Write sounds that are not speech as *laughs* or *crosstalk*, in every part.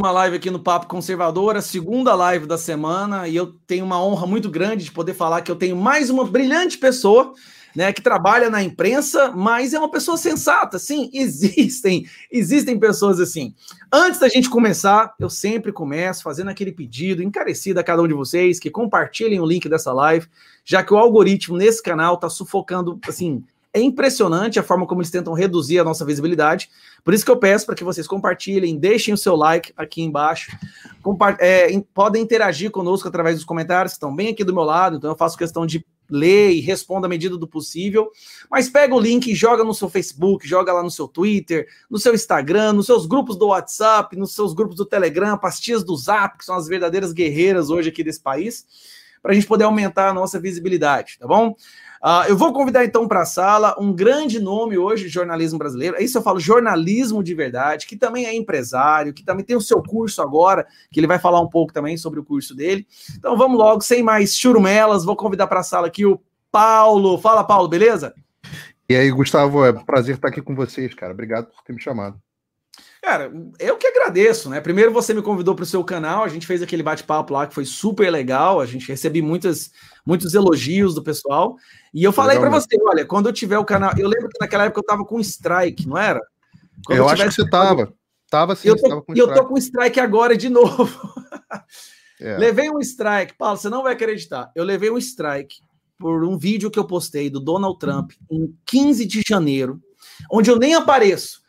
uma live aqui no Papo Conservador, a segunda live da semana, e eu tenho uma honra muito grande de poder falar que eu tenho mais uma brilhante pessoa né, que trabalha na imprensa, mas é uma pessoa sensata. Sim, *laughs* existem, existem pessoas assim. Antes da gente começar, eu sempre começo fazendo aquele pedido encarecido a cada um de vocês que compartilhem o link dessa live, já que o algoritmo nesse canal está sufocando, assim, é impressionante a forma como eles tentam reduzir a nossa visibilidade. Por isso que eu peço para que vocês compartilhem, deixem o seu like aqui embaixo. É, podem interagir conosco através dos comentários que estão bem aqui do meu lado. Então eu faço questão de ler e responda à medida do possível. Mas pega o link joga no seu Facebook, joga lá no seu Twitter, no seu Instagram, nos seus grupos do WhatsApp, nos seus grupos do Telegram, pastinhas do Zap, que são as verdadeiras guerreiras hoje aqui desse país, para a gente poder aumentar a nossa visibilidade, tá bom? Uh, eu vou convidar então para a sala um grande nome hoje de jornalismo brasileiro. Isso eu falo jornalismo de verdade, que também é empresário, que também tem o seu curso agora, que ele vai falar um pouco também sobre o curso dele. Então vamos logo, sem mais churumelas, vou convidar para a sala aqui o Paulo. Fala, Paulo, beleza? E aí, Gustavo, é um prazer estar aqui com vocês, cara. Obrigado por ter me chamado. Cara, eu que agradeço, né? Primeiro você me convidou para o seu canal, a gente fez aquele bate-papo lá que foi super legal, a gente recebi muitas, muitos elogios do pessoal. E eu falei para você, olha, quando eu tiver o canal, eu lembro que naquela época eu tava com strike, não era? Quando eu, eu acho que você tava. Tava sim, eu tô, com E eu tô com strike agora de *laughs* novo. É. Levei um strike, Paulo, você não vai acreditar. Eu levei um strike por um vídeo que eu postei do Donald Trump em 15 de janeiro, onde eu nem apareço.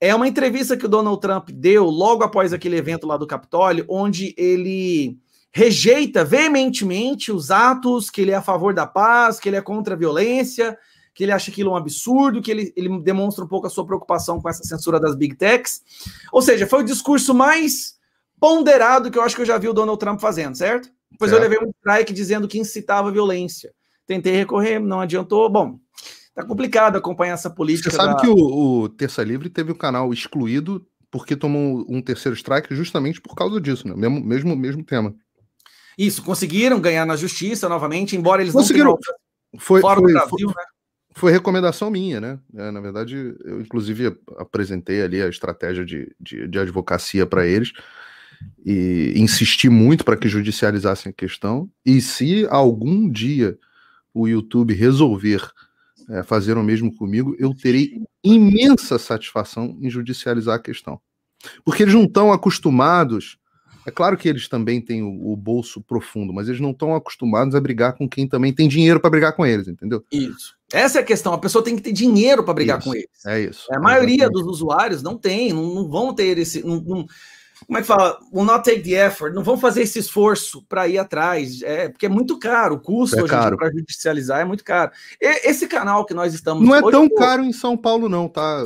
É uma entrevista que o Donald Trump deu logo após aquele evento lá do Capitólio, onde ele rejeita veementemente os atos que ele é a favor da paz, que ele é contra a violência, que ele acha aquilo um absurdo, que ele, ele demonstra um pouco a sua preocupação com essa censura das big techs. Ou seja, foi o discurso mais ponderado que eu acho que eu já vi o Donald Trump fazendo, certo? Depois é. eu levei um strike dizendo que incitava violência. Tentei recorrer, não adiantou. Bom, tá complicado acompanhar essa política. Você sabe da... que o, o Terça Livre teve o canal excluído porque tomou um terceiro strike justamente por causa disso, né? Mesmo, mesmo, mesmo tema. Isso, conseguiram ganhar na justiça novamente, embora eles conseguiram. não tenham foi, fora foi, do Brasil, foi, né? Foi recomendação minha, né? É, na verdade, eu inclusive apresentei ali a estratégia de, de, de advocacia para eles e insisti muito para que judicializassem a questão. E se algum dia o YouTube resolver é, fazer o mesmo comigo, eu terei imensa satisfação em judicializar a questão. Porque eles não estão acostumados é claro que eles também têm o, o bolso profundo, mas eles não estão acostumados a brigar com quem também tem dinheiro para brigar com eles, entendeu? Isso. Essa é a questão. A pessoa tem que ter dinheiro para brigar isso, com eles. É isso. A maioria dos usuários não tem, não, não vão ter esse. Não, não, como é que fala? Will not take the effort. Não vão fazer esse esforço para ir atrás. É, porque é muito caro. O custo é para judicializar é muito caro. E, esse canal que nós estamos. Não é tão caro em São Paulo, não, tá?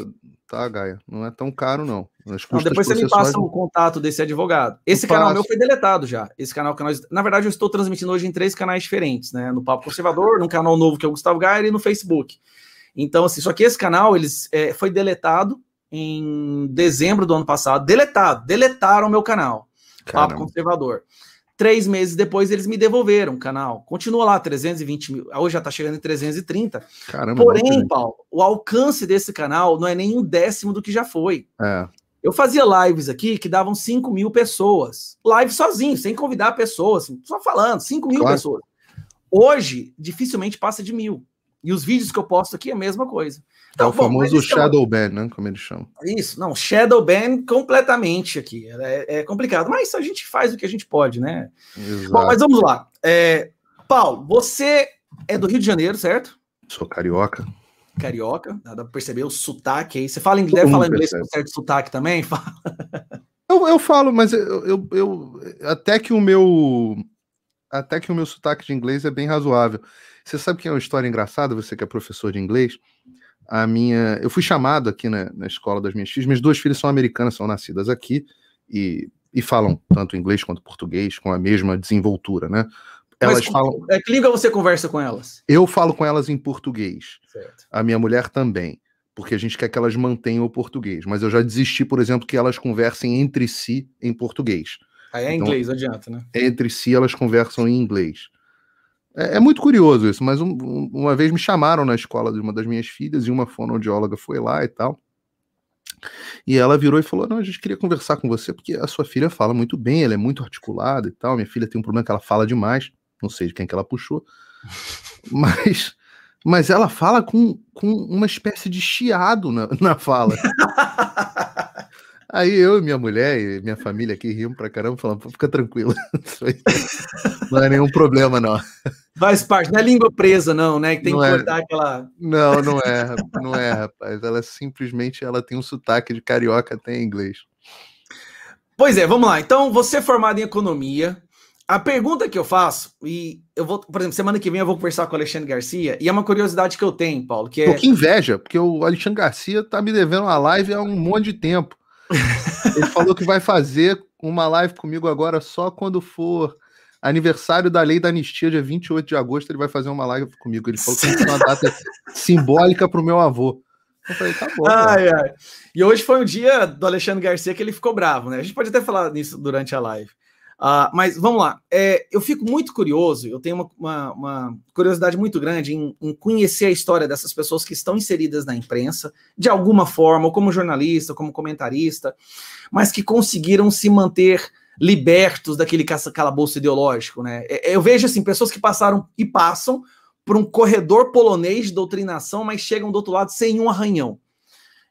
tá, Gaia? Não é tão caro, não. Não, depois você me passa o contato desse advogado. Esse canal meu foi deletado já. Esse canal que nós. Na verdade, eu estou transmitindo hoje em três canais diferentes, né? No Papo Conservador, no canal novo que é o Gustavo Gaia e no Facebook. Então, assim, só que esse canal eles é, foi deletado em dezembro do ano passado. Deletado, deletaram o meu canal. Caramba. Papo Conservador. Três meses depois eles me devolveram o canal. Continua lá, 320 mil. Hoje já está chegando em 330. Caramba, Porém, Paulo, o alcance desse canal não é nem um décimo do que já foi. É. Eu fazia lives aqui que davam 5 mil pessoas. Live sozinho, sem convidar pessoas, só falando, 5 mil claro. pessoas. Hoje, dificilmente passa de mil. E os vídeos que eu posto aqui é a mesma coisa. Então, é o famoso shadow ban, né? Como eles chamam. Isso, não, shadow ban completamente aqui. É, é, complicado, mas a gente faz o que a gente pode, né? Exato. Bom, mas vamos lá. É, Paulo, você é do Rio de Janeiro, certo? Sou carioca. Carioca, dá pra perceber o sotaque aí. Você fala inglês, fala inglês com certo sotaque também? *laughs* Fala. Eu, eu falo, mas eu, eu, eu, até que o meu até que o meu sotaque de inglês é bem razoável. Você sabe que é uma história engraçada, você que é professor de inglês? A minha. Eu fui chamado aqui na, na escola das minhas filhas. Minhas duas filhas são americanas, são nascidas aqui e, e falam tanto inglês quanto português com a mesma desenvoltura, né? Elas Mas, falam. É, que língua você conversa com elas? Eu falo com elas em português. Certo. A minha mulher também. Porque a gente quer que elas mantenham o português. Mas eu já desisti, por exemplo, que elas conversem entre si em português. Aí é então, inglês, adianta, né? Entre si elas conversam em inglês. É, é muito curioso isso, mas um, uma vez me chamaram na escola de uma das minhas filhas e uma fonoaudióloga foi lá e tal. E ela virou e falou: Não, a gente queria conversar com você porque a sua filha fala muito bem, ela é muito articulada e tal. Minha filha tem um problema que ela fala demais, não sei de quem que ela puxou, *laughs* mas, mas ela fala com, com uma espécie de chiado na, na fala. *laughs* Aí eu e minha mulher e minha família aqui rimos pra caramba, falando, fica tranquilo. *laughs* não é nenhum problema, não. Faz parte, não é língua presa, não, né? Que tem não que é. cortar aquela. Não, não é, não é, rapaz. Ela simplesmente ela tem um sotaque de carioca até em inglês. Pois é, vamos lá. Então, você é formado em economia. A pergunta que eu faço, e eu vou, por exemplo, semana que vem eu vou conversar com o Alexandre Garcia, e é uma curiosidade que eu tenho, Paulo, que é. Tô que inveja, porque o Alexandre Garcia tá me devendo uma live há um monte de tempo. Ele falou que vai fazer uma live comigo agora só quando for aniversário da lei da anistia, dia 28 de agosto, ele vai fazer uma live comigo. Ele falou que é uma data simbólica para o meu avô. Eu falei, tá bom. Ai, ai. E hoje foi um dia do Alexandre Garcia que ele ficou bravo, né? A gente pode até falar nisso durante a live. Uh, mas vamos lá, é, eu fico muito curioso, eu tenho uma, uma, uma curiosidade muito grande em, em, conhecer a história dessas pessoas que estão inseridas na imprensa, de alguma forma, ou como jornalista, como comentarista, mas que conseguiram se manter libertos daquele calabouço ideológico, né? É, eu vejo assim, pessoas que passaram e passam por um corredor polonês de doutrinação, mas chegam do outro lado sem um arranhão.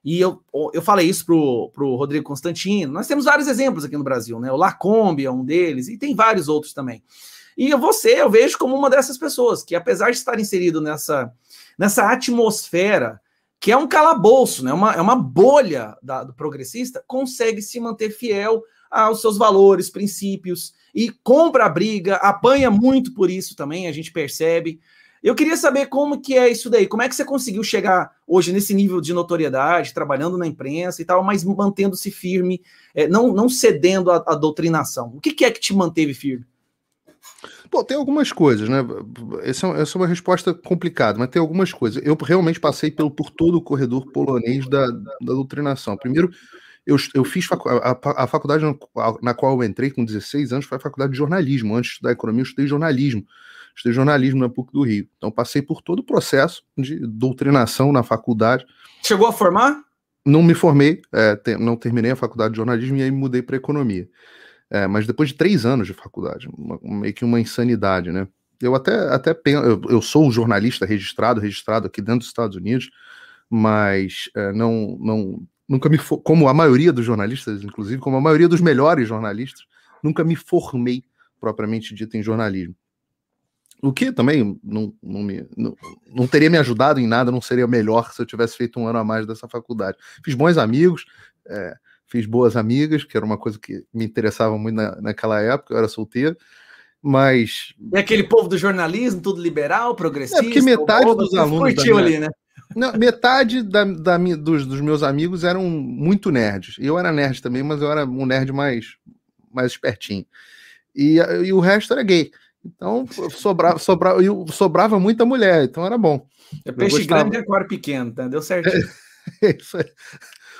E eu, eu falei isso pro, pro Rodrigo Constantino. Nós temos vários exemplos aqui no Brasil, né? O Lacombe é um deles, e tem vários outros também. E você, eu vejo como uma dessas pessoas, que apesar de estar inserido nessa, nessa atmosfera, que é um calabouço, né? uma, é uma bolha da, do progressista, consegue se manter fiel aos seus valores, princípios, e compra a briga, apanha muito por isso também, a gente percebe. Eu queria saber como que é isso daí, como é que você conseguiu chegar hoje nesse nível de notoriedade, trabalhando na imprensa e tal, mas mantendo-se firme, é, não, não cedendo à, à doutrinação. O que, que, é que te manteve firme? Bom, tem algumas coisas, né? Essa, é essa, é uma resposta complicada, mas tem algumas coisas. Eu realmente passei pelo, por todo o corredor polonês da, da doutrinação. Primeiro, eu, eu fiz facu a, a, faculdade na qual eu entrei com 16 anos foi a faculdade de jornalismo. Antes de estudar economia, eu estudei jornalismo estudei jornalismo na PUC do Rio. Então passei por todo o processo de doutrinação na faculdade. Chegou a formar? Não me formei, é, te, não terminei a faculdade de jornalismo e aí mudei para economia. É, mas depois de três anos de faculdade, uma, meio que uma insanidade, né? Eu até, até penso, eu, eu sou um jornalista registrado, registrado aqui dentro dos Estados Unidos, mas é, não, não, nunca me, como a maioria dos jornalistas, inclusive, como a maioria dos melhores jornalistas, nunca me formei propriamente dito em jornalismo. O que também não, não, me, não, não, teria me ajudado em nada, não seria melhor se eu tivesse feito um ano a mais dessa faculdade. Fiz bons amigos, é, fiz boas amigas, que era uma coisa que me interessava muito na, naquela época, eu era solteiro, mas... É aquele povo do jornalismo, tudo liberal, progressista... É porque metade dos alunos... Curtiu minha... ali, né? Não, metade da, da, dos, dos meus amigos eram muito nerds. Eu era nerd também, mas eu era um nerd mais, mais espertinho. E, e o resto era gay. Então, sobrava, sobrava, sobrava muita mulher, então era bom. É peixe grande e aquário pequeno, tá? Deu certinho. É, *laughs* isso aí.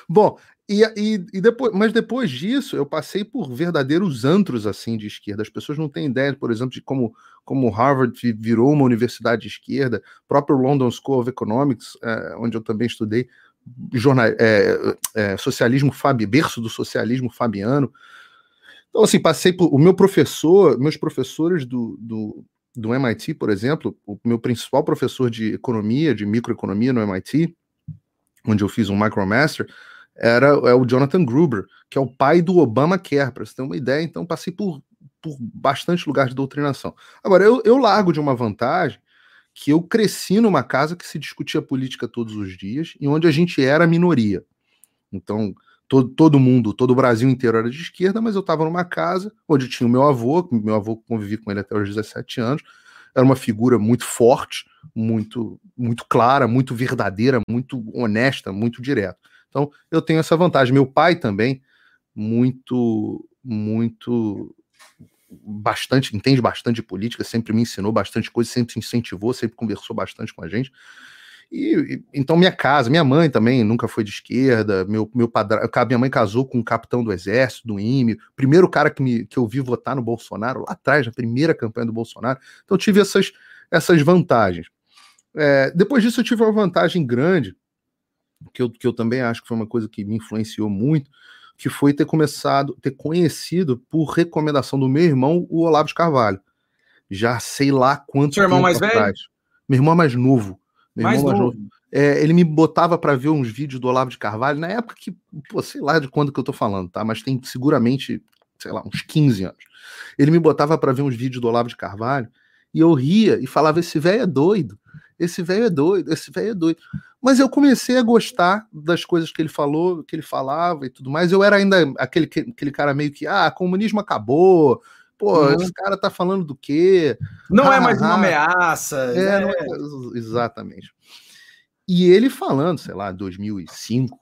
Bom, e, e, e, depois, mas depois disso, eu passei por verdadeiros antros assim de esquerda. As pessoas não têm ideia, por exemplo, de como, como Harvard virou uma universidade de esquerda, próprio London School of Economics, é, onde eu também estudei jornal, é, é, socialismo fabi, berço do socialismo fabiano. Então, assim, passei por. O meu professor, meus professores do, do, do MIT, por exemplo, o meu principal professor de economia, de microeconomia no MIT, onde eu fiz um micromaster, era é o Jonathan Gruber, que é o pai do Obamacare, para você ter uma ideia. Então, passei por, por bastante lugar de doutrinação. Agora, eu, eu largo de uma vantagem que eu cresci numa casa que se discutia política todos os dias e onde a gente era minoria. Então, todo, todo mundo, todo o Brasil inteiro era de esquerda, mas eu estava numa casa onde tinha o meu avô, meu avô convivi com ele até os 17 anos, era uma figura muito forte, muito, muito clara, muito verdadeira, muito honesta, muito direta. Então, eu tenho essa vantagem. Meu pai também, muito, muito, bastante, entende bastante de política, sempre me ensinou bastante coisa, sempre incentivou, sempre conversou bastante com a gente. E, então minha casa, minha mãe também nunca foi de esquerda, meu, meu padrão, minha mãe casou com um capitão do exército, do IME, primeiro cara que, me, que eu vi votar no Bolsonaro, lá atrás, na primeira campanha do Bolsonaro, então tive essas, essas vantagens. É, depois disso eu tive uma vantagem grande, que eu, que eu também acho que foi uma coisa que me influenciou muito, que foi ter começado, ter conhecido por recomendação do meu irmão o Olavo de Carvalho. Já sei lá quanto Seu irmão mais atrás. velho? Meu irmão é mais novo. Meu mais, novo. É, ele me botava para ver uns vídeos do Olavo de Carvalho, na época que, pô, sei lá de quando que eu tô falando, tá? Mas tem seguramente, sei lá, uns 15 anos. Ele me botava para ver uns vídeos do Olavo de Carvalho e eu ria e falava: esse velho é doido, esse velho é doido, esse velho é doido. Mas eu comecei a gostar das coisas que ele falou, que ele falava e tudo mais. Eu era ainda aquele, aquele cara meio que, ah, comunismo acabou, pô, uhum. esse cara tá falando do quê? Não ah, é mais uma ameaça. É, né? é, exatamente. E ele falando, sei lá, 2005,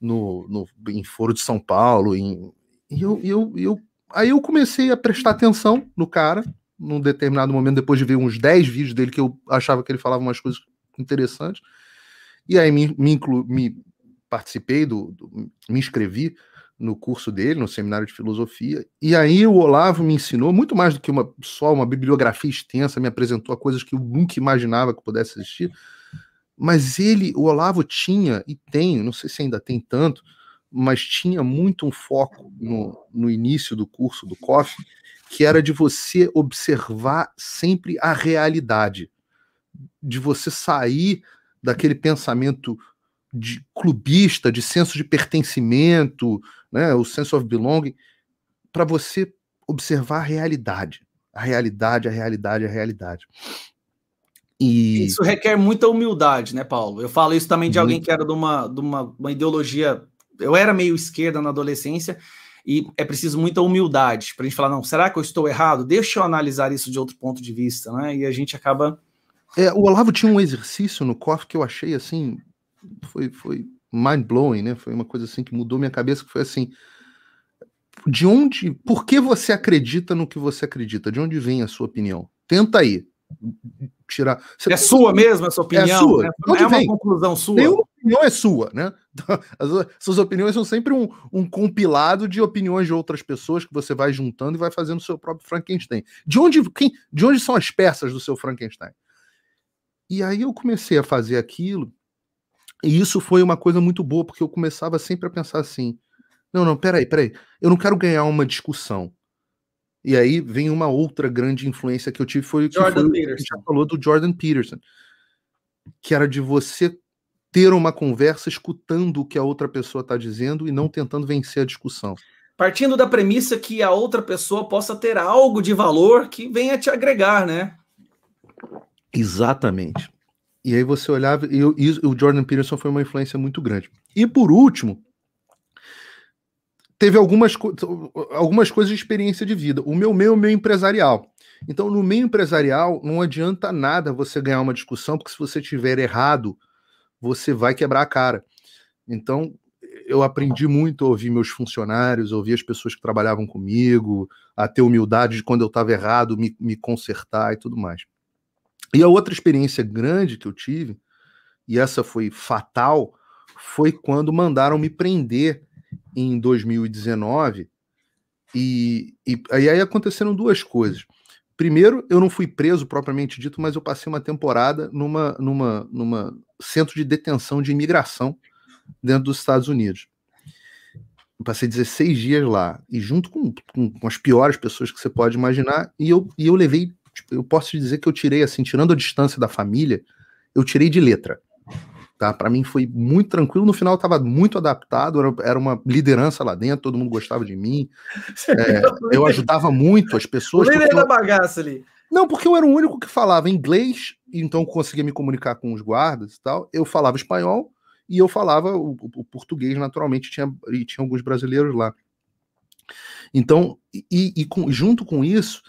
no, no, em Foro de São Paulo, em, e eu, eu, eu, aí eu comecei a prestar atenção no cara, num determinado momento, depois de ver uns 10 vídeos dele que eu achava que ele falava umas coisas interessantes. E aí me, me, inclu, me participei do, do, me inscrevi no curso dele, no seminário de filosofia, e aí o Olavo me ensinou muito mais do que uma, só uma bibliografia extensa, me apresentou a coisas que eu nunca imaginava que pudesse existir, mas ele, o Olavo tinha, e tem, não sei se ainda tem tanto, mas tinha muito um foco no, no início do curso do COF, que era de você observar sempre a realidade, de você sair daquele pensamento de clubista, de senso de pertencimento, né, o sense of belonging, para você observar a realidade. A realidade, a realidade, a realidade. E... Isso requer muita humildade, né, Paulo? Eu falo isso também de alguém que era de uma, de uma, uma ideologia. Eu era meio esquerda na adolescência, e é preciso muita humildade para a gente falar: não, será que eu estou errado? Deixa eu analisar isso de outro ponto de vista, né? E a gente acaba é, o Olavo tinha um exercício no COF que eu achei assim, foi, foi mind blowing, né? Foi uma coisa assim que mudou minha cabeça, que foi assim, de onde, por que você acredita no que você acredita? De onde vem a sua opinião? Tenta aí tirar. Você é sua mesmo essa opinião? É sua. Né? é uma conclusão sua. Nenhuma opinião é sua, né? As suas opiniões são sempre um, um, compilado de opiniões de outras pessoas que você vai juntando e vai fazendo o seu próprio Frankenstein. De onde, quem, de onde são as peças do seu Frankenstein? E aí eu comecei a fazer aquilo, e isso foi uma coisa muito boa, porque eu começava sempre a pensar assim: não, não, peraí, peraí, eu não quero ganhar uma discussão. E aí vem uma outra grande influência que eu tive, foi, que Jordan foi Peterson. já falou do Jordan Peterson, que era de você ter uma conversa escutando o que a outra pessoa está dizendo e não tentando vencer a discussão. Partindo da premissa que a outra pessoa possa ter algo de valor que venha te agregar, né? Exatamente. E aí você olhava, e, e o Jordan Peterson foi uma influência muito grande. E por último, teve algumas, algumas coisas de experiência de vida. O meu meio o meio empresarial. Então, no meio empresarial, não adianta nada você ganhar uma discussão, porque se você tiver errado, você vai quebrar a cara. Então, eu aprendi muito a ouvir meus funcionários, ouvir as pessoas que trabalhavam comigo, a ter humildade de quando eu estava errado, me, me consertar e tudo mais. E a outra experiência grande que eu tive, e essa foi fatal, foi quando mandaram me prender em 2019. E, e aí aconteceram duas coisas. Primeiro, eu não fui preso propriamente dito, mas eu passei uma temporada numa, numa, numa centro de detenção de imigração dentro dos Estados Unidos. Eu passei 16 dias lá, e junto com, com, com, as piores pessoas que você pode imaginar, e eu, e eu levei Tipo, eu posso te dizer que eu tirei, assim, tirando a distância da família, eu tirei de letra. Tá? Para mim foi muito tranquilo. No final, estava muito adaptado, era, era, uma liderança lá dentro, todo mundo gostava de mim. É, eu ajudava muito as pessoas. Nem da bagaça ali. Não, porque eu era o único que falava inglês, então conseguia me comunicar com os guardas e tal. Eu falava espanhol e eu falava o, o português naturalmente, tinha, e tinha alguns brasileiros lá. Então, e, e com, junto com isso,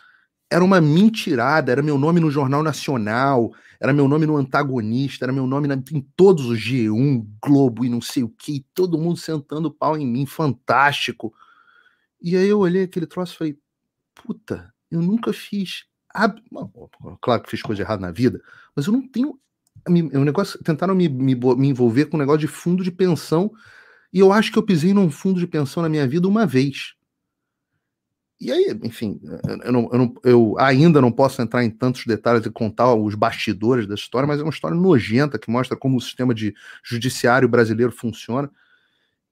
era uma mentirada, era meu nome no Jornal Nacional, era meu nome no Antagonista, era meu nome na, em todos os G1, Globo e não sei o que, todo mundo sentando pau em mim, fantástico. E aí eu olhei aquele troço e falei, puta, eu nunca fiz. Ab... Claro que fiz coisa errada na vida, mas eu não tenho. Um negócio, tentaram me, me, me envolver com um negócio de fundo de pensão, e eu acho que eu pisei num fundo de pensão na minha vida uma vez e aí, enfim, eu, não, eu, não, eu, ainda não posso entrar em tantos detalhes e contar os bastidores da história, mas é uma história nojenta que mostra como o sistema de judiciário brasileiro funciona.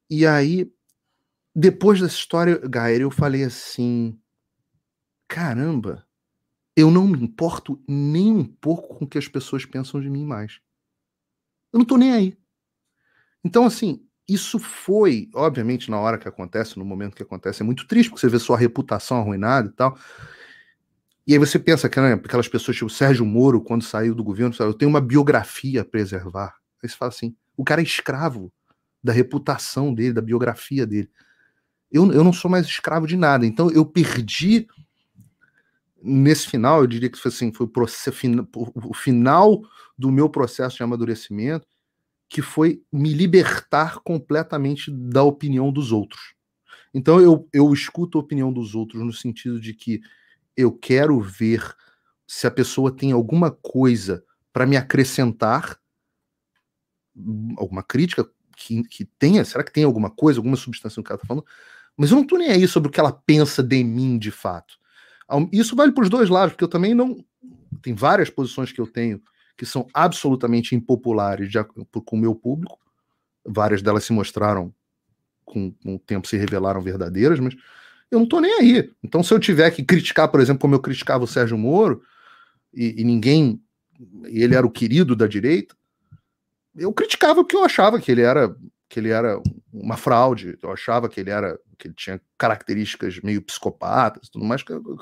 E aí, depois dessa história, Gaia, eu falei assim: caramba, eu não me importo nem um pouco com o que as pessoas pensam de mim mais. Eu não tô nem aí. Então, assim, isso foi, obviamente, na hora que acontece, no momento que acontece, é muito triste, porque você vê sua reputação arruinada e tal. E aí você pensa que né, aquelas pessoas, tipo Sérgio Moro, quando saiu do governo, eu tenho uma biografia a preservar. Aí você fala assim: o cara é escravo da reputação dele, da biografia dele. Eu, eu não sou mais escravo de nada. Então eu perdi nesse final, eu diria que foi assim, foi o, processo, o final do meu processo de amadurecimento que foi me libertar completamente da opinião dos outros. Então eu, eu escuto a opinião dos outros no sentido de que eu quero ver se a pessoa tem alguma coisa para me acrescentar, alguma crítica que, que tenha, será que tem alguma coisa, alguma substância no que ela está falando? Mas eu não estou nem aí sobre o que ela pensa de mim de fato. Isso vale para os dois lados, porque eu também não. Tem várias posições que eu tenho que são absolutamente impopulares de, com o meu público. Várias delas se mostraram, com, com o tempo, se revelaram verdadeiras, mas eu não estou nem aí. Então, se eu tiver que criticar, por exemplo, como eu criticava o Sérgio Moro, e, e ninguém. Ele era o querido da direita, eu criticava porque eu achava que ele era que ele era uma fraude, eu achava que ele era que ele tinha características meio psicopatas, tudo mais que eu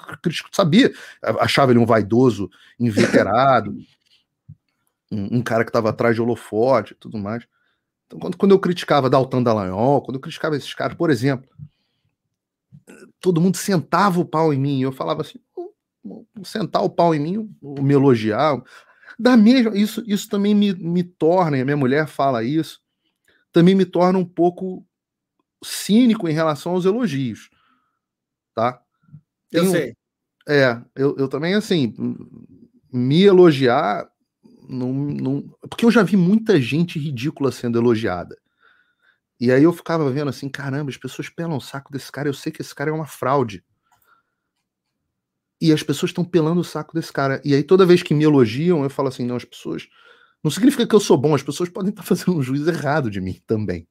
sabia, achava ele um vaidoso, inveterado, *laughs* um, um cara que estava atrás de holofote e tudo mais. Então, quando, quando eu criticava Dalton Dallagnol, quando eu criticava esses caras, por exemplo, todo mundo sentava o pau em mim, eu falava assim, sentar o pau em mim, me elogiar, da mesma, isso, isso também me, me torna, e a minha mulher fala isso, também me torna um pouco cínico em relação aos elogios, tá? eu sei. É, eu, eu também, assim, me elogiar não, não, porque eu já vi muita gente ridícula sendo elogiada. E aí eu ficava vendo assim, caramba, as pessoas pelam o saco desse cara, eu sei que esse cara é uma fraude. E as pessoas estão pelando o saco desse cara. E aí toda vez que me elogiam, eu falo assim, não, as pessoas. Não significa que eu sou bom, as pessoas podem estar *laughs* fazendo um juízo errado de mim também.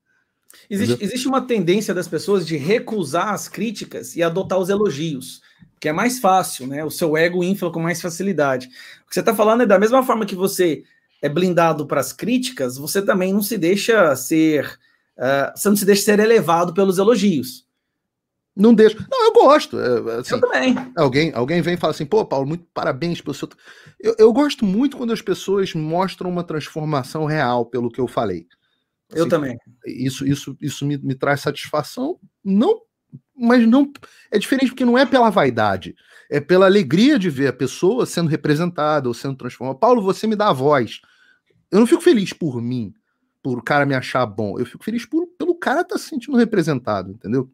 Existe, existe uma tendência das pessoas de recusar as críticas e adotar os elogios que é mais fácil, né? O seu ego infla com mais facilidade. O que você está falando é da mesma forma que você é blindado para as críticas, você também não se deixa ser, uh, você não se deixa ser elevado pelos elogios. Não deixa. Não, eu gosto. É, assim, eu também. Alguém, alguém vem e fala assim, pô, Paulo, muito parabéns pelo seu. Eu, eu gosto muito quando as pessoas mostram uma transformação real pelo que eu falei. Assim, eu também. Isso, isso, isso me, me traz satisfação, não mas não é diferente porque não é pela vaidade, é pela alegria de ver a pessoa sendo representada ou sendo transformada. Paulo, você me dá a voz. Eu não fico feliz por mim, por o cara me achar bom. Eu fico feliz por, pelo cara estar tá se sentindo representado, entendeu?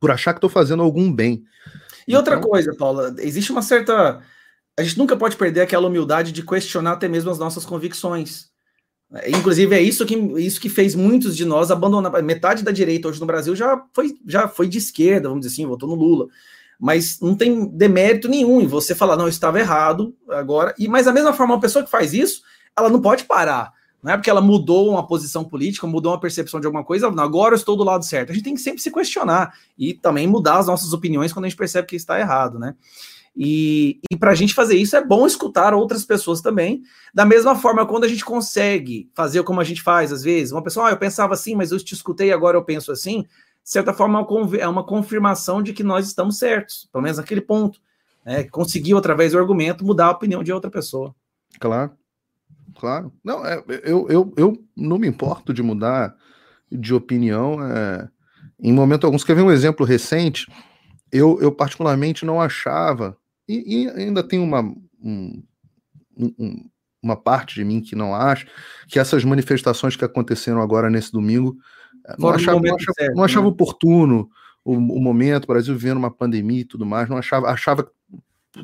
Por achar que estou fazendo algum bem. E então... outra coisa, Paula, existe uma certa. A gente nunca pode perder aquela humildade de questionar até mesmo as nossas convicções. Inclusive, é isso que, isso que fez muitos de nós abandonar. Metade da direita hoje no Brasil já foi, já foi de esquerda, vamos dizer assim, votou no Lula. Mas não tem demérito nenhum em você falar, não, eu estava errado agora. E Mas, da mesma forma, uma pessoa que faz isso, ela não pode parar. Não é porque ela mudou uma posição política, mudou uma percepção de alguma coisa, agora eu estou do lado certo. A gente tem que sempre se questionar e também mudar as nossas opiniões quando a gente percebe que está errado, né? E, e para a gente fazer isso é bom escutar outras pessoas também. Da mesma forma, quando a gente consegue fazer como a gente faz, às vezes, uma pessoa, ah, eu pensava assim, mas eu te escutei agora eu penso assim, de certa forma é uma confirmação de que nós estamos certos, pelo menos naquele ponto. Né? Conseguiu, através do argumento, mudar a opinião de outra pessoa. Claro, claro. Não, é, eu, eu, eu não me importo de mudar de opinião. É, em momento algum, você quer ver um exemplo recente? Eu, eu particularmente não achava e, e ainda tem uma, um, um, uma parte de mim que não acha que essas manifestações que aconteceram agora nesse domingo eh, não achava, não achava, certo, não achava né? oportuno o, o, momento, o Brasil vivendo uma pandemia e tudo mais, não achava, achava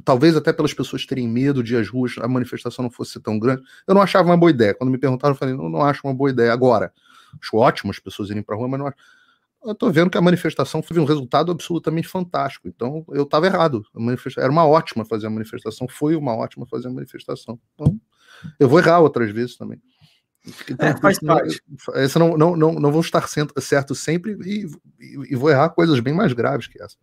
talvez até pelas pessoas terem medo de as ruas, a manifestação não fosse tão grande, eu não achava uma boa ideia. Quando me perguntaram, eu falei, não, não acho uma boa ideia agora. Acho ótimo as pessoas irem para a rua, mas não acho. Eu tô vendo que a manifestação foi um resultado absolutamente fantástico. Então, eu estava errado. Era uma ótima fazer a manifestação, foi uma ótima fazer a manifestação. Então, eu vou errar outras vezes também. Então, é, faz parte. Essa não, não, não, não vou estar certo sempre e, e, e vou errar coisas bem mais graves que essa.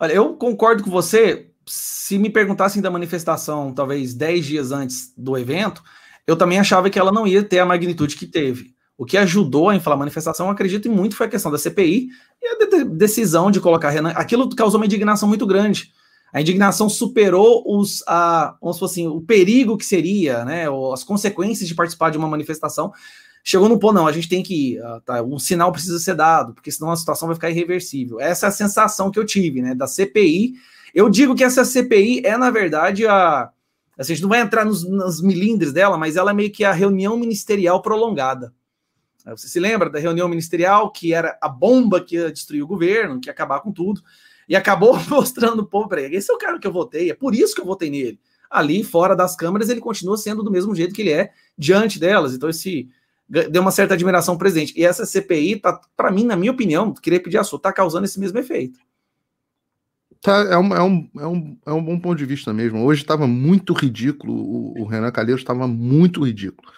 Olha, eu concordo com você. Se me perguntassem da manifestação, talvez 10 dias antes do evento, eu também achava que ela não ia ter a magnitude que teve. O que ajudou a inflar a manifestação, acredito muito, foi a questão da CPI e a de decisão de colocar Renan. Aquilo causou uma indignação muito grande. A indignação superou os, a, vamos assim, o perigo que seria, né, as consequências de participar de uma manifestação. Chegou no ponto, não, a gente tem que ir, uh, tá, um sinal precisa ser dado, porque senão a situação vai ficar irreversível. Essa é a sensação que eu tive, né, da CPI. Eu digo que essa CPI é, na verdade, a. Assim, a gente não vai entrar nos, nos milindres dela, mas ela é meio que a reunião ministerial prolongada. Você se lembra da reunião ministerial, que era a bomba que ia destruir o governo, que ia acabar com tudo, e acabou *laughs* mostrando o ele. Esse é o cara que eu votei, é por isso que eu votei nele. Ali, fora das câmeras, ele continua sendo do mesmo jeito que ele é diante delas. Então, esse deu uma certa admiração ao presidente. E essa CPI, tá, para mim, na minha opinião, queria pedir a sua, tá causando esse mesmo efeito. Tá, é, um, é, um, é, um, é um bom ponto de vista mesmo. Hoje estava muito ridículo, o, o Renan Calheiros estava muito ridículo.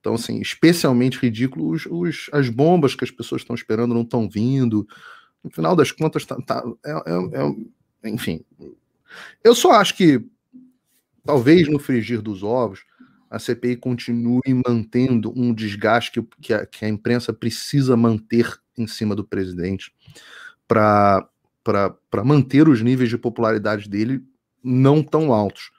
Então, assim, especialmente ridículo os, os, as bombas que as pessoas estão esperando não estão vindo. No final das contas, tá, tá é, é, é, enfim. Eu só acho que, talvez no frigir dos ovos, a CPI continue mantendo um desgaste que, que, a, que a imprensa precisa manter em cima do presidente para manter os níveis de popularidade dele não tão altos.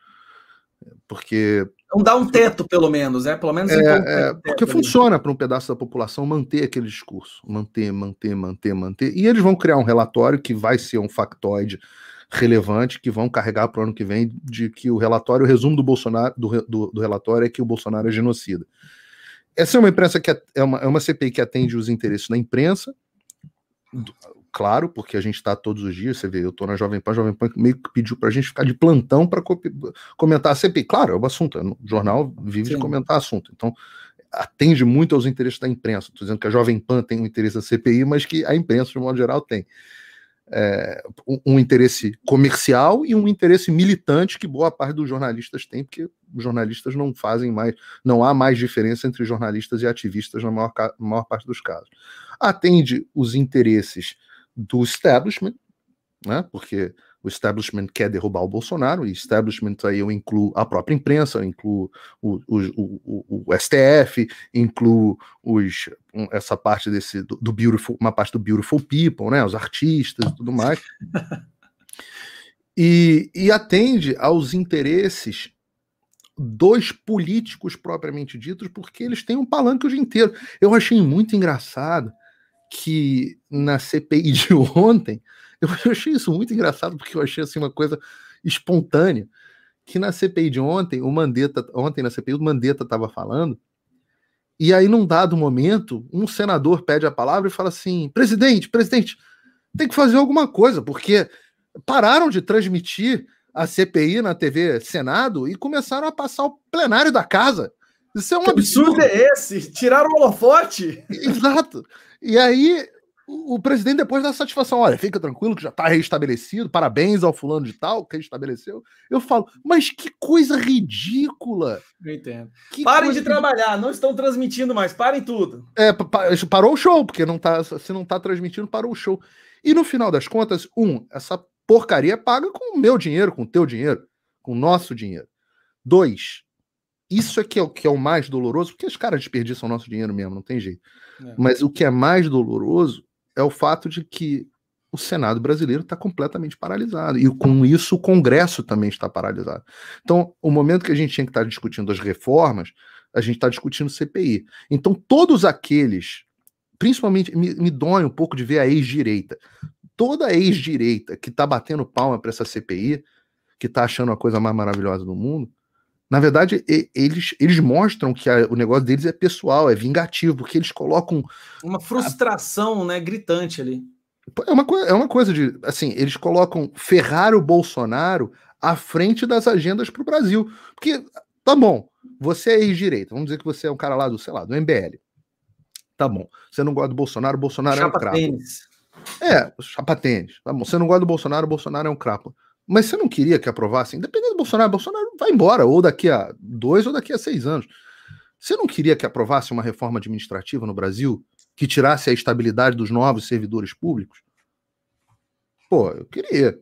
Porque não dá um teto, pelo menos, né? Pelo menos é, é porque ali. funciona para um pedaço da população manter aquele discurso, manter, manter, manter, manter. E eles vão criar um relatório que vai ser um factoide relevante que vão carregar para o ano que vem de que o relatório, o resumo do Bolsonaro do, do, do relatório é que o Bolsonaro é genocida. Essa é uma imprensa que é uma, é uma CPI que atende os interesses da imprensa, claro, porque a gente está todos os dias, você vê, eu estou na Jovem Pan, a Jovem Pan meio que pediu para a gente ficar de plantão para comentar a CPI. Claro, é o assunto, o jornal vive Sim. de comentar assunto. Então, atende muito aos interesses da imprensa. Estou dizendo que a Jovem Pan tem um interesse da CPI, mas que a imprensa, de modo geral, tem. É, um, um, interesse comercial e um interesse militante que boa parte dos jornalistas tem, porque os jornalistas não fazem mais, não há mais diferença entre jornalistas e ativistas na maior, maior parte dos casos. Atende os interesses do establishment, né? Porque o establishment quer derrubar o Bolsonaro, e establishment aí eu incluo a própria imprensa, eu incluo o, o, o, o STF, incluo os, essa parte desse do, do, beautiful, uma parte do beautiful people, né? Os artistas e tudo mais. e, e atende aos interesses dos políticos propriamente ditos, porque eles têm um palanque o dia inteiro. Eu achei muito engraçado que na CPI de *laughs* ontem, eu achei isso muito engraçado, porque eu achei assim uma coisa espontânea, que na CPI de ontem, o Mandetta, ontem na CPI, o Mandetta estava falando, e aí num dado momento, um senador pede a palavra e fala assim, presidente, presidente, tem que fazer alguma coisa, porque pararam de transmitir a CPI na TV Senado e começaram a passar o plenário da casa. Isso é um que absurdo. absurdo é esse? Tiraram o holofote? Exato. E aí o, presidente depois dá satisfação, olha, fica tranquilo que já está restabelecido, parabéns ao fulano de tal que restabeleceu. Eu falo, mas que coisa ridícula. Eu entendo. Que parem de trabalhar, não estão transmitindo mais, parem tudo. É, parou o show, porque não tá, se não está transmitindo, parou o show. E no final das contas, um, essa porcaria paga com o meu dinheiro, com o teu dinheiro, com o nosso dinheiro. Dois, isso é que é o que é o mais doloroso, porque os caras desperdiçam nosso dinheiro mesmo, não tem jeito. É. Mas o que é mais doloroso é o fato de que o Senado brasileiro está completamente paralisado. E com isso o Congresso também está paralisado. Então, o momento que a gente tinha que estar tá discutindo as reformas, a gente está discutindo CPI. Então, todos aqueles, principalmente, me, me dói um pouco de ver a ex-direita. Toda a ex-direita que está batendo palma para essa CPI, que está achando a coisa mais maravilhosa do mundo, na verdade, eles, eles mostram que a, o negócio deles é pessoal, é vingativo, porque eles colocam. Uma frustração, a... né, gritante ali. É uma, é uma coisa de. Assim, eles colocam ferrar o Bolsonaro à frente das agendas para o Brasil. Porque, tá bom, você é ex-direita, vamos dizer que você é um cara lá do, sei lá, do MBL. tá bom. Você não gosta do Bolsonaro, o Bolsonaro chapa é um crapo. Tênis. É, chapa tênis. Tá bom. Você não gosta do Bolsonaro, o Bolsonaro é um crapo. Mas você não queria que aprovassem, independente do Bolsonaro, Bolsonaro vai embora, ou daqui a dois ou daqui a seis anos. Você não queria que aprovasse uma reforma administrativa no Brasil que tirasse a estabilidade dos novos servidores públicos? Pô, eu queria.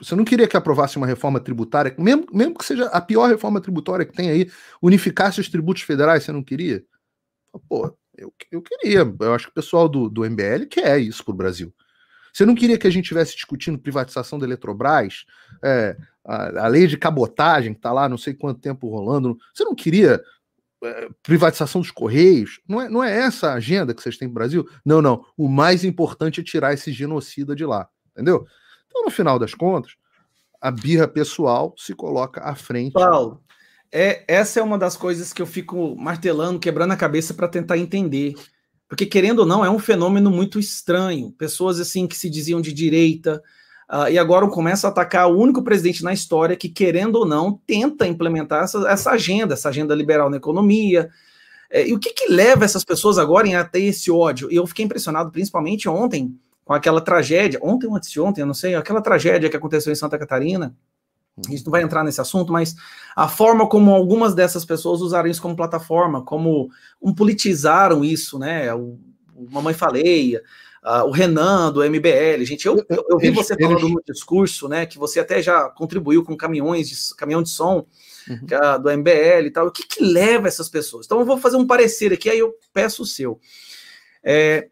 Você não queria que aprovasse uma reforma tributária, mesmo, mesmo que seja a pior reforma tributária que tem aí, unificasse os tributos federais, você não queria? Pô, eu, eu queria. Eu acho que o pessoal do, do MBL quer isso para o Brasil. Você não queria que a gente estivesse discutindo privatização da Eletrobras, é, a, a, lei de cabotagem que está lá não sei quanto tempo rolando. Você não queria é, privatização dos Correios? Não é, não é essa a agenda que vocês têm no Brasil? Não, não. O mais importante é tirar esse genocida de lá. Entendeu? Então, no final das contas, a birra pessoal se coloca à frente. Paulo, é, essa é uma das coisas que eu fico martelando, quebrando a cabeça para tentar entender. Porque, querendo ou não, é um fenômeno muito estranho. Pessoas assim que se diziam de direita uh, e agora começam a atacar o único presidente na história que, querendo ou não, tenta implementar essa, essa agenda, essa agenda liberal na economia. É, e o que, que leva essas pessoas agora a ter esse ódio? E eu fiquei impressionado, principalmente ontem, com aquela tragédia, ontem ou antes de ontem, eu não sei, aquela tragédia que aconteceu em Santa Catarina, a gente não vai entrar nesse assunto, mas a forma como algumas dessas pessoas usaram isso como plataforma, como um, politizaram isso, né? O, o Mamãe Faleia, uh, o Renan do MBL. Gente, eu, eu, eu vi você falando no discurso, né? Que você até já contribuiu com caminhões de caminhão de som uhum. uh, do MBL e tal. O que, que leva essas pessoas? Então eu vou fazer um parecer aqui, aí eu peço o seu. É,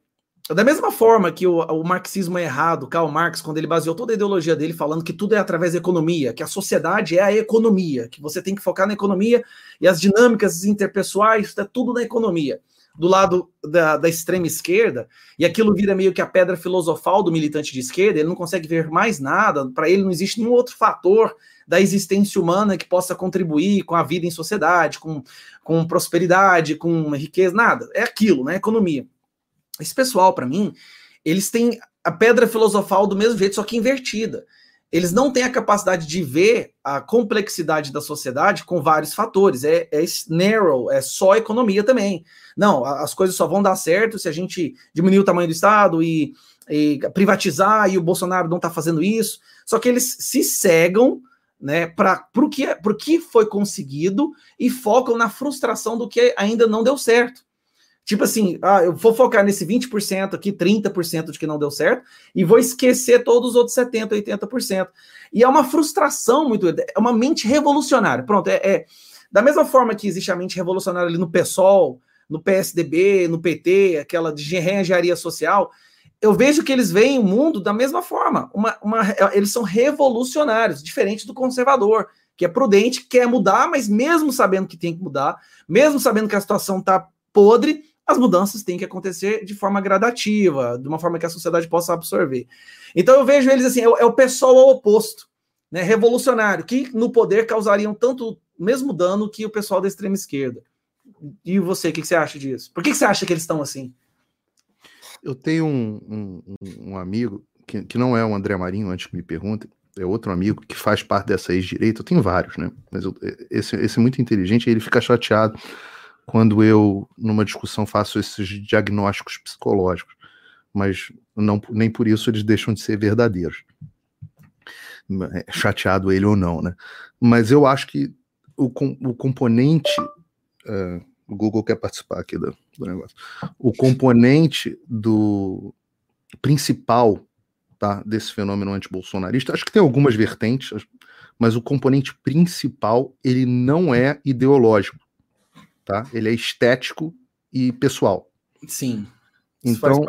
da mesma forma que o, o, marxismo é errado, Karl Marx, quando ele baseou toda a ideologia dele falando que tudo é através da economia, que a sociedade é a economia, que você tem que focar na economia e as dinâmicas interpessoais, é tudo na economia. Do lado da, da extrema esquerda, e aquilo vira meio que a pedra filosofal do militante de esquerda, ele não consegue ver mais nada, para ele não existe nenhum outro fator da existência humana que possa contribuir com a vida em sociedade, com, com prosperidade, com riqueza, nada. É aquilo, né? Economia. Esse pessoal, para mim, eles têm a pedra filosofal do mesmo jeito, só que invertida. Eles não têm a capacidade de ver a complexidade da sociedade com vários fatores. É, é narrow, é só economia também. Não, as coisas só vão dar certo se a gente diminuir o tamanho do Estado e, e privatizar, e o Bolsonaro não está fazendo isso. Só que eles se cegam né, para o que, que foi conseguido e focam na frustração do que ainda não deu certo. Tipo assim, ah, eu vou focar nesse 20% aqui, 30% de que não deu certo, e vou esquecer todos os outros 70%, 80%. E é uma frustração muito, é uma mente revolucionária. Pronto, é, é da mesma forma que existe a mente revolucionária ali no PSOL, no PSDB, no PT, aquela de reengenharia social, eu vejo que eles veem o mundo da mesma forma. Uma, uma, eles são revolucionários, diferente do conservador, que é prudente, quer mudar, mas mesmo sabendo que tem que mudar, mesmo sabendo que a situação está podre, as mudanças têm que acontecer de forma gradativa, de uma forma que a sociedade possa absorver. Então eu vejo eles assim, é, é o pessoal ao oposto, né, revolucionário, que no poder causariam tanto mesmo dano que o pessoal da extrema esquerda. E você, o que, você acha disso? Por que, você acha que eles estão assim? Eu tenho um, um, um amigo, que, que, não é o André Marinho, antes que me perguntem, é outro amigo que faz parte dessa ex-direita. Eu tenho vários, né? Mas eu, esse, esse é muito inteligente ele fica chateado quando eu, numa discussão, faço esses diagnósticos psicológicos, mas não, nem por isso eles deixam de ser verdadeiros. É, chateado ele ou não, né? Mas eu acho que o, o componente. Uh, o Google quer participar aqui do, do negócio. O componente do principal tá, desse fenômeno antibolsonarista, acho que tem algumas vertentes, mas o componente principal ele não é ideológico tá? Ele é estético e pessoal. Sim. Então,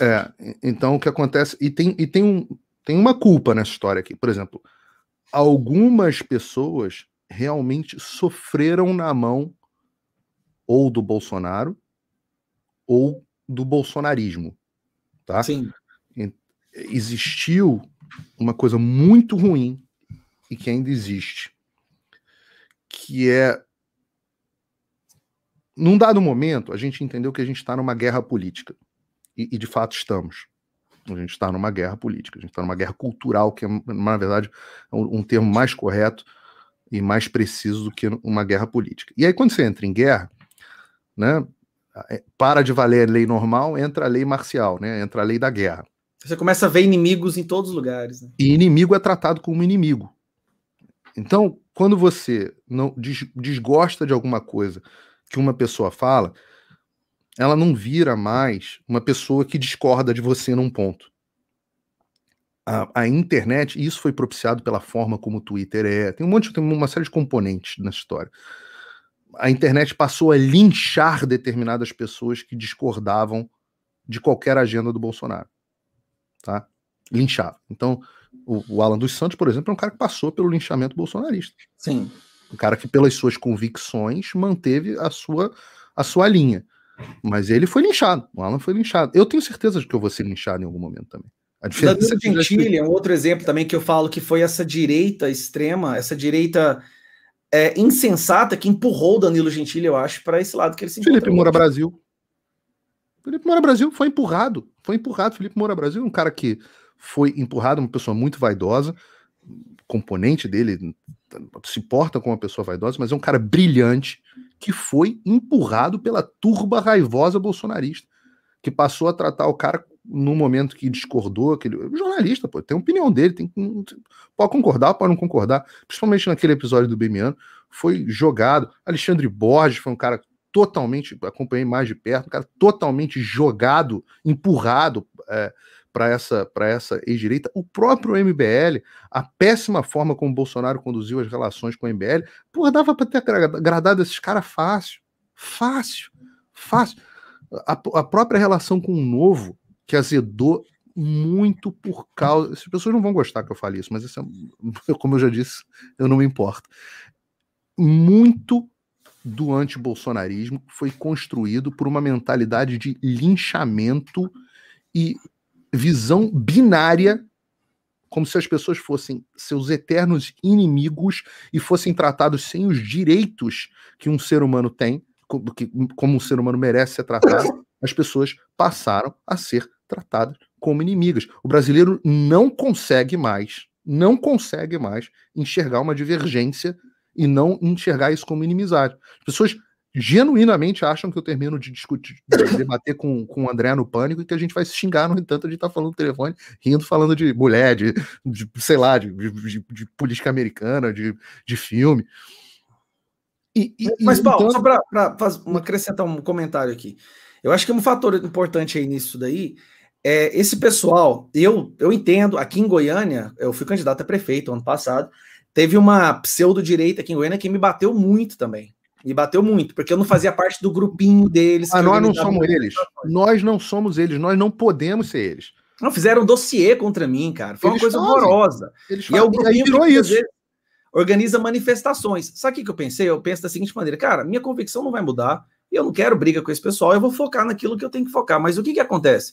é, então o que acontece e tem e tem um tem uma culpa nessa história aqui. Por exemplo, algumas pessoas realmente sofreram na mão ou do Bolsonaro ou do bolsonarismo, tá? Sim. Existiu uma coisa muito ruim e que ainda existe, que é num dado momento, a gente entendeu que a gente está numa guerra política. E, e, de fato estamos. A gente está numa guerra política, a gente está numa guerra cultural, que é, na verdade, é um, um, termo mais correto e mais preciso do que uma guerra política. E aí, quando você entra em guerra, né, é, para de valer a lei normal, entra a lei marcial, né? Entra a lei da guerra. Você começa a ver inimigos em todos os lugares. Né? E inimigo é tratado como inimigo. Então, quando você não desgosta de alguma coisa que uma pessoa fala, ela não vira mais uma pessoa que discorda de você num ponto. A, a internet, isso foi propiciado pela forma como o Twitter é, tem um monte, tem uma série de componentes nessa história. A internet passou a linchar determinadas pessoas que discordavam de qualquer agenda do Bolsonaro. Tá? Linchava. Então, o, o Alan dos Santos, por exemplo, é um cara que passou pelo linchamento bolsonarista. Sim. Um cara que, pelas suas convicções, manteve a sua, a sua linha. Mas ele foi linchado. O Alan foi linchado. Eu tenho certeza de que eu vou ser linchado em algum momento também. A diferença Danilo é Gentili é um outro exemplo também que eu falo que foi essa direita extrema, essa direita é, insensata que empurrou o Danilo Gentili, eu acho, para esse lado que ele se Felipe Moura Brasil. Felipe Moura Brasil foi empurrado. Foi empurrado. Felipe Moura Brasil é um cara que foi empurrado, uma pessoa muito vaidosa, componente dele se porta como uma pessoa vaidosa, mas é um cara brilhante que foi empurrado pela turba raivosa bolsonarista, que passou a tratar o cara no momento que discordou, aquele jornalista, pô, tem a opinião dele, tem pode concordar, pode não concordar, principalmente naquele episódio do Bemiano, foi jogado. Alexandre Borges foi um cara totalmente, acompanhei mais de perto, um cara totalmente jogado, empurrado é, para essa, essa ex-direita. O próprio MBL, a péssima forma como Bolsonaro conduziu as relações com o MBL, porra, dava para ter agradado esses caras fácil. Fácil. Fácil. A, a própria relação com o novo, que azedou muito por causa. As pessoas não vão gostar que eu fale isso, mas isso é, *laughs* como eu já disse, eu não me importo. Muito do antibolsonarismo foi construído por uma mentalidade de linchamento e visão binária, como se as pessoas fossem seus eternos inimigos e fossem tratados sem os direitos que um ser humano tem, como um ser humano merece ser tratado, *coughs* as pessoas passaram a ser tratadas como inimigas. O brasileiro não consegue mais, não consegue mais enxergar uma divergência e não enxergar isso como inimizade. As pessoas genuinamente acham que eu termino de discutir, de *coughs* debater com, com o André no pânico e que a gente vai se xingar, no entanto, de estar tá falando no telefone, rindo, falando de mulher, de, de sei lá, de, de, de, política americana, de, de filme. E, e, Mas, Paulo, então... só para acrescentar um comentário aqui. Eu acho que um fator importante aí nisso daí é esse pessoal. Eu, eu entendo, aqui em Goiânia, eu fui candidato a prefeito ano passado, teve uma pseudo-direita aqui em Goiânia que me bateu muito também me bateu muito, porque eu não fazia parte do grupinho deles. Ah, nós não somos eles. Nós não somos eles, nós não podemos ser eles. Não, fizeram um dossiê contra mim, cara. Foi eles uma coisa fazem. horrorosa. Eles e é o grupinho virou que, isso. organiza manifestações. Sabe o que, eu pensei? Eu penso da seguinte maneira, cara, minha convicção não vai mudar, e eu não quero briga com esse pessoal, eu vou focar naquilo que eu tenho que focar. Mas o que, que acontece?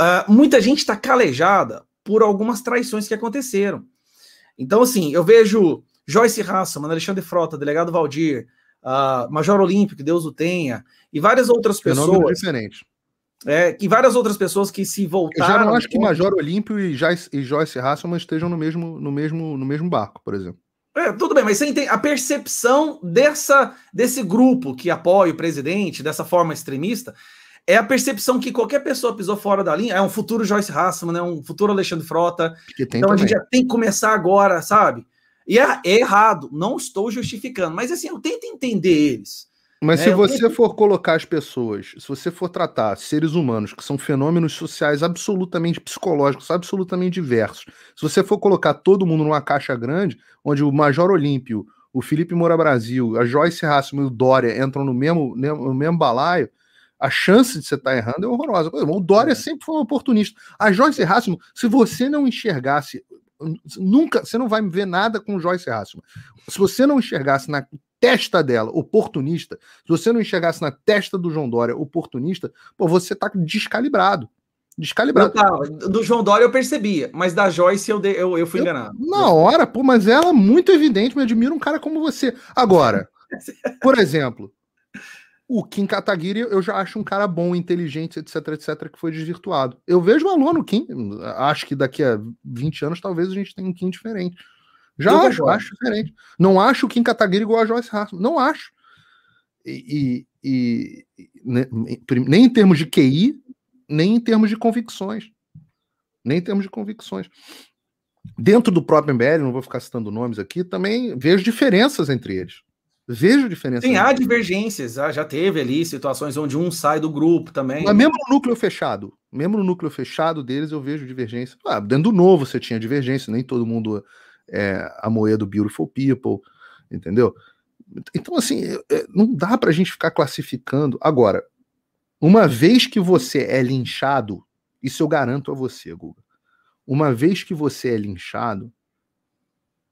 Uh, muita gente está calejada por algumas traições que aconteceram. Então, assim, eu vejo Joyce Hasselman, Alexandre Frota, delegado Valdir, uh, Major Olímpio, que Deus o tenha, e várias outras pessoas. diferentes. É, e várias outras pessoas que se voltaram. Eu já não acho que Major Olímpio e Joyce, e Joyce Hasselman estejam no mesmo, no, mesmo, no mesmo barco, por exemplo. É, tudo bem, mas você entende a percepção dessa, desse grupo que apoia o presidente dessa forma extremista é a percepção que qualquer pessoa pisou fora da linha é um futuro Joyce Hasselman, é um futuro Alexandre Frota. Então também. a gente já tem que começar agora, sabe? E é, é, errado, não estou justificando, mas assim, eu tento entender eles. Mas né? se você tento... for colocar as pessoas, se você for tratar seres humanos, que são fenômenos sociais absolutamente psicológicos, absolutamente diversos, se você for colocar todo mundo numa caixa grande, onde o Major Olímpio, o Felipe Moura Brasil, a Joyce Hassman e o Dória entram no mesmo, no mesmo balaio, a chance de você estar tá errando é horrorosa. O Dória é. sempre foi um oportunista. A Joyce Hassman, se você não enxergasse nunca, você não vai ver nada com Joyce Hasselman. Se você não enxergasse na testa dela oportunista, se você não enxergasse na testa do João Dória oportunista, pô, você tá descalibrado. Descalibrado. Tá, do João Dória eu percebia, mas da Joyce eu, eu, eu fui eu, enganado. Na hora, pô, mas ela é muito evidente, me admira um cara como você. Agora, *laughs* por exemplo, o Kim Kataguiri eu já acho um cara bom, inteligente, etc, etc, que foi desvirtuado. Eu vejo valor no Kim. Acho que daqui a 20 anos talvez a gente tenha um Kim diferente. Já eu acho, acho diferente. Não acho o Kim Kataguiri igual a Joyce Hasselman. Não acho. e, e, e nem em termos de QI, nem em termos de convicções. Nem em termos de convicções. Dentro do próprio MBL, não vou ficar citando nomes aqui, também vejo diferenças entre eles. Vejo diferenças. Tem há divergências, já teve ali situações onde um sai do grupo também. Mas mesmo no núcleo fechado, mesmo no núcleo fechado deles, eu vejo divergência. Ah, dentro do novo você tinha divergência, nem todo mundo é a moeda do Beautiful People, entendeu? Então, assim, é, não dá para a gente ficar classificando. Agora, uma vez que você é linchado, isso eu garanto a você, Guga. Uma vez que você é linchado,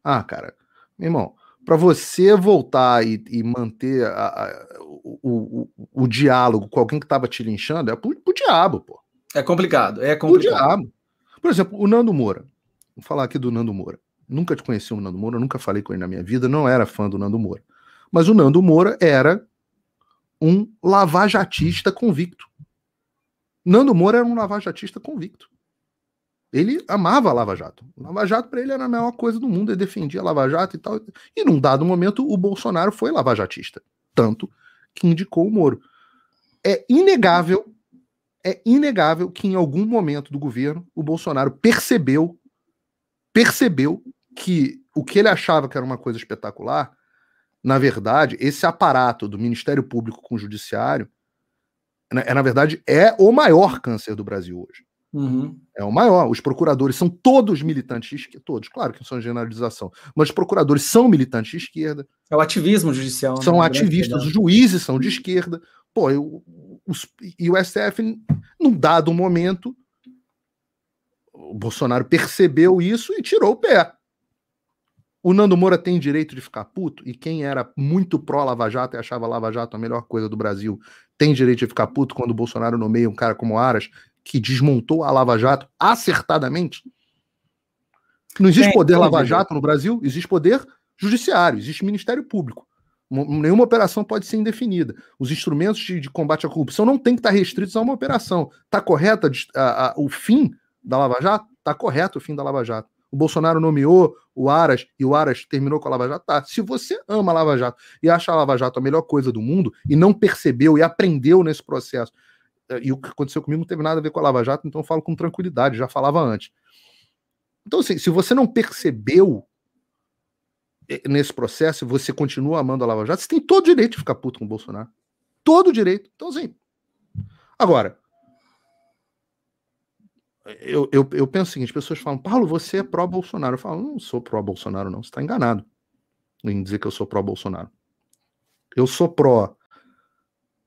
ah, cara, meu irmão, para você voltar e, e manter a, a, o, o, o, diálogo com alguém que estava te linchando, é pro, pro diabo, pô. É complicado, é complicado. Diabo. Por exemplo, o Nando Moura. Vou falar aqui do Nando Moura. Nunca te conheci o Nando Moura, nunca falei com ele na minha vida, não era fã do Nando Moura. Mas o Nando Moura era um lavajatista convicto. Nando Moura era um lavajatista convicto. Ele amava a Lava Jato. Lava Jato para ele era a melhor coisa do mundo, ele defendia a Lava Jato e tal. E num dado momento o Bolsonaro foi lavajatista, tanto que indicou o Moro. É inegável, é inegável que em algum momento do governo o Bolsonaro percebeu percebeu que o que ele achava que era uma coisa espetacular na verdade, esse aparato do Ministério Público com o Judiciário, é, na verdade, é o maior câncer do Brasil hoje. Uhum. É o maior. Os procuradores são todos militantes de esquerda. Todos, claro que são generalização. Mas os procuradores são militantes de esquerda. É o ativismo judicial. São né? ativistas. Os juízes são de esquerda. Pô, eu, os, e o STF, num dado momento, o Bolsonaro percebeu isso e tirou o pé. O Nando Moura tem direito de ficar puto? E quem era muito pró-Lava Jato e achava Lava Jato a melhor coisa do Brasil tem direito de ficar puto quando o Bolsonaro nomeia um cara como Aras, que desmontou a Lava Jato acertadamente? Não existe poder Lava Jato no Brasil, existe poder judiciário, existe Ministério Público. Nenhuma operação pode ser indefinida. Os instrumentos de, de combate à corrupção não têm que estar restritos a uma operação. Está correto a, a, o fim da Lava Jato? Está correto o fim da Lava Jato o Bolsonaro nomeou o Aras e o Aras terminou com a Lava Jato. Tá, se você ama a Lava Jato e acha a Lava Jato a melhor coisa do mundo e não percebeu e aprendeu nesse processo, e o que aconteceu comigo não teve nada a ver com a Lava Jato, então eu falo com tranquilidade, já falava antes. Então, assim, se você não percebeu eh, nesse processo você continua amando a Lava Jato, você tem todo o direito de ficar puto com o Bolsonaro. Todo o direito. Então, assim. Agora, eu, eu, eu penso o seguinte: as pessoas falam, Paulo, você é pró-Bolsonaro. Eu falo, não sou pró-Bolsonaro, não. Você está enganado em dizer que eu sou pró-Bolsonaro. Eu sou pró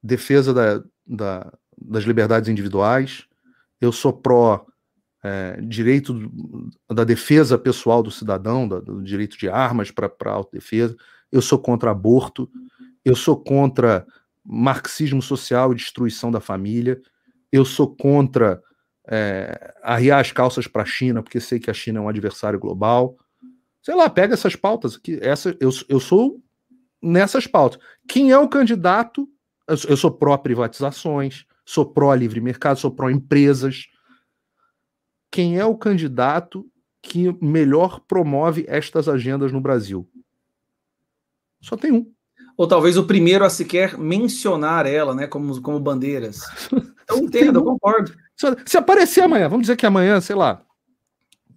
defesa da, da, das liberdades individuais, eu sou pró é, direito da defesa pessoal do cidadão, do, do direito de armas para autodefesa, eu sou contra aborto, eu sou contra marxismo social e destruição da família, eu sou contra é, arriar as calças para a China, porque sei que a China é um adversário global. Sei lá, pega essas pautas aqui. Essa, eu, eu sou nessas pautas. Quem é o candidato? Eu, eu sou pró-privatizações, sou pró-livre mercado, sou pró-empresas. Quem é o candidato que melhor promove estas agendas no Brasil? Só tem um. Ou talvez o primeiro a sequer mencionar ela, né, como, como bandeiras. *laughs* Eu entendo, eu concordo. Se aparecer amanhã, vamos dizer que amanhã, sei lá,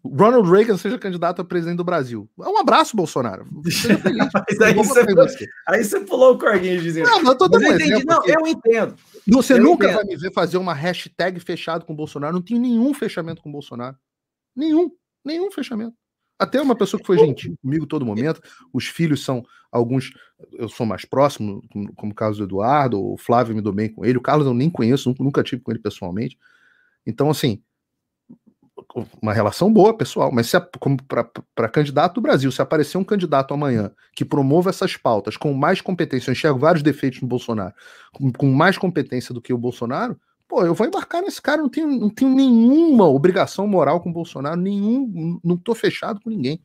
Ronald Reagan seja candidato a presidente do Brasil. Um abraço, Bolsonaro. *laughs* aí, você, aí, você, pulou o corguinho dizendo. Não, eu tô dando um exemplo, não, eu entendo. Você eu nunca entendo. vai me ver fazer uma hashtag fechado com o Bolsonaro. Não tem nenhum fechamento com o Bolsonaro. Nenhum. Nenhum fechamento. Até uma pessoa que foi gentil comigo todo momento. Os filhos são alguns. Eu sou mais próximo, como, como o caso do Eduardo. O Flávio me dou bem com ele. O Carlos eu nem conheço, nunca, nunca tive com ele pessoalmente. Então, assim, uma relação boa, pessoal, mas para candidato do Brasil, se aparecer um candidato amanhã que promova essas pautas com mais competência, eu enxergo vários defeitos no Bolsonaro, com, com, mais competência do que o Bolsonaro, pô, eu vou embarcar nesse cara, não tenho, não tenho nenhuma obrigação moral com o Bolsonaro, nenhum, não tô fechado com ninguém.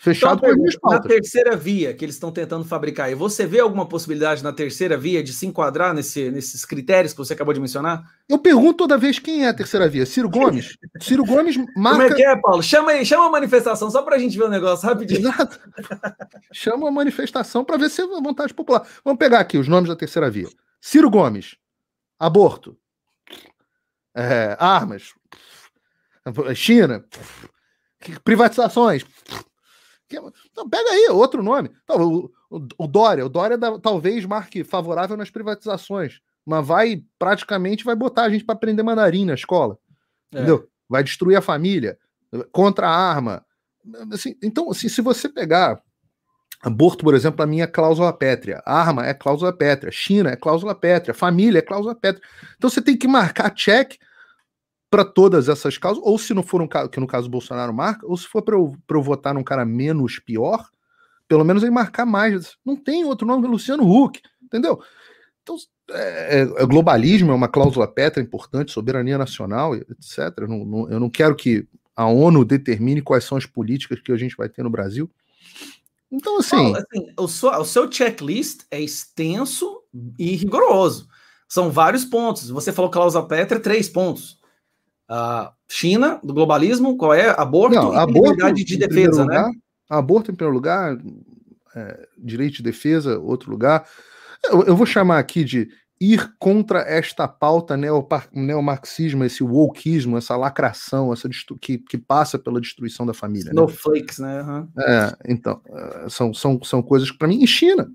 Fechado então, Na terceira via que eles estão tentando fabricar, e você vê alguma possibilidade na terceira via de se enquadrar nesse, nesses critérios que você acabou de mencionar? Eu pergunto toda vez quem é a terceira via. Ciro Gomes? Ciro Gomes marca. Como é que é, Paulo? Chama aí, chama a manifestação só para a gente ver o negócio rapidinho. Exato. chama a manifestação para ver se é vontade popular. Vamos pegar aqui os nomes da terceira via: Ciro Gomes, aborto, é, armas, China, privatizações. Então, pega aí, outro nome. Então, o, o, o, Dória, o Dória da, talvez marque favorável nas privatizações, mas vai praticamente vai botar a gente para aprender mandarim na escola. É. Entendeu? Vai destruir a família, contra a arma. Assim, então, assim, se você pegar aborto, por exemplo, a minha é cláusula pétrea, arma é cláusula pétrea, China é cláusula pétrea, família é cláusula pétrea. Então você tem que marcar check para todas essas causas, ou se não for um caso, que no caso Bolsonaro marca, ou se for para eu, eu votar num cara menos pior, pelo menos ele marcar mais. Não tem outro nome que Luciano Huck, entendeu? Então, é, é, globalismo é uma cláusula pétrea importante, soberania nacional, etc. Eu não, não, eu não quero que a ONU determine quais são as políticas que a gente vai ter no Brasil. Então, assim. Assim o, seu, o seu checklist é extenso e rigoroso. São vários pontos. Você falou cláusula pétrea, três pontos a China, do globalismo, qual é? Aborto Não, e aborto, liberdade de defesa, né? Lugar, aborto em primeiro lugar, é, direito de defesa, outro lugar. Eu, eu, vou chamar aqui de ir contra esta pauta neomarxismo, esse wokeismo, essa lacração, essa que, que passa pela destruição da família. Né? Snowflakes, né? né? Uhum. É, então, é, são, são, são coisas que, para mim, em China,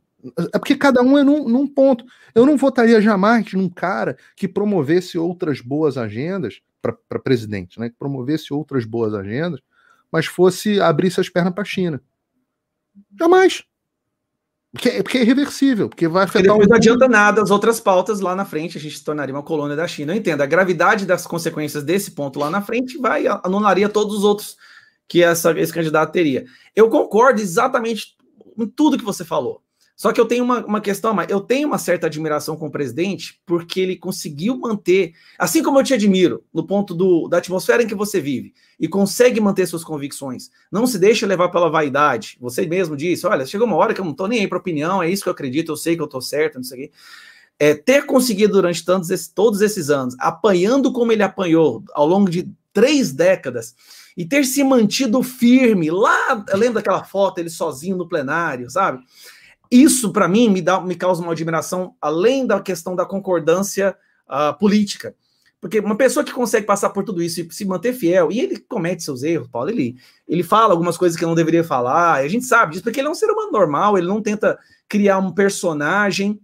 é porque cada um é num, num ponto. Eu não votaria jamais num cara que promovesse outras boas agendas para presidente, né? Que promovesse outras boas agendas, mas fosse abrir as pernas para a China. Jamais. Porque, é, porque é irreversível, porque vai afetar. Porque depois um... não adianta nada as outras pautas lá na frente, a gente se tornaria uma colônia da China. Eu entendo, a gravidade das consequências desse ponto lá na frente vai anularia todos os outros que essa, esse candidato teria. Eu concordo exatamente em tudo que você falou. Só que eu tenho uma, uma questão, mas eu tenho uma certa admiração com o presidente, porque ele conseguiu manter, assim como eu te admiro, no ponto do, da atmosfera em que você vive, e consegue manter suas convicções. Não se deixa levar pela vaidade. Você mesmo disse: olha, chegou uma hora que eu não tô nem aí para opinião, é isso que eu acredito, eu sei que eu tô certo, não sei o quê. É, ter conseguido durante tantos, todos esses anos, apanhando como ele apanhou ao longo de três décadas, e ter se mantido firme lá, lembra daquela foto, ele sozinho no plenário, sabe? Isso, para mim, me, dá, me causa uma admiração, além da questão da concordância uh, política. Porque uma pessoa que consegue passar por tudo isso e se manter fiel, e ele comete seus erros, Paulo, ele, ele fala algumas coisas que não deveria falar, a gente sabe disso, porque ele é um ser humano normal, ele não tenta criar um personagem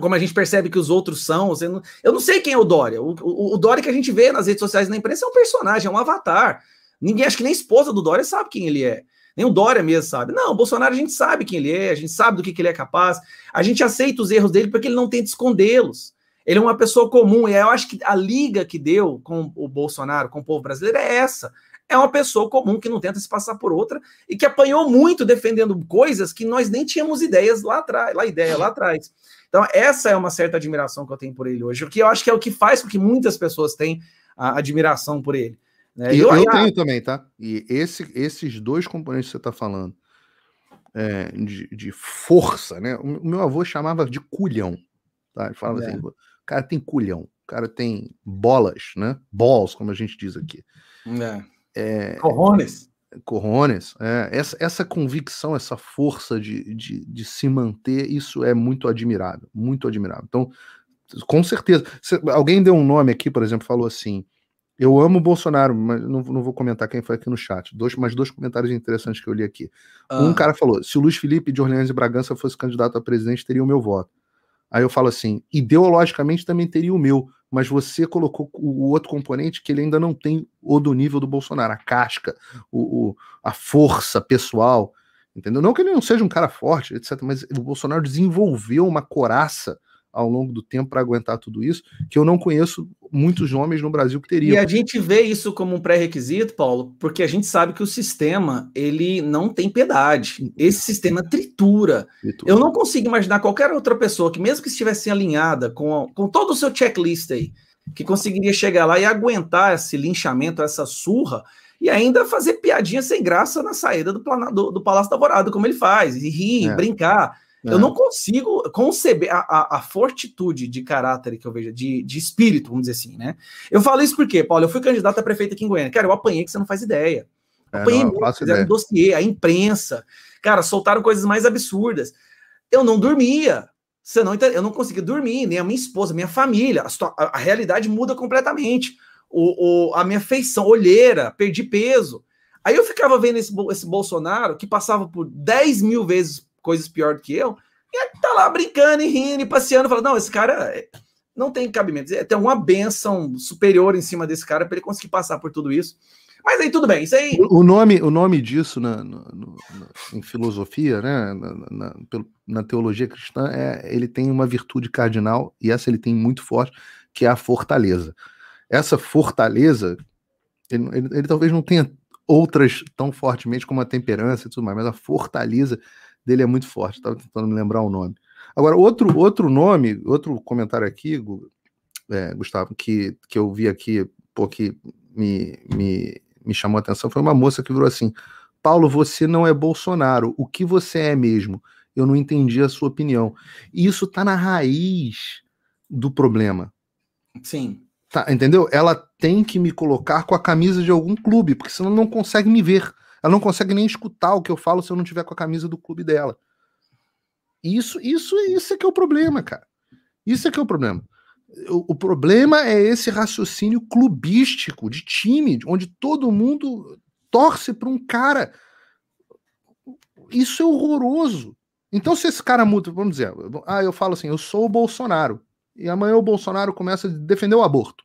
como a gente percebe que os outros são. Não, eu não sei quem é o Dória. O, o, o, Dória que a gente vê nas redes sociais na imprensa é um personagem, é um avatar. Ninguém, acho que nem esposa do Dória sabe quem ele é. Nem o Dória mesmo sabe. Não, o Bolsonaro a gente sabe quem ele é, a gente sabe do que, que ele é capaz, a gente aceita os erros dele porque ele não tenta escondê-los. Ele é uma pessoa comum, e eu acho que a liga que deu com o Bolsonaro, com o povo brasileiro, é essa. É uma pessoa comum que não tenta se passar por outra e que apanhou muito defendendo coisas que nós nem tínhamos ideias lá atrás, lá ideia lá atrás. Então, essa é uma certa admiração que eu tenho por ele hoje, o que eu acho que é o que faz com que muitas pessoas tenham a admiração por ele. Né? Eu, eu, tenho também, tá? E esse, esses dois componentes que você está falando, é, de, de, força, né? O meu avô chamava de culhão. Tá? Ele falava é. assim: o cara tem culhão, o cara tem bolas, né? Balls, como a gente diz aqui. É. É, Corrones. Corrones, é, essa, essa convicção, essa força de, de, de se manter, isso é muito admirável, muito admirável. Então, com certeza, se, alguém deu um nome aqui, por exemplo, falou assim: eu amo o Bolsonaro, mas não, não, vou comentar quem foi aqui no chat. Dois, mas dois comentários interessantes que eu li aqui. Ah. Um cara falou: se o Luiz Felipe de Orleans e Bragança fosse candidato a presidente, teria o meu voto. Aí eu falo assim: ideologicamente também teria o meu, mas você colocou o outro componente que ele ainda não tem o do nível do Bolsonaro, a casca, o, o a força pessoal, entendeu? Não que ele não seja um cara forte, etc., mas o Bolsonaro desenvolveu uma coraça ao longo do tempo para aguentar tudo isso, que eu não conheço muitos homens no Brasil que teriam. E a gente vê isso como um pré-requisito, Paulo, porque a gente sabe que o sistema ele não tem piedade. Esse sistema tritura. tritura. Eu não consigo imaginar qualquer outra pessoa que, mesmo que estivesse alinhada com, com todo o seu checklist aí, que conseguiria chegar lá e aguentar esse linchamento, essa surra, e ainda fazer piadinha sem graça na saída do, do, do Palácio da Alvorada, como ele faz, e rir, é. brincar. É. Eu não consigo conceber a, a, a, fortitude de caráter que eu vejo, de, de espírito, vamos dizer assim, né? Eu falo isso porque, Paulo, eu fui candidato a prefeito aqui em Goiânia. Cara, eu apanhei que você não faz ideia. É, apanhei muito, fizeram um dossiê, a imprensa. Cara, soltaram coisas mais absurdas. Eu não dormia. Você não Eu não conseguia dormir, nem a minha esposa, minha família. A, a, a realidade muda completamente. O, o, a minha feição, olheira, perdi peso. Aí eu ficava vendo esse, esse Bolsonaro que passava por 10 mil vezes coisas pior do que eu, e tá lá brincando e rindo e passeando, falando, não, esse cara é, não tem cabimento, é, tem uma benção superior em cima desse cara para ele conseguir passar por tudo isso. Mas aí tudo bem, isso aí. O nome, o nome disso na, em filosofia, né, na, na, na, teologia cristã, é ele tem uma virtude cardinal, e essa ele tem muito forte, que é a fortaleza. Essa fortaleza, ele, ele, ele talvez não tenha outras tão fortemente como a temperança e tudo mais, mas a fortaleza dele é muito forte. Estava tentando me lembrar o nome. Agora, outro, outro nome, outro comentário aqui, é, Gustavo, que, que eu vi aqui, pô, que me, me, me chamou a atenção, foi uma moça que virou assim: Paulo, você não é Bolsonaro. O que você é mesmo? Eu não entendi a sua opinião. E isso está na raiz do problema. Sim. Tá, entendeu? Ela tem que me colocar com a camisa de algum clube, porque senão não consegue me ver. Ela não consegue nem escutar o que eu falo se eu não tiver com a camisa do clube dela. Isso, isso, isso é que é o problema, cara. Isso é que é o problema. O, o problema é esse raciocínio clubístico de time, onde todo mundo torce para um cara. Isso é horroroso. Então, se esse cara muda, vamos dizer, ah, eu falo assim, eu sou o Bolsonaro, e amanhã o Bolsonaro começa a defender o aborto.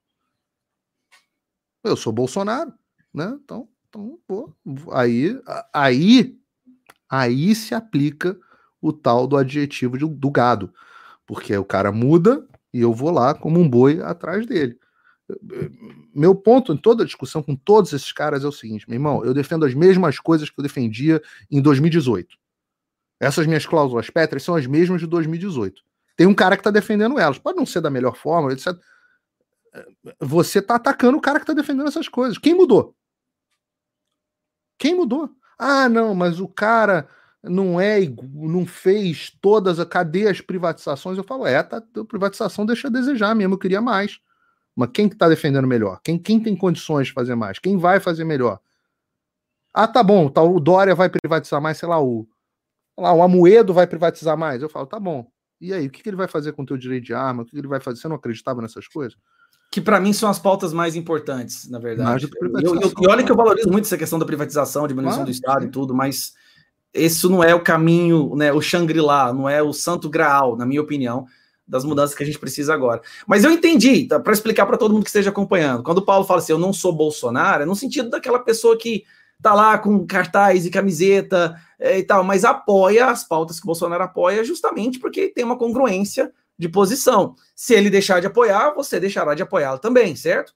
Eu sou Bolsonaro, né? Então, então, pô, aí, aí, aí se aplica o tal do adjetivo de, do gado, porque o cara muda e eu vou lá como um boi atrás dele. Meu ponto em toda a discussão com todos esses caras é o seguinte, meu irmão, eu defendo as mesmas coisas que eu defendia em 2018. Essas minhas cláusulas pétreas são as mesmas de 2018. Tem um cara que está defendendo elas. Pode não ser da melhor forma, etc. Você está atacando o cara que está defendendo essas coisas. Quem mudou? Quem mudou? Ah, não, mas o cara não é não fez todas cadê as privatizações? Eu falo, é, tá, privatização deixa a desejar mesmo, eu queria mais. Mas quem que tá defendendo melhor? Quem, quem tem condições de fazer mais? Quem vai fazer melhor? Ah, tá bom, tá, o Dória vai privatizar mais, sei lá, o, lá, o Amoedo vai privatizar mais. Eu falo, tá bom. E aí, o que, que ele vai fazer com o teu direito de arma? O que, que ele vai fazer? Você não acreditava nessas coisas? Que para mim são as pautas mais importantes, na verdade. Eu, eu, e olha que eu valorizo muito essa questão da privatização, diminuição do Estado e tudo, mas isso não é o caminho, né, o Shangri-La, não é o santo graal, na minha opinião, das mudanças que a gente precisa agora. Mas eu entendi, tá, para explicar para todo mundo que esteja acompanhando. Quando o Paulo fala assim, eu não sou Bolsonaro, é no sentido daquela pessoa que tá lá com cartaz e camiseta é, e tal, mas apoia as pautas que o Bolsonaro apoia justamente porque tem uma congruência de posição. Se ele deixar de apoiar, você deixará de apoiá-lo também, certo?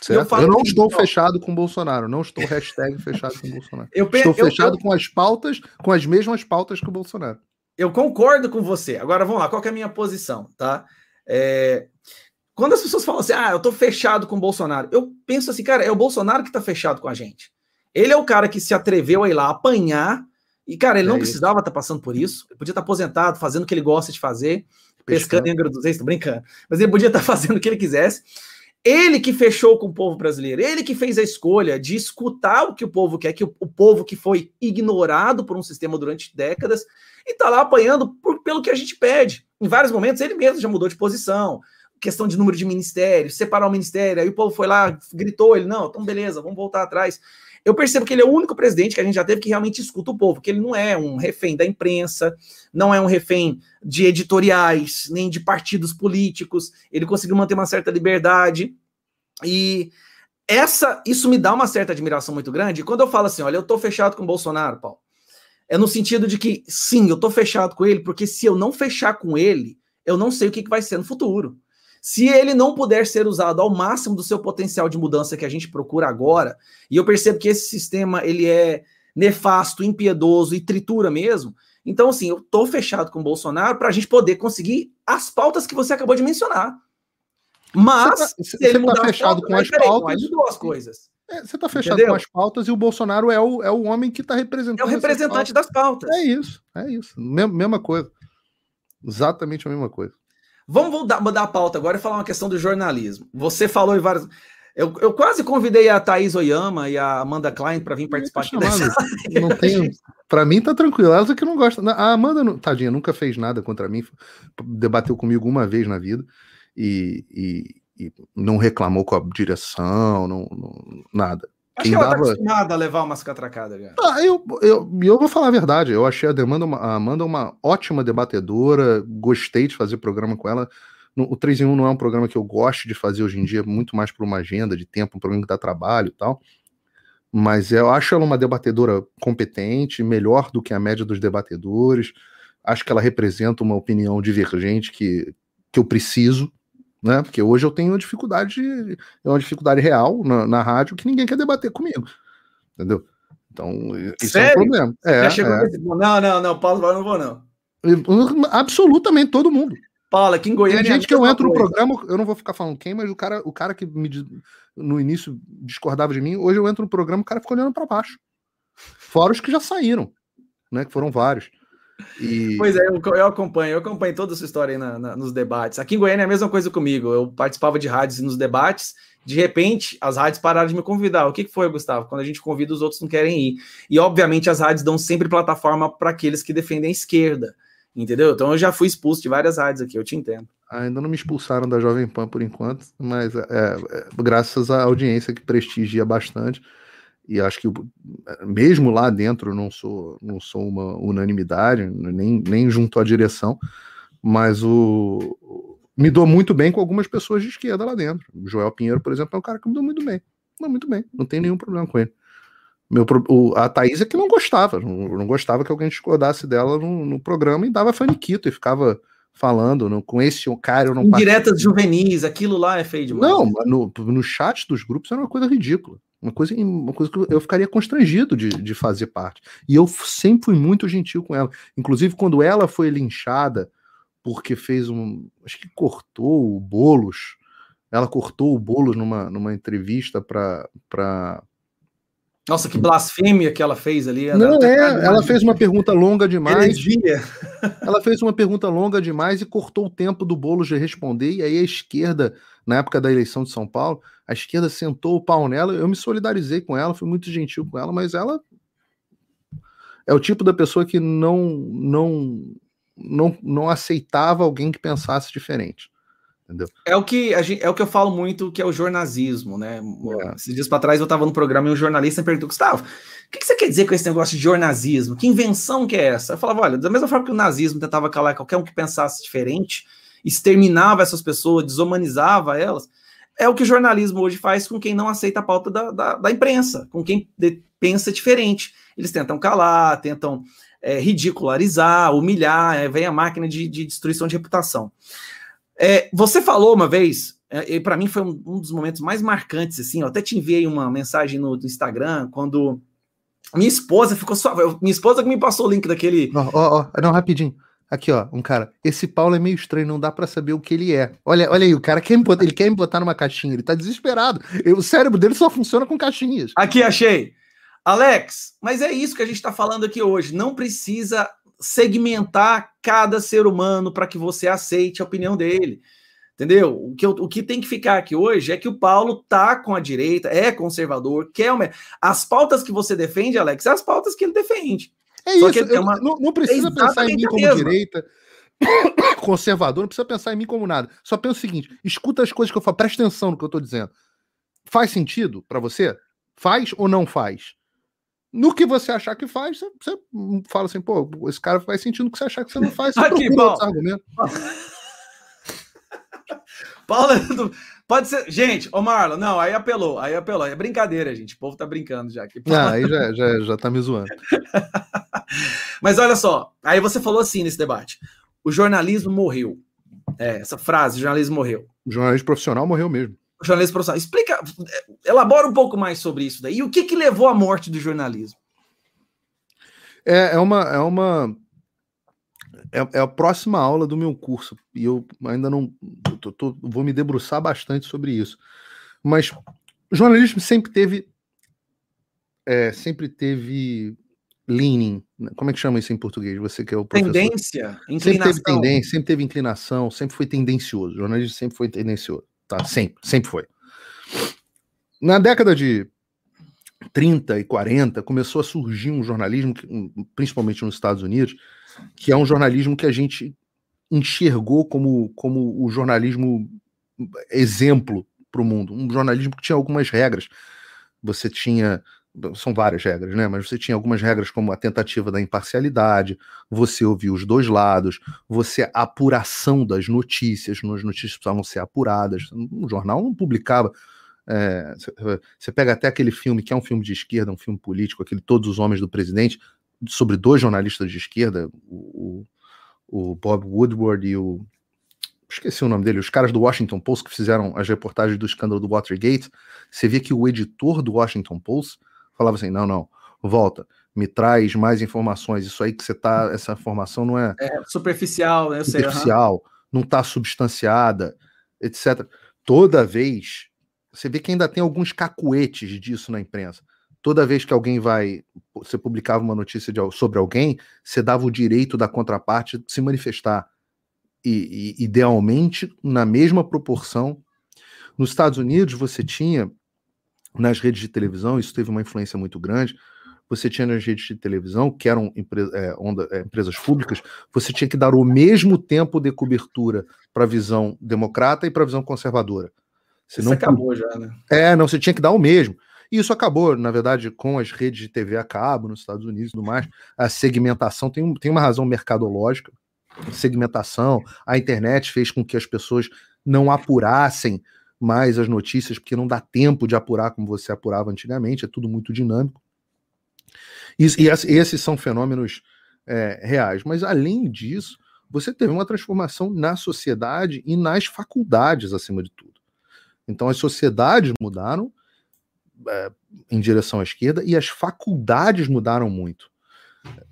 certo. Eu, eu, não estou fechado com o Bolsonaro, não estou hashtag fechado com o Bolsonaro. Eu, estou fechado eu, com as pautas, com as mesmas pautas que o Bolsonaro. Eu concordo com você. Agora vamos lá, qual é a minha posição, tá? É... Quando as pessoas falam assim, ah, eu estou fechado com o Bolsonaro, eu penso assim, cara, é o Bolsonaro que está fechado com a gente. Ele é o cara que se atreveu a ir lá apanhar, e, cara, ele é não precisava estar tá passando por isso, ele podia estar tá aposentado, fazendo o que ele gosta de fazer pescando em Angra dos Reis, tô brincando. Mas ele podia estar *laughs* fazendo o que ele quisesse. Ele que fechou com o povo brasileiro, ele que fez a escolha de escutar o que o povo quer, que o, o povo que foi ignorado por um sistema durante décadas, e tá lá apanhando por, pelo que a gente pede. Em vários momentos ele mesmo já mudou de posição, questão de número de ministérios, separar o ministério, aí o povo foi lá, gritou, ele, não, então beleza, vamos voltar atrás eu percebo que ele é o único presidente que a gente já teve que realmente escuta o povo, que ele não é um refém da imprensa, não é um refém de editoriais, nem de partidos políticos, ele conseguiu manter uma certa liberdade. E essa, isso me dá uma certa admiração muito grande. E quando eu falo assim, olha, eu tô fechado com o Bolsonaro, Paulo, é no sentido de que, sim, eu tô fechado com ele, porque se eu não fechar com ele, eu não sei o que, que vai ser no futuro. Se ele não puder ser usado ao máximo do seu potencial de mudança que a gente procura agora, e eu percebo que esse sistema ele é nefasto, impiedoso e tritura mesmo, então assim, eu tô fechado com o Bolsonaro para a gente poder conseguir as pautas que você acabou de mencionar. Mas você tá, se ele tá tá fechado pauta, com as pautas, mudou as coisas. É, você está fechado Entendeu? com as pautas e o Bolsonaro é o, é o homem que está representando. É o representante das pautas. É isso, é isso. Mesma coisa. Exatamente a mesma coisa. Vamos mudar, mudar a pauta agora e falar uma questão do jornalismo. Você falou em várias. Eu, eu quase convidei a Thaís Oyama e a Amanda Klein para vir participar aqui dessa. *laughs* Não tenho. Para mim tá tranquilo. Elas é que não gostam. A Amanda, tadinha, nunca fez nada contra mim. Debateu comigo uma vez na vida e, e, e não reclamou com a direção, não, não nada. Acho que ela tá dava... tá acostumada a levar umas catracadas, cara. Ah, eu, eu, eu vou falar a verdade. Eu achei a, demanda, a Amanda uma ótima debatedora. Gostei de fazer programa com ela. O 3 em 1 não é um programa que eu gosto de fazer hoje em dia, muito mais por uma agenda de tempo, um programa que dá trabalho e tal. Mas eu acho ela uma debatedora competente, melhor do que a média dos debatedores. Acho que ela representa uma opinião divergente que, que eu preciso, né? Porque hoje eu tenho uma dificuldade, é uma dificuldade real na, na rádio que ninguém quer debater comigo. Entendeu? Então, isso Sério? é um problema. É, é. Não, não, não, Paulo, eu não vou, não. Absolutamente todo mundo. Paula, aqui em Goiânia. Tem gente que eu entro coisa. no programa, eu não vou ficar falando quem, mas o cara, o cara que me, no início discordava de mim, hoje eu entro no programa, o cara fica olhando para baixo. Fora os que já saíram, né? Que foram vários. E... Pois é, eu, eu, acompanho, eu acompanho toda essa história aí na, na, nos debates. Aqui em Goiânia é a mesma coisa comigo. Eu participava de rádios nos debates, de repente as rádios pararam de me convidar. O que, que foi, Gustavo? Quando a gente convida, os outros não querem ir. E obviamente as rádios dão sempre plataforma para aqueles que defendem a esquerda. Entendeu? Então eu já fui expulso de várias rádios aqui, eu te entendo. Ainda não me expulsaram da Jovem Pan por enquanto, mas é, é, graças à audiência que prestigia bastante. E acho que mesmo lá dentro não sou não sou uma unanimidade, nem, nem junto à direção, mas o me dou muito bem com algumas pessoas de esquerda lá dentro. Joel Pinheiro, por exemplo, é um cara que me dou muito bem. Não, muito bem, não tem nenhum problema com ele. Meu, o, a Thaís é que não gostava, não, não gostava que alguém discordasse dela no, no, programa e dava faniquito e ficava falando no, com esse cara. Eu não Diretas juvenis, aquilo lá é feio demais. Não, no, no chat dos grupos era uma coisa ridícula. Uma coisa, uma coisa que eu ficaria constrangido de, de fazer parte. E eu sempre fui muito gentil com ela. Inclusive, quando ela foi linchada porque fez um. Acho que cortou o Bolos. Ela cortou o Bolos numa, numa entrevista para nossa, que blasfêmia que ela fez ali. Não é, ela fez uma pergunta longa demais. *laughs* ela fez uma pergunta longa demais e cortou o tempo do bolo de responder. E aí a esquerda, na época da eleição de São Paulo, a esquerda sentou o pau nela. Eu me solidarizei com ela, fui muito gentil com ela, mas ela é o tipo da pessoa que não não não, não aceitava alguém que pensasse diferente. Entendeu? É o que gente, é o que eu falo muito, que é o jornalismo, né? É. Esses dias para trás eu estava no programa e um jornalista me perguntou, Gustavo, o que, que, você quer dizer com esse negócio de jornalismo? Que invenção que é essa? Eu falava, olha, da mesma forma que o nazismo tentava calar qualquer um que pensasse diferente, exterminava essas pessoas, desumanizava elas, é o que o jornalismo hoje faz com quem não aceita a pauta da, da, da imprensa, com quem de, pensa diferente. Eles tentam calar, tentam é, ridicularizar, humilhar, é, vem a máquina de, de destruição de reputação. É, você falou uma vez, é, e para mim foi um, um, dos momentos mais marcantes, assim, eu até te enviei uma mensagem no, no Instagram, quando minha esposa ficou só. Minha esposa que me passou o link daquele. Ó, ó, ó, não, rapidinho. Aqui, ó, um cara. Esse Paulo é meio estranho, não dá para saber o que ele é. Olha, olha aí, o cara quer me botar, ele quer me botar numa caixinha, ele tá desesperado. o cérebro dele só funciona com caixinhas. Aqui, achei. Alex, mas é isso que a gente está falando aqui hoje. Não precisa segmentar cada ser humano para que você aceite a opinião dele. Entendeu? O que, eu, o que tem que ficar aqui hoje é que o Paulo tá com a direita, é conservador, quer uma... As pautas que você defende, Alex, são as pautas que ele defende. É Só isso, uma... não, não, precisa é pensar em mim como mesma. direita, *coughs* conservador, não precisa pensar em mim como nada. Só pensa o seguinte: escuta as coisas que eu falo, presta atenção no que eu tô dizendo. Faz sentido para você? Faz ou não faz? No que você achar que faz, você, você, fala assim, pô, esse cara faz sentido no que você achar que você não faz. Você *laughs* Aqui, Paulo. *laughs* Paulo, pode ser. Gente, ô Marlon, não, aí apelou, aí apelou. É brincadeira, gente. O povo tá brincando já aqui. Ah, aí já, já, já tá me zoando. *laughs* Mas olha só, aí você falou assim nesse debate: o jornalismo morreu. É, essa frase, o jornalismo morreu. O jornalismo profissional morreu mesmo jornalismo profissional. Explica, elabora um pouco mais sobre isso daí. E o que, que levou à morte do jornalismo? É, é uma. É uma é, é, a próxima aula do meu curso. E eu ainda não. Tô, tô, vou me debruçar bastante sobre isso. Mas o jornalismo sempre teve é, sempre teve leaning, né? como é que chama isso em português? Você que é o professor. Tendência, inclinação. Sempre teve tendência, sempre teve inclinação, sempre foi tendencioso. O jornalismo sempre foi tendencioso, tá? Sempre, sempre foi. Na década de 30 e 40 começou a surgir um jornalismo, principalmente nos Estados Unidos, que é um jornalismo que a gente enxergou como, como o jornalismo exemplo para o mundo, um jornalismo que tinha algumas regras. Você tinha são várias regras, né? Mas você tinha algumas regras como a tentativa da imparcialidade, você ouvir os dois lados, você a apuração das notícias, as notícias precisavam ser apuradas. O jornal não publicava. É, você pega até aquele filme que é um filme de esquerda, um filme político, aquele Todos os Homens do Presidente, sobre dois jornalistas de esquerda, o, o Bob Woodward e o esqueci o nome dele, os caras do Washington Post que fizeram as reportagens do escândalo do Watergate, você vê que o editor do Washington Post falava assim: não, não, volta, me traz mais informações. Isso aí que você tá, essa informação não é. É superficial, né? Eu superficial, sei, não está substanciada, etc. Toda vez, você vê que ainda tem alguns cacuetes disso na imprensa. Toda vez que alguém vai, você publicava uma notícia de, sobre alguém, você dava o direito da contraparte se manifestar. E, e idealmente, na mesma proporção. Nos Estados Unidos, você tinha nas redes de televisão, isso teve uma influência muito grande. Você tinha nas redes de televisão, que eram é, onda, é, empresas públicas, você tinha que dar o mesmo tempo de cobertura para a visão democrata e para a visão conservadora. Isso não... acabou já, né? É, não, você tinha que dar o mesmo. E isso acabou, na verdade, com as redes de TV a cabo nos Estados Unidos e tudo mais. A segmentação tem, tem uma razão mercadológica. Segmentação, a internet fez com que as pessoas não apurassem mais as notícias, porque não dá tempo de apurar como você apurava antigamente, é tudo muito dinâmico. E, e esses são fenômenos é, reais. Mas, além disso, você teve uma transformação na sociedade e nas faculdades, acima de tudo. Então, as sociedades mudaram é, em direção à esquerda e as faculdades mudaram muito.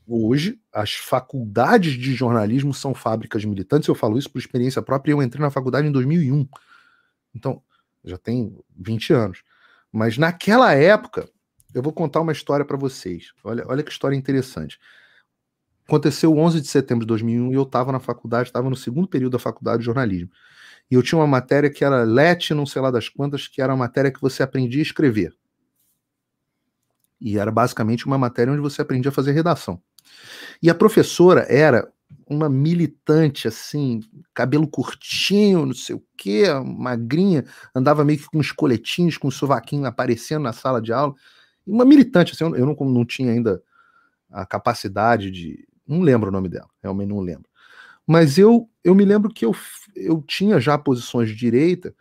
Hoje, as faculdades de jornalismo são fábricas militantes. Eu falo isso por experiência própria. Eu entrei na faculdade em 2001. Então, já tem 20 anos. Mas naquela época, eu vou contar uma história para vocês. Olha, olha que história interessante. Aconteceu 11 de setembro de 2001 e eu estava na faculdade, estava no segundo período da faculdade de jornalismo. E eu tinha uma matéria que era LET, não sei lá das quantas, que era uma matéria que você aprendia a escrever. E era basicamente uma matéria onde você aprendia a fazer redação. E a professora era uma militante, assim, cabelo curtinho, não sei o quê, magrinha, andava meio que com os coletinhos, com o sovaquinho aparecendo na sala de aula. Uma militante, assim, eu não, não tinha ainda a capacidade de. Não lembro o nome dela, realmente não lembro. Mas eu, eu me lembro que eu, eu tinha já posições de direita,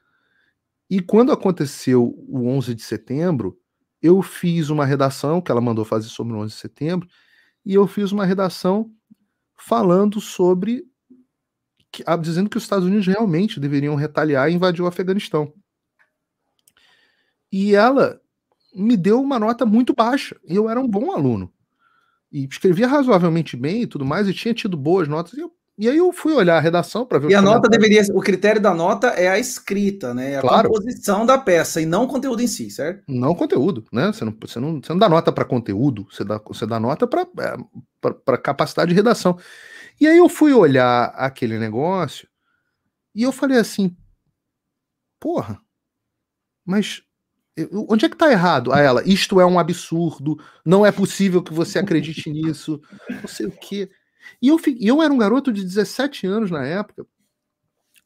e quando aconteceu o 11 de setembro, eu fiz uma redação que ela mandou fazer sobre o 11 de setembro, e eu fiz uma redação falando sobre dizendo que os Estados Unidos realmente deveriam retaliar e invadir o Afeganistão. E ela me deu uma nota muito baixa. E eu era um bom aluno. E escrevia razoavelmente bem e tudo mais, e tinha tido boas notas. E, eu, e aí eu fui olhar a redação para ver E a nota deveria. O critério da nota é a escrita, né? A claro. composição da peça, e não o conteúdo em si, certo? Não conteúdo, né? Você não, você não, você não dá nota para conteúdo, você dá, você dá nota para é, capacidade de redação. E aí eu fui olhar aquele negócio e eu falei assim, porra, mas onde é que tá errado? A ela, isto é um absurdo, não é possível que você acredite nisso, não sei o quê. E eu, eu era um garoto de 17 anos na época,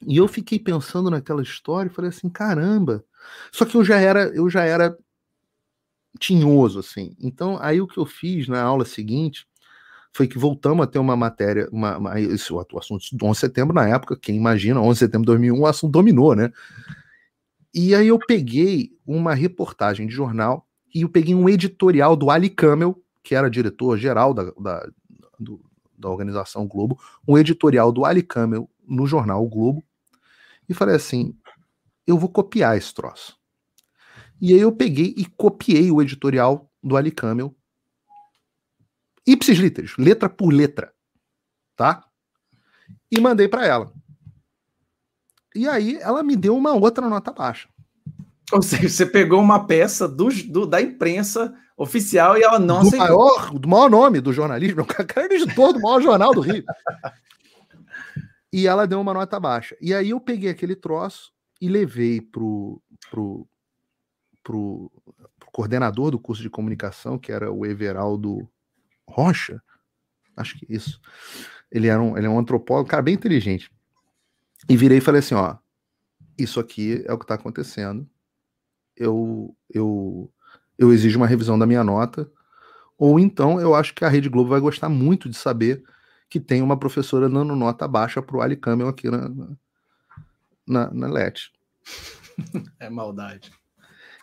e eu fiquei pensando naquela história e falei assim, caramba. Só que eu já era, eu já era tinhoso, assim. Então, aí o que eu fiz na aula seguinte foi que voltamos a ter uma matéria, uma, uma, esse, o assunto do 11 de setembro, na época, quem imagina, 11 de setembro de 2001, o assunto dominou, né? E aí eu peguei uma reportagem de jornal e eu peguei um editorial do Ali Camel, que era diretor-geral da, da, do, da organização Globo, um editorial do Ali Camel no jornal o Globo, e falei assim, eu vou copiar esse troço. E aí eu peguei e copiei o editorial do Ali Camel ipsis literis, letra por letra, tá? E mandei para ela. E aí ela me deu uma outra nota baixa. Ou seja, você pegou uma peça do, do da imprensa oficial e ela não do aceitou. Maior, do maior nome do jornalismo, o *laughs* cara é editor do maior jornal do Rio. e ela deu uma nota baixa. E aí eu peguei aquele troço e levei pro, pro, pro, pro coordenador do curso de comunicação, que era o Everaldo Rocha, acho que isso. Ele era um, ele é um antropólogo, cara bem inteligente. E virei e falei assim, ó, isso aqui é o que está acontecendo. Eu, eu, eu exijo uma revisão da minha nota. Ou então eu acho que a Rede Globo vai gostar muito de saber que tem uma professora dando nota baixa para o Ali Camel aqui na, na, na LET. *laughs* É maldade.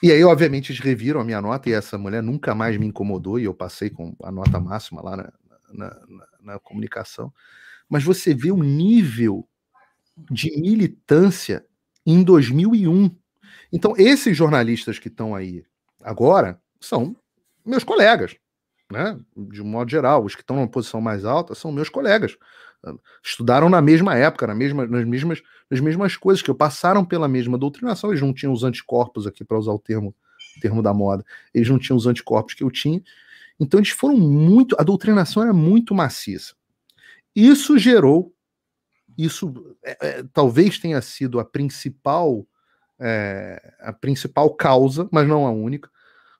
E aí, obviamente, eles reviram a minha nota e essa mulher nunca mais me incomodou e eu passei com a nota máxima lá na, na, na, na comunicação. Mas você vê o nível de militância em 2001. Então, esses jornalistas que estão aí agora são meus colegas, né? De um modo geral, os que estão numa posição mais alta são meus colegas. Estudaram na mesma época, na mesma, nas, mesmas, nas mesmas coisas, que passaram pela mesma doutrinação. Eles não tinham os anticorpos aqui, para usar o termo, termo da moda. Eles não tinham os anticorpos que eu tinha. Então, eles foram muito. A doutrinação era muito maciça. Isso gerou isso é, é, talvez tenha sido a principal é, a principal causa, mas não a única,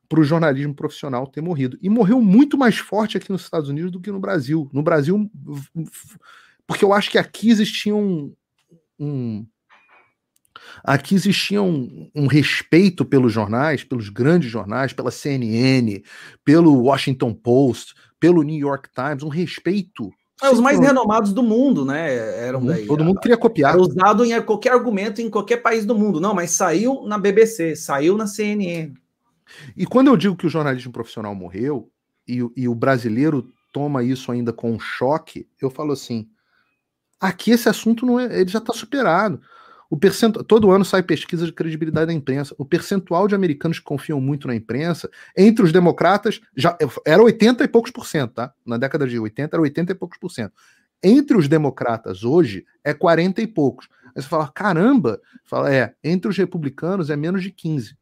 para o jornalismo profissional ter morrido. E morreu muito mais forte aqui nos Estados Unidos do que no Brasil. No Brasil, porque eu acho que aqui existia um, um aqui existia um, um, respeito pelos jornais, pelos grandes jornais, pela CNN, pelo Washington Post, pelo New York Times, um respeito é, os mais renomados do mundo, né? Eram daí. Todo mundo queria copiar. Era usado em qualquer argumento em qualquer país do mundo. Não, mas saiu na BBC, saiu na CNN. E quando eu digo que o jornalismo profissional morreu, e, e o brasileiro toma isso ainda com um choque, eu falo assim: aqui esse assunto não é, ele já está superado. O percentual, todo ano sai pesquisa de credibilidade da imprensa. O percentual de americanos que confiam muito na imprensa, entre os democratas, já era 80 e poucos por cento, tá? Na década de 80 era 80 e poucos por cento. Entre os democratas hoje é 40 e poucos. Aí você fala, caramba, fala, é, entre os republicanos é menos de 15.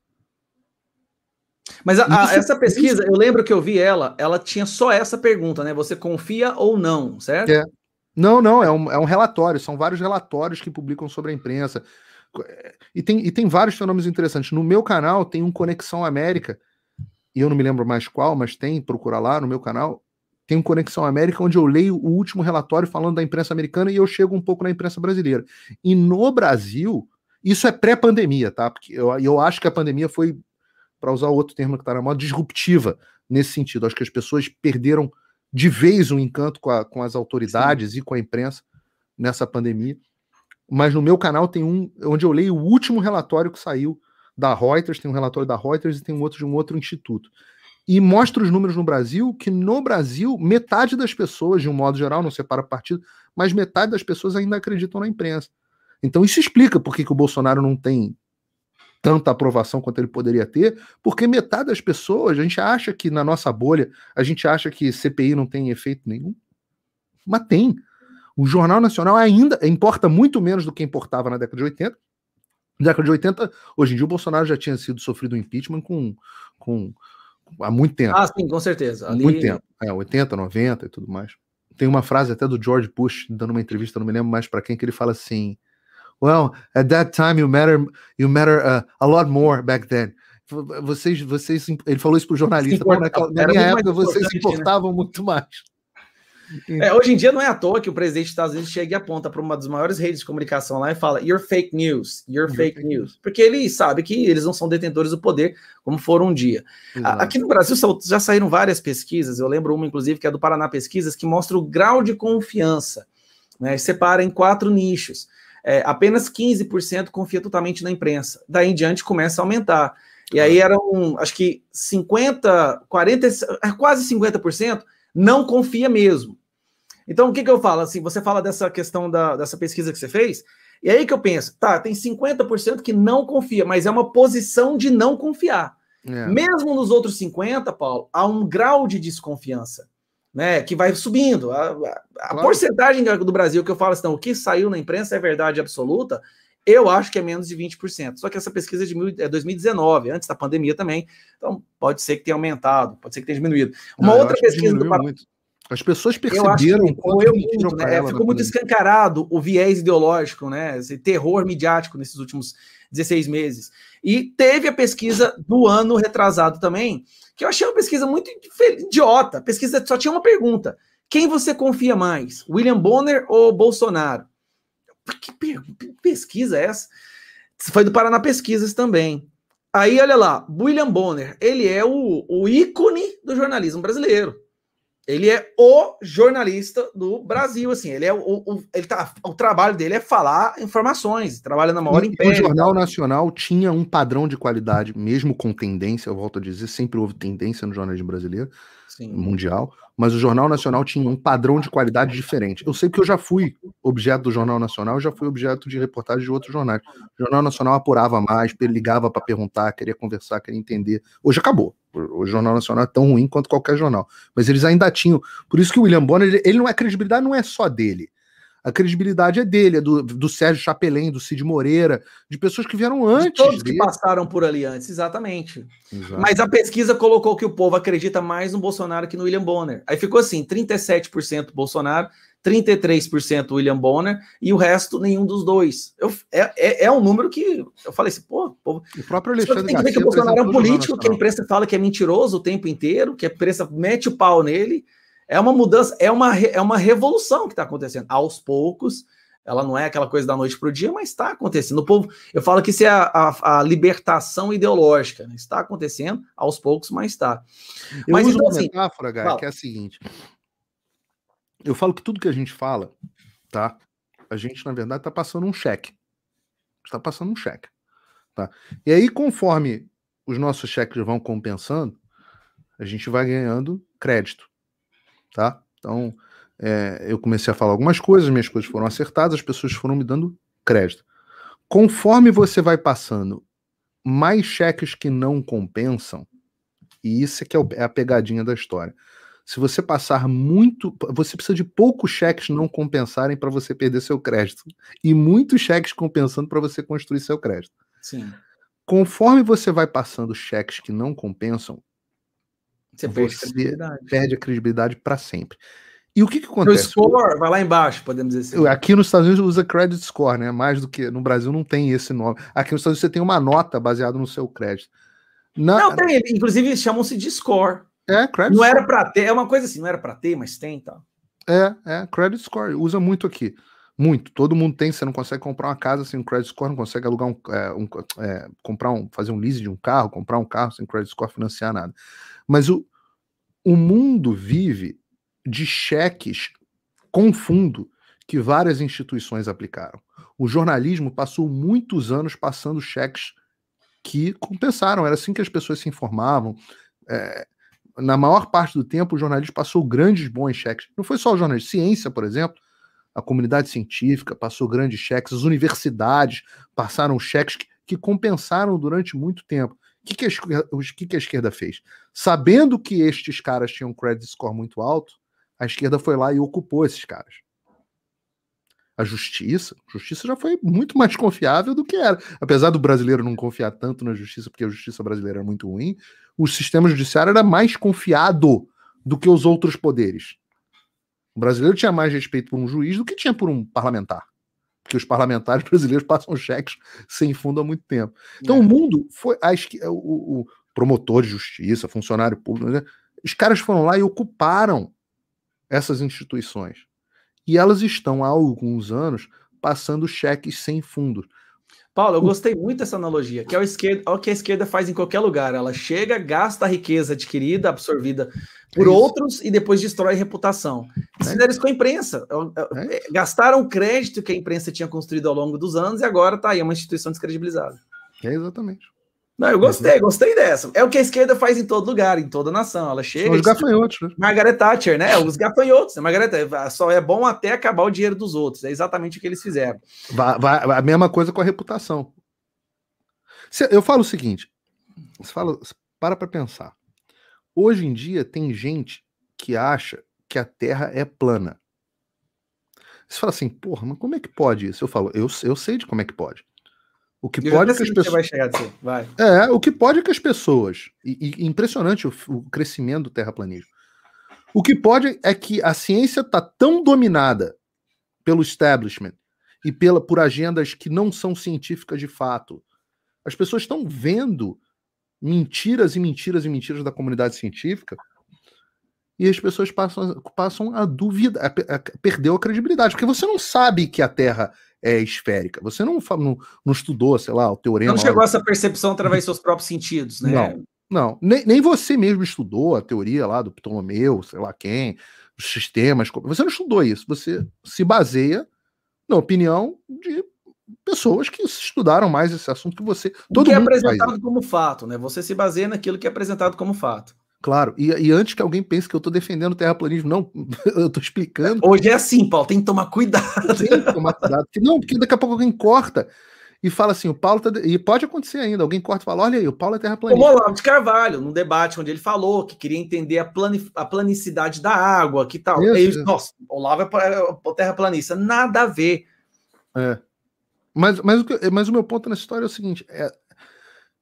Mas a, a, essa pesquisa, eu lembro que eu vi ela, ela tinha só essa pergunta, né? Você confia ou não, certo? É. Não, não, é um, é um relatório, são vários relatórios que publicam sobre a imprensa. E tem, e tem vários fenômenos interessantes. No meu canal tem um Conexão América, e eu não me lembro mais qual, mas tem, procura lá no meu canal. Tem um Conexão América onde eu leio o último relatório falando da imprensa americana e eu chego um pouco na imprensa brasileira. E no Brasil, isso é pré-pandemia, tá? Porque eu, eu acho que a pandemia foi, para usar outro termo que está na moda, disruptiva nesse sentido. Acho que as pessoas perderam de vez um encanto com, a, com as autoridades Sim. e com a imprensa nessa pandemia. Mas no meu canal tem um onde eu leio o último relatório que saiu da Reuters, tem um relatório da Reuters e tem um outro de um outro instituto. E mostra os números no Brasil, que no Brasil, metade das pessoas, de um modo geral, não separa partido, mas metade das pessoas ainda acreditam na imprensa. Então isso explica por que, que o Bolsonaro não tem tanta aprovação quanto ele poderia ter, porque metade das pessoas, a gente acha que na nossa bolha, a gente acha que CPI não tem efeito nenhum, mas tem. O Jornal Nacional ainda importa muito menos do que importava na década de 80. Na década de 80, hoje em dia o Bolsonaro já tinha sido sofrido um impeachment com, com, há muito tempo. Ah, sim, com certeza. Ali... Muito tempo. É, 80, 90 e tudo mais. Tem uma frase até do George Bush, dando uma entrevista, não me lembro mais para quem, que ele fala assim: Well, at that time you matter you matter uh, a lot more back then. Vocês, vocês, ele falou isso para o jornalista. Naquela, na minha época vocês se né? importavam né? muito mais. É, hoje em dia não é à toa que o presidente dos Estados Unidos chega e aponta para uma das maiores redes de comunicação lá e fala: You're fake news, you're fake news. Porque ele sabe que eles não são detentores do poder, como foram um dia. Exato. Aqui no Brasil já saíram várias pesquisas, eu lembro uma, inclusive, que é do Paraná Pesquisas, que mostra o grau de confiança. Né, separa em quatro nichos é, apenas 15% confia totalmente na imprensa. Daí em diante começa a aumentar. E aí eram, acho que 50, 40, é, quase 50% não confia mesmo. Então, o que, que eu falo? Assim, você fala dessa questão da, dessa pesquisa que você fez, e aí que eu penso, tá, tem 50% que não confia, mas é uma posição de não confiar. É. Mesmo nos outros 50, Paulo, há um grau de desconfiança né, que vai subindo. A, a, a claro. porcentagem do Brasil que eu falo assim, o que saiu na imprensa é verdade absoluta, Eu acho que é menos de 20%. Só que essa pesquisa é de 2019, é antes da pandemia também. Então, pode ser que tenha aumentado, pode ser que tenha diminuído. Uma Não, outra pesquisa do muito. As pessoas perceberam que foi muito, né? Ficou muito escancarado o viés ideológico, né? Esse terror midiático nesses últimos 16 meses. E teve a pesquisa do ano retrasado também, que eu achei uma pesquisa muito idiota. A pesquisa só tinha uma pergunta: quem você confia mais, William Bonner ou Bolsonaro? Que pesquisa é essa? Foi do Paraná Pesquisas também. Aí, olha lá, William Bonner, ele é o, o ícone do jornalismo brasileiro. Ele é o jornalista do Brasil, assim, ele é o, o, ele tá, o trabalho dele é falar informações, trabalha na maior empresa. O Jornal Nacional tinha um padrão de qualidade, mesmo com tendência, eu volto a dizer, sempre houve tendência no jornalismo brasileiro, Sim. mundial, mas o Jornal Nacional tinha um padrão de qualidade diferente. Eu sei que eu já fui objeto do Jornal Nacional, já fui objeto de reportagem de outros jornais. O Jornal Nacional apurava mais, ligava para perguntar, queria conversar, queria entender. Hoje acabou. O Jornal Nacional é tão ruim quanto qualquer jornal. Mas eles ainda tinham. Por isso que o William Bonner, ele, ele não é credibilidade, não é só dele. A credibilidade é dele, é do, do Sérgio Chapelin, do Cid Moreira, de pessoas que vieram antes. De todos dele. que passaram por ali antes, exatamente. Exato. Mas a pesquisa colocou que o povo acredita mais no Bolsonaro que no William Bonner. Aí ficou assim: 37% Bolsonaro, 33% William Bonner e o resto nenhum dos dois. Eu, é, é, é, um número que eu falei assim, pô, pô o próprio Alexandre tem que ver que o Bolsonaro é um político que a imprensa fala que é mentiroso o tempo inteiro, que a imprensa mete o pau nele. É uma mudança, é uma, é uma revolução que está acontecendo aos poucos. Ela não é aquela coisa da noite para o dia, mas está acontecendo. O povo, eu falo que isso é a, a, a libertação ideológica. Né? Está acontecendo aos poucos, mas está. Eu mas, uso então, uma assim, metáfora, Gai, que é a seguinte: eu falo que tudo que a gente fala, tá? A gente, na verdade, está passando um cheque. Está passando um cheque. Tá? E aí, conforme os nossos cheques vão compensando, a gente vai ganhando crédito. Tá? Então, é, eu comecei a falar algumas coisas, minhas coisas foram acertadas, as pessoas foram me dando crédito. Conforme você vai passando mais cheques que não compensam, e isso é que é, é a pegadinha da história se você passar muito, você precisa de poucos cheques não compensarem para você perder seu crédito e muitos cheques compensando para você construir seu crédito. Sim. Conforme você vai passando cheques que não compensam, você, perde, você credibilidade. perde a credibilidade para sempre. E o que, que acontece? O score vai lá embaixo, podemos dizer assim. Aqui nos Estados Unidos usa credit score, né? Mais do que no Brasil não tem esse nome. Aqui nos Estados Unidos você tem uma nota baseada no seu crédito. Na... Não tem, inclusive chamam-se de score. É, credit Não score. era para ter, é uma coisa assim, não era para ter, mas tem, tá? É, é, credit score, usa muito aqui. Muito. Todo mundo tem, você não consegue comprar uma casa sem credit score, não consegue alugar um, é, um é, comprar um, fazer um lease de um carro, comprar um carro sem credit score, financiar nada. Mas o, o mundo vive de cheques com fundo que várias instituições aplicaram. O jornalismo passou muitos anos passando cheques que compensaram, era assim que as pessoas se informavam. É, na maior parte do tempo, o jornalismo passou grandes bons cheques. Não foi só o jornalismo, ciência, por exemplo, a comunidade científica passou grandes cheques, as universidades passaram cheques que, que compensaram durante muito tempo. O que, que, a que, que a esquerda fez? Sabendo que estes caras tinham um credit score muito alto, a esquerda foi lá e ocupou esses caras. A justiça, a justiça já foi muito mais confiável do que era. Apesar do brasileiro não confiar tanto na justiça, porque a justiça brasileira é muito ruim, o sistema judiciário era mais confiado do que os outros poderes. O brasileiro tinha mais respeito por um juiz do que tinha por um parlamentar. Porque os parlamentares *laughs* brasileiros passam cheques sem fundo há muito tempo. Então é. o mundo foi. A, o, o, promotor de justiça, funcionário público, né? os caras foram lá e ocuparam essas instituições. E elas estão há alguns anos passando cheques sem fundo. Paulo, eu gostei muito dessa analogia, que é o, esquerda, é o que a esquerda faz em qualquer lugar. Ela chega, gasta a riqueza adquirida, absorvida por é outros e depois destrói a reputação. É fizeram isso com a imprensa. É, é gastaram crédito que a imprensa tinha construído ao longo dos anos e agora está aí, é uma instituição descredibilizada. É exatamente. Não, eu gostei, gostei dessa. É o que a esquerda faz em todo lugar, em toda nação. Ela chega. Os gafanhotos, né? Margaret Thatcher, né? Os gafanhotos. Né? Margaret só é bom até acabar o dinheiro dos outros. É exatamente o que eles fizeram. Vai, vai, a mesma coisa com a reputação. Eu falo o seguinte: você fala, para para pensar. Hoje em dia tem gente que acha que a Terra é plana. Você fala assim, porra, mas como é que pode isso? Eu falo, eu, eu sei de como é que pode. O que pode que as pessoas. Assim. vai. É, o que pode que as pessoas. E, e impressionante o, o, crescimento do terraplanismo. O que pode é que a ciência está tão dominada pelo establishment e pela, por agendas que não são científicas de fato. As pessoas estão vendo mentiras e mentiras e mentiras da comunidade científica e as pessoas passam, passam a dúvida, a, a, perdeu a credibilidade, porque você não sabe que a Terra é esférica. Você não, não, não estudou, sei lá, o teorema. Não chegou a essa percepção através dos seus próprios sentidos, né? Não, não. Nem, nem você mesmo estudou a teoria lá do Ptolomeu, sei lá quem, os sistemas. Você não estudou isso. Você se baseia na opinião de pessoas que estudaram mais esse assunto que você. Todo o que é apresentado como fato, né? Você se baseia naquilo que é apresentado como fato. Claro, e, e, antes que alguém pense que eu estou defendendo o terraplanismo, não, *laughs* eu estou explicando. Hoje é assim, Paulo, tem que tomar cuidado. Tem que tomar cuidado, não, porque daqui a pouco alguém corta e fala assim, o Paulo tá. E pode acontecer ainda, alguém corta e fala: olha aí, o Paulo é terraplanista. Como Olavo de Carvalho, num debate onde ele falou que queria entender a, plani, a planicidade da água, que tal. Isso, Eles, Nossa, Olavo é, é terraplanista. Nada a ver. É. Mas, mas, o que, mas o meu ponto nessa história é o seguinte: é,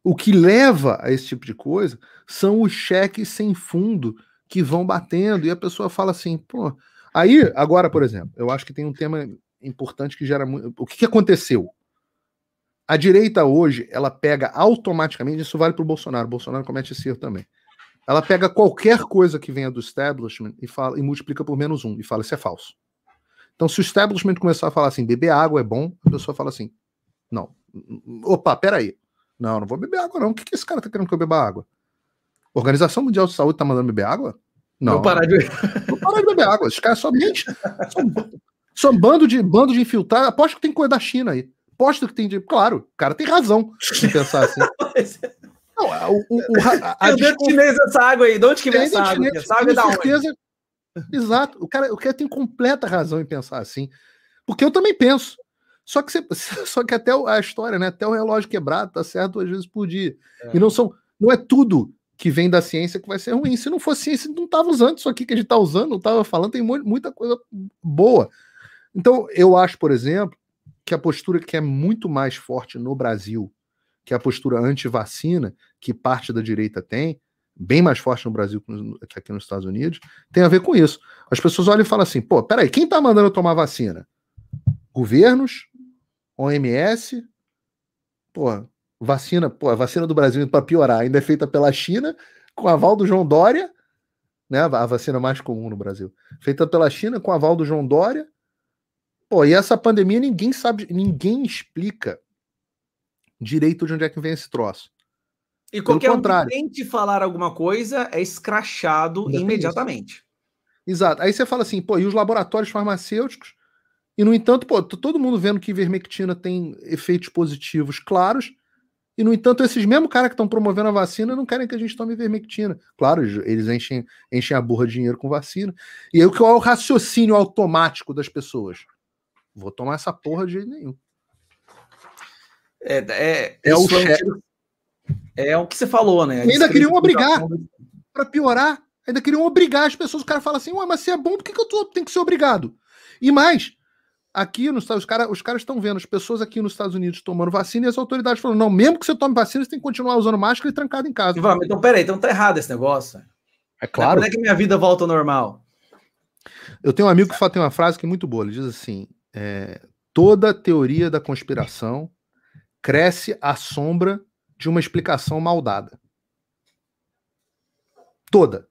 o que leva a esse tipo de coisa são os cheques sem fundo que vão batendo e a pessoa fala assim, pô. Aí, agora, por exemplo, eu acho que tem um tema importante que gera muito. O que, aconteceu? A direita hoje, ela pega automaticamente, isso vale para o Bolsonaro, o Bolsonaro comete esse erro também. Ela pega qualquer coisa que venha do establishment e, fala, e multiplica por menos um e fala, isso é falso. Então, se o establishment começar a falar assim, beber água é bom, a pessoa fala assim, não, opa, peraí, não, não vou beber água, não. O que, que esse cara tá querendo que eu beba água? Organização Mundial de Saúde tá mandando beber água? Não. Vou parar de, vou parar de beber água. Os caras só mente. São, são bando de bando de infiltrados. Aposto que tem coisa da China aí. Aposto que tem de. Claro, o cara tem razão de pensar assim. *laughs* Não, o, o, o, a, a, de chinês essa água aí? De onde que vem essa água? Essa água é da certeza, onde? Exato. O cara, o cara tem completa razão em pensar assim. Porque eu também penso. Só que, você, *laughs* só que até a história, né? Até o relógio quebrado tá certo duas vezes por dia. É. E não são, não é tudo que vem da ciência que vai ser ruim. Se não fosse ciência, não tava usando isso aqui que a gente tá usando, não tava falando, tem muita coisa boa. Então, eu acho, por exemplo, que a postura que é muito mais forte no Brasil, que é a postura anti-vacina, que parte da direita tem, bem mais forte no Brasil que aqui nos Estados Unidos, tem a ver com isso. As pessoas olham e falam assim: pô, peraí, quem tá mandando eu tomar vacina? Governos, OMS, pô, vacina, pô, a vacina do Brasil para piorar ainda é feita pela China com aval do João Dória, né? A vacina mais comum no Brasil, feita pela China com aval do João Dória. Pô, e essa pandemia ninguém sabe, ninguém explica direito de onde é que vem esse troço. E qualquer um que tente falar alguma coisa é escrachado imediatamente. Exato. Aí você fala assim, pô, e os laboratórios farmacêuticos e, no entanto, pô, todo mundo vendo que ivermectina tem efeitos positivos claros. E, no entanto, esses mesmos caras que estão promovendo a vacina não querem que a gente tome ivermectina. Claro, eles enchem, enchem a burra de dinheiro com vacina. E aí, qual é o raciocínio automático das pessoas? Vou tomar essa porra de jeito nenhum. É, é, é o chefe. É o que você falou, né? E ainda queriam obrigar. Para piorar, ainda queriam obrigar as pessoas. O cara fala assim: Ué, mas se é bom, por que, que eu tô, tenho que ser obrigado? E mais, aqui nos Estados os caras os caras estão vendo as pessoas aqui nos Estados Unidos tomando vacina e as autoridades falando: não, mesmo que você tome vacina, você tem que continuar usando máscara e trancado em casa. então, peraí, então tá errado esse negócio. É claro. Quando é que minha vida volta ao normal? Eu tenho um amigo que tem uma frase que é muito boa. Ele diz assim: é, toda teoria da conspiração cresce à sombra de uma explicação mal dada. Toda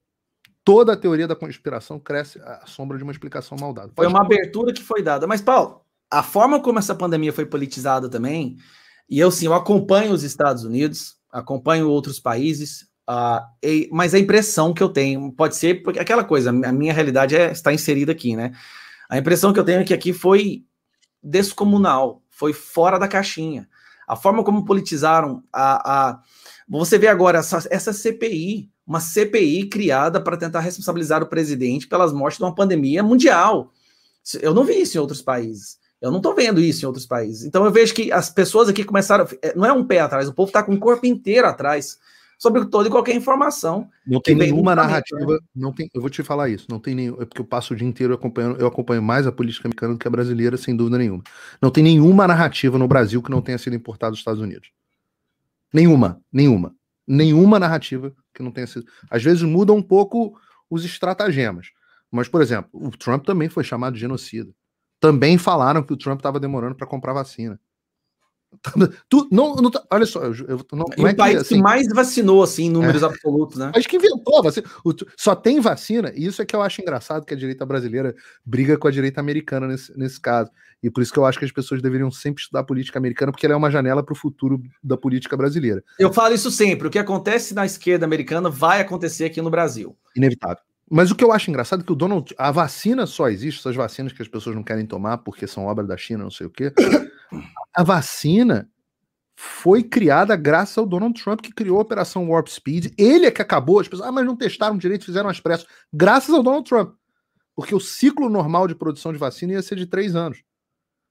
toda a teoria da conspiração cresce à sombra de uma explicação mal dada. Pode foi uma abertura que foi dada. Mas, Paulo, a forma como essa pandemia foi politizada também, e eu sim, eu acompanho os Estados Unidos, acompanho outros países, uh, e, mas a impressão que eu tenho, pode ser, porque aquela coisa, a minha realidade é, está inserida aqui, né? A impressão que eu tenho é que aqui foi descomunal, foi fora da caixinha. A forma como politizaram a. a você vê agora essa, essa CPI, uma CPI criada para tentar responsabilizar o presidente pelas mortes de uma pandemia mundial. Eu não vi isso em outros países. Eu não estou vendo isso em outros países. Então eu vejo que as pessoas aqui começaram. É, não é um pé atrás, o povo está com o corpo inteiro atrás. sobre toda e qualquer informação. Não tem nenhuma narrativa, né? não tem, eu vou te falar isso, não tem nenhum, é porque eu passo o dia inteiro acompanhando, eu acompanho mais a política americana do que a brasileira, sem dúvida nenhuma. Não tem nenhuma narrativa no Brasil que não tenha sido importada dos Estados Unidos. Nenhuma, nenhuma. Nenhuma narrativa que não tenha sido. Às vezes muda um pouco os estratagemas. Mas, por exemplo, o Trump também foi chamado de genocida. Também falaram que o Trump estava demorando para comprar vacina. *laughs* Tu, não, não, tá, olha só, eu, não, não é o país que, assim, que mais vacinou, assim, em números é, absolutos, né? Acho que inventou vacina. Só tem vacina, e isso é que eu acho engraçado que a direita brasileira briga com a direita americana nesse, nesse caso. E por isso que eu acho que as pessoas deveriam sempre estudar política americana, porque ela é uma janela para o futuro da política brasileira. Eu falo isso sempre: o que acontece na esquerda americana vai acontecer aqui no Brasil. Inevitável. Mas o que eu acho engraçado é que o Donald. A vacina só existe, essas vacinas que as pessoas não querem tomar porque são obra da China, não sei o quê. A vacina foi criada graças ao Donald Trump, que criou a Operação Warp Speed. Ele é que acabou, as pessoas, ah, mas não testaram direito, fizeram as pressas. Graças ao Donald Trump. Porque o ciclo normal de produção de vacina ia ser de três anos.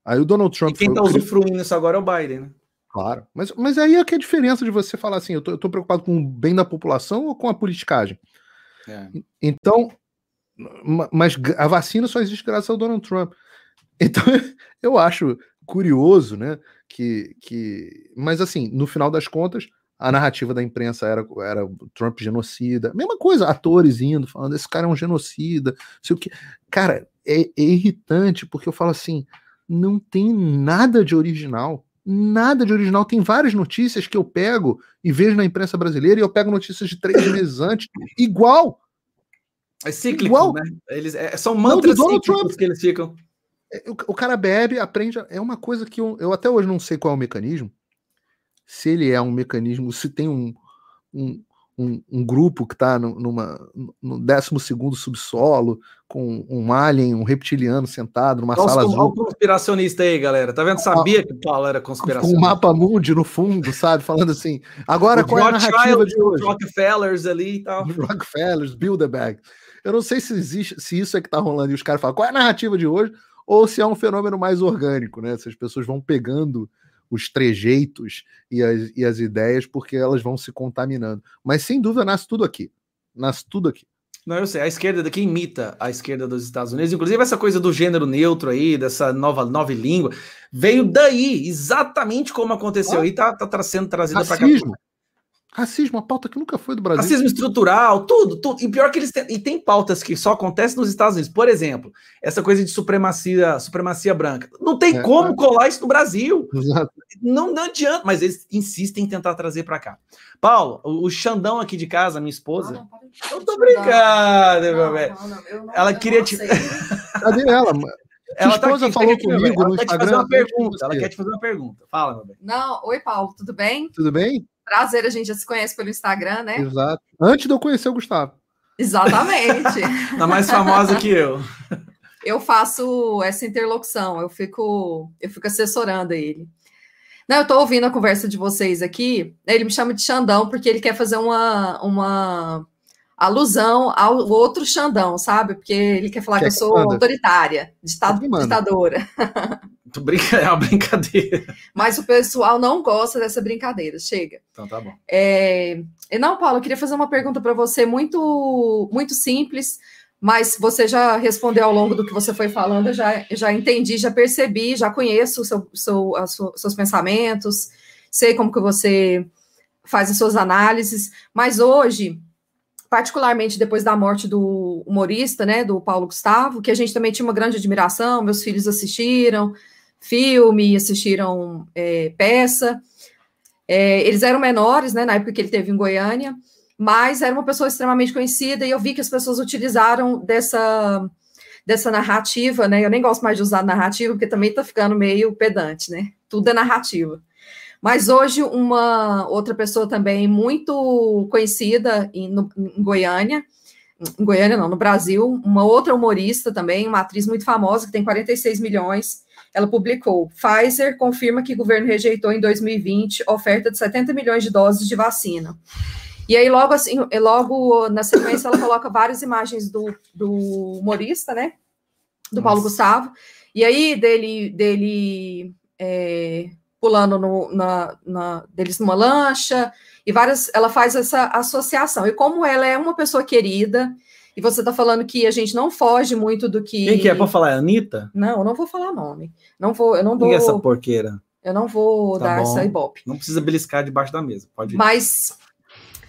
Aí o Donald Trump. E quem está usufruindo isso agora é o Biden, né? Claro. Mas, mas aí é que é a diferença de você falar assim: eu tô, eu tô preocupado com o bem da população ou com a politicagem? É. Então, mas a vacina só existe graças ao Donald Trump. Então, *laughs* eu acho curioso, né? Que, que, mas assim, no final das contas, a narrativa da imprensa era, era Trump genocida. Mesma coisa, atores indo, falando, esse cara é um genocida, sei o que. Cara, é, é irritante, porque eu falo assim, não tem nada de original. Nada de original. Tem várias notícias que eu pego e vejo na imprensa brasileira e eu pego notícias de três *coughs* meses antes, igual. É cíclico, igual. né? Eles, é, são mantras cíclicos que eles ficam. É, o, o, cara bebe, aprende. É uma coisa que eu, eu até hoje não sei qual é o mecanismo. Se ele é um mecanismo, se tem um, um, um, um grupo que está no, numa, no 12 subsolo, com um alien, um reptiliano sentado numa Nossa, sala azul. um conspiracionista aí, galera. Tá vendo? Sabia que o Paulo era conspiracionista. Com um mapa mundi no fundo, sabe? Falando assim. Agora, o qual é a narrativa de hoje? Rockefellers ali e tal. *laughs* Rockefellers, Bilderberg. Eu não sei se existe, se isso é que tá rolando e os caras falam qual é a narrativa de hoje, ou se é um fenômeno mais orgânico, né? Se as pessoas vão pegando os trejeitos e as, e as ideias, porque elas vão se contaminando. Mas sem dúvida nasce tudo aqui. Nasce tudo aqui. Não, eu sei, a esquerda daqui imita a esquerda dos Estados Unidos, inclusive essa coisa do gênero neutro aí, dessa nova, nova língua, veio daí, exatamente como aconteceu ah, aí, tá, tá sendo trazida para cá. Racismo, a pauta que nunca foi do Brasil. Racismo estrutural, tudo, tudo. E pior que eles têm, e tem pautas que só acontecem nos Estados Unidos. Por exemplo, essa coisa de supremacia, supremacia branca. Não tem é, como é. colar isso no Brasil. Exato. Não, não adianta, mas eles insistem em tentar trazer para cá. Paulo, o, o, Xandão aqui de casa, minha esposa. Ah, não, eu tô brincando, meu velho. Ela queria te. *laughs* Cadê ela? Ela tá aqui, falou tá aqui, comigo ela no quer Instagram. Te fazer uma pergunta. Ela quer te fazer uma pergunta. Fala, meu bem. Não, oi, Paulo, tudo bem? Tudo bem? Prazer, a gente já se conhece pelo Instagram, né? Exato. Antes de eu conhecer o Gustavo. Exatamente. *laughs* tá mais famosa que eu. Eu faço essa interlocução, eu fico, eu fico assessorando ele. Não, eu tô ouvindo a conversa de vocês aqui. Ele me chama de Xandão porque ele quer fazer uma, uma alusão ao outro Xandão, sabe? Porque ele quer falar que, que eu sou autoritária, ditado, ditadora. *laughs* É uma brincadeira. Mas o pessoal não gosta dessa brincadeira. Chega. Então tá bom. É... Não, Paulo, eu queria fazer uma pergunta para você muito, muito simples, mas você já respondeu ao longo do que você foi falando, eu já, já entendi, já percebi, já conheço seu, seu, seus pensamentos, sei como que você faz as suas análises, mas hoje particularmente depois da morte do humorista, né, do Paulo Gustavo, que a gente também tinha uma grande admiração, meus filhos assistiram, filme, assistiram é, peça. É, eles eram menores, né, na época que ele teve em Goiânia, mas era uma pessoa extremamente conhecida e eu vi que as pessoas utilizaram dessa dessa narrativa, né? Eu nem gosto mais de usar narrativa porque também está ficando meio pedante, né? Tudo é narrativa. Mas hoje uma outra pessoa também muito conhecida em, no, em Goiânia, em Goiânia não, no Brasil, uma outra humorista também, uma atriz muito famosa que tem 46 milhões ela publicou: Pfizer confirma que o governo rejeitou em 2020 oferta de 70 milhões de doses de vacina. E aí, logo assim, logo na sequência, ela coloca várias imagens do, do humorista, né? Do Nossa. Paulo Gustavo. E aí, dele, dele é, pulando no, na, na, deles numa lancha, e várias, ela faz essa associação. E como ela é uma pessoa querida, e você está falando que a gente não foge muito do que. Quem que é? Pode falar? É Anitta? Não, eu não vou falar nome. Não vou, eu não vou. Quem é essa porqueira? Eu não vou tá dar bom. essa ibope. Não precisa beliscar debaixo da mesa, pode ir. Mas,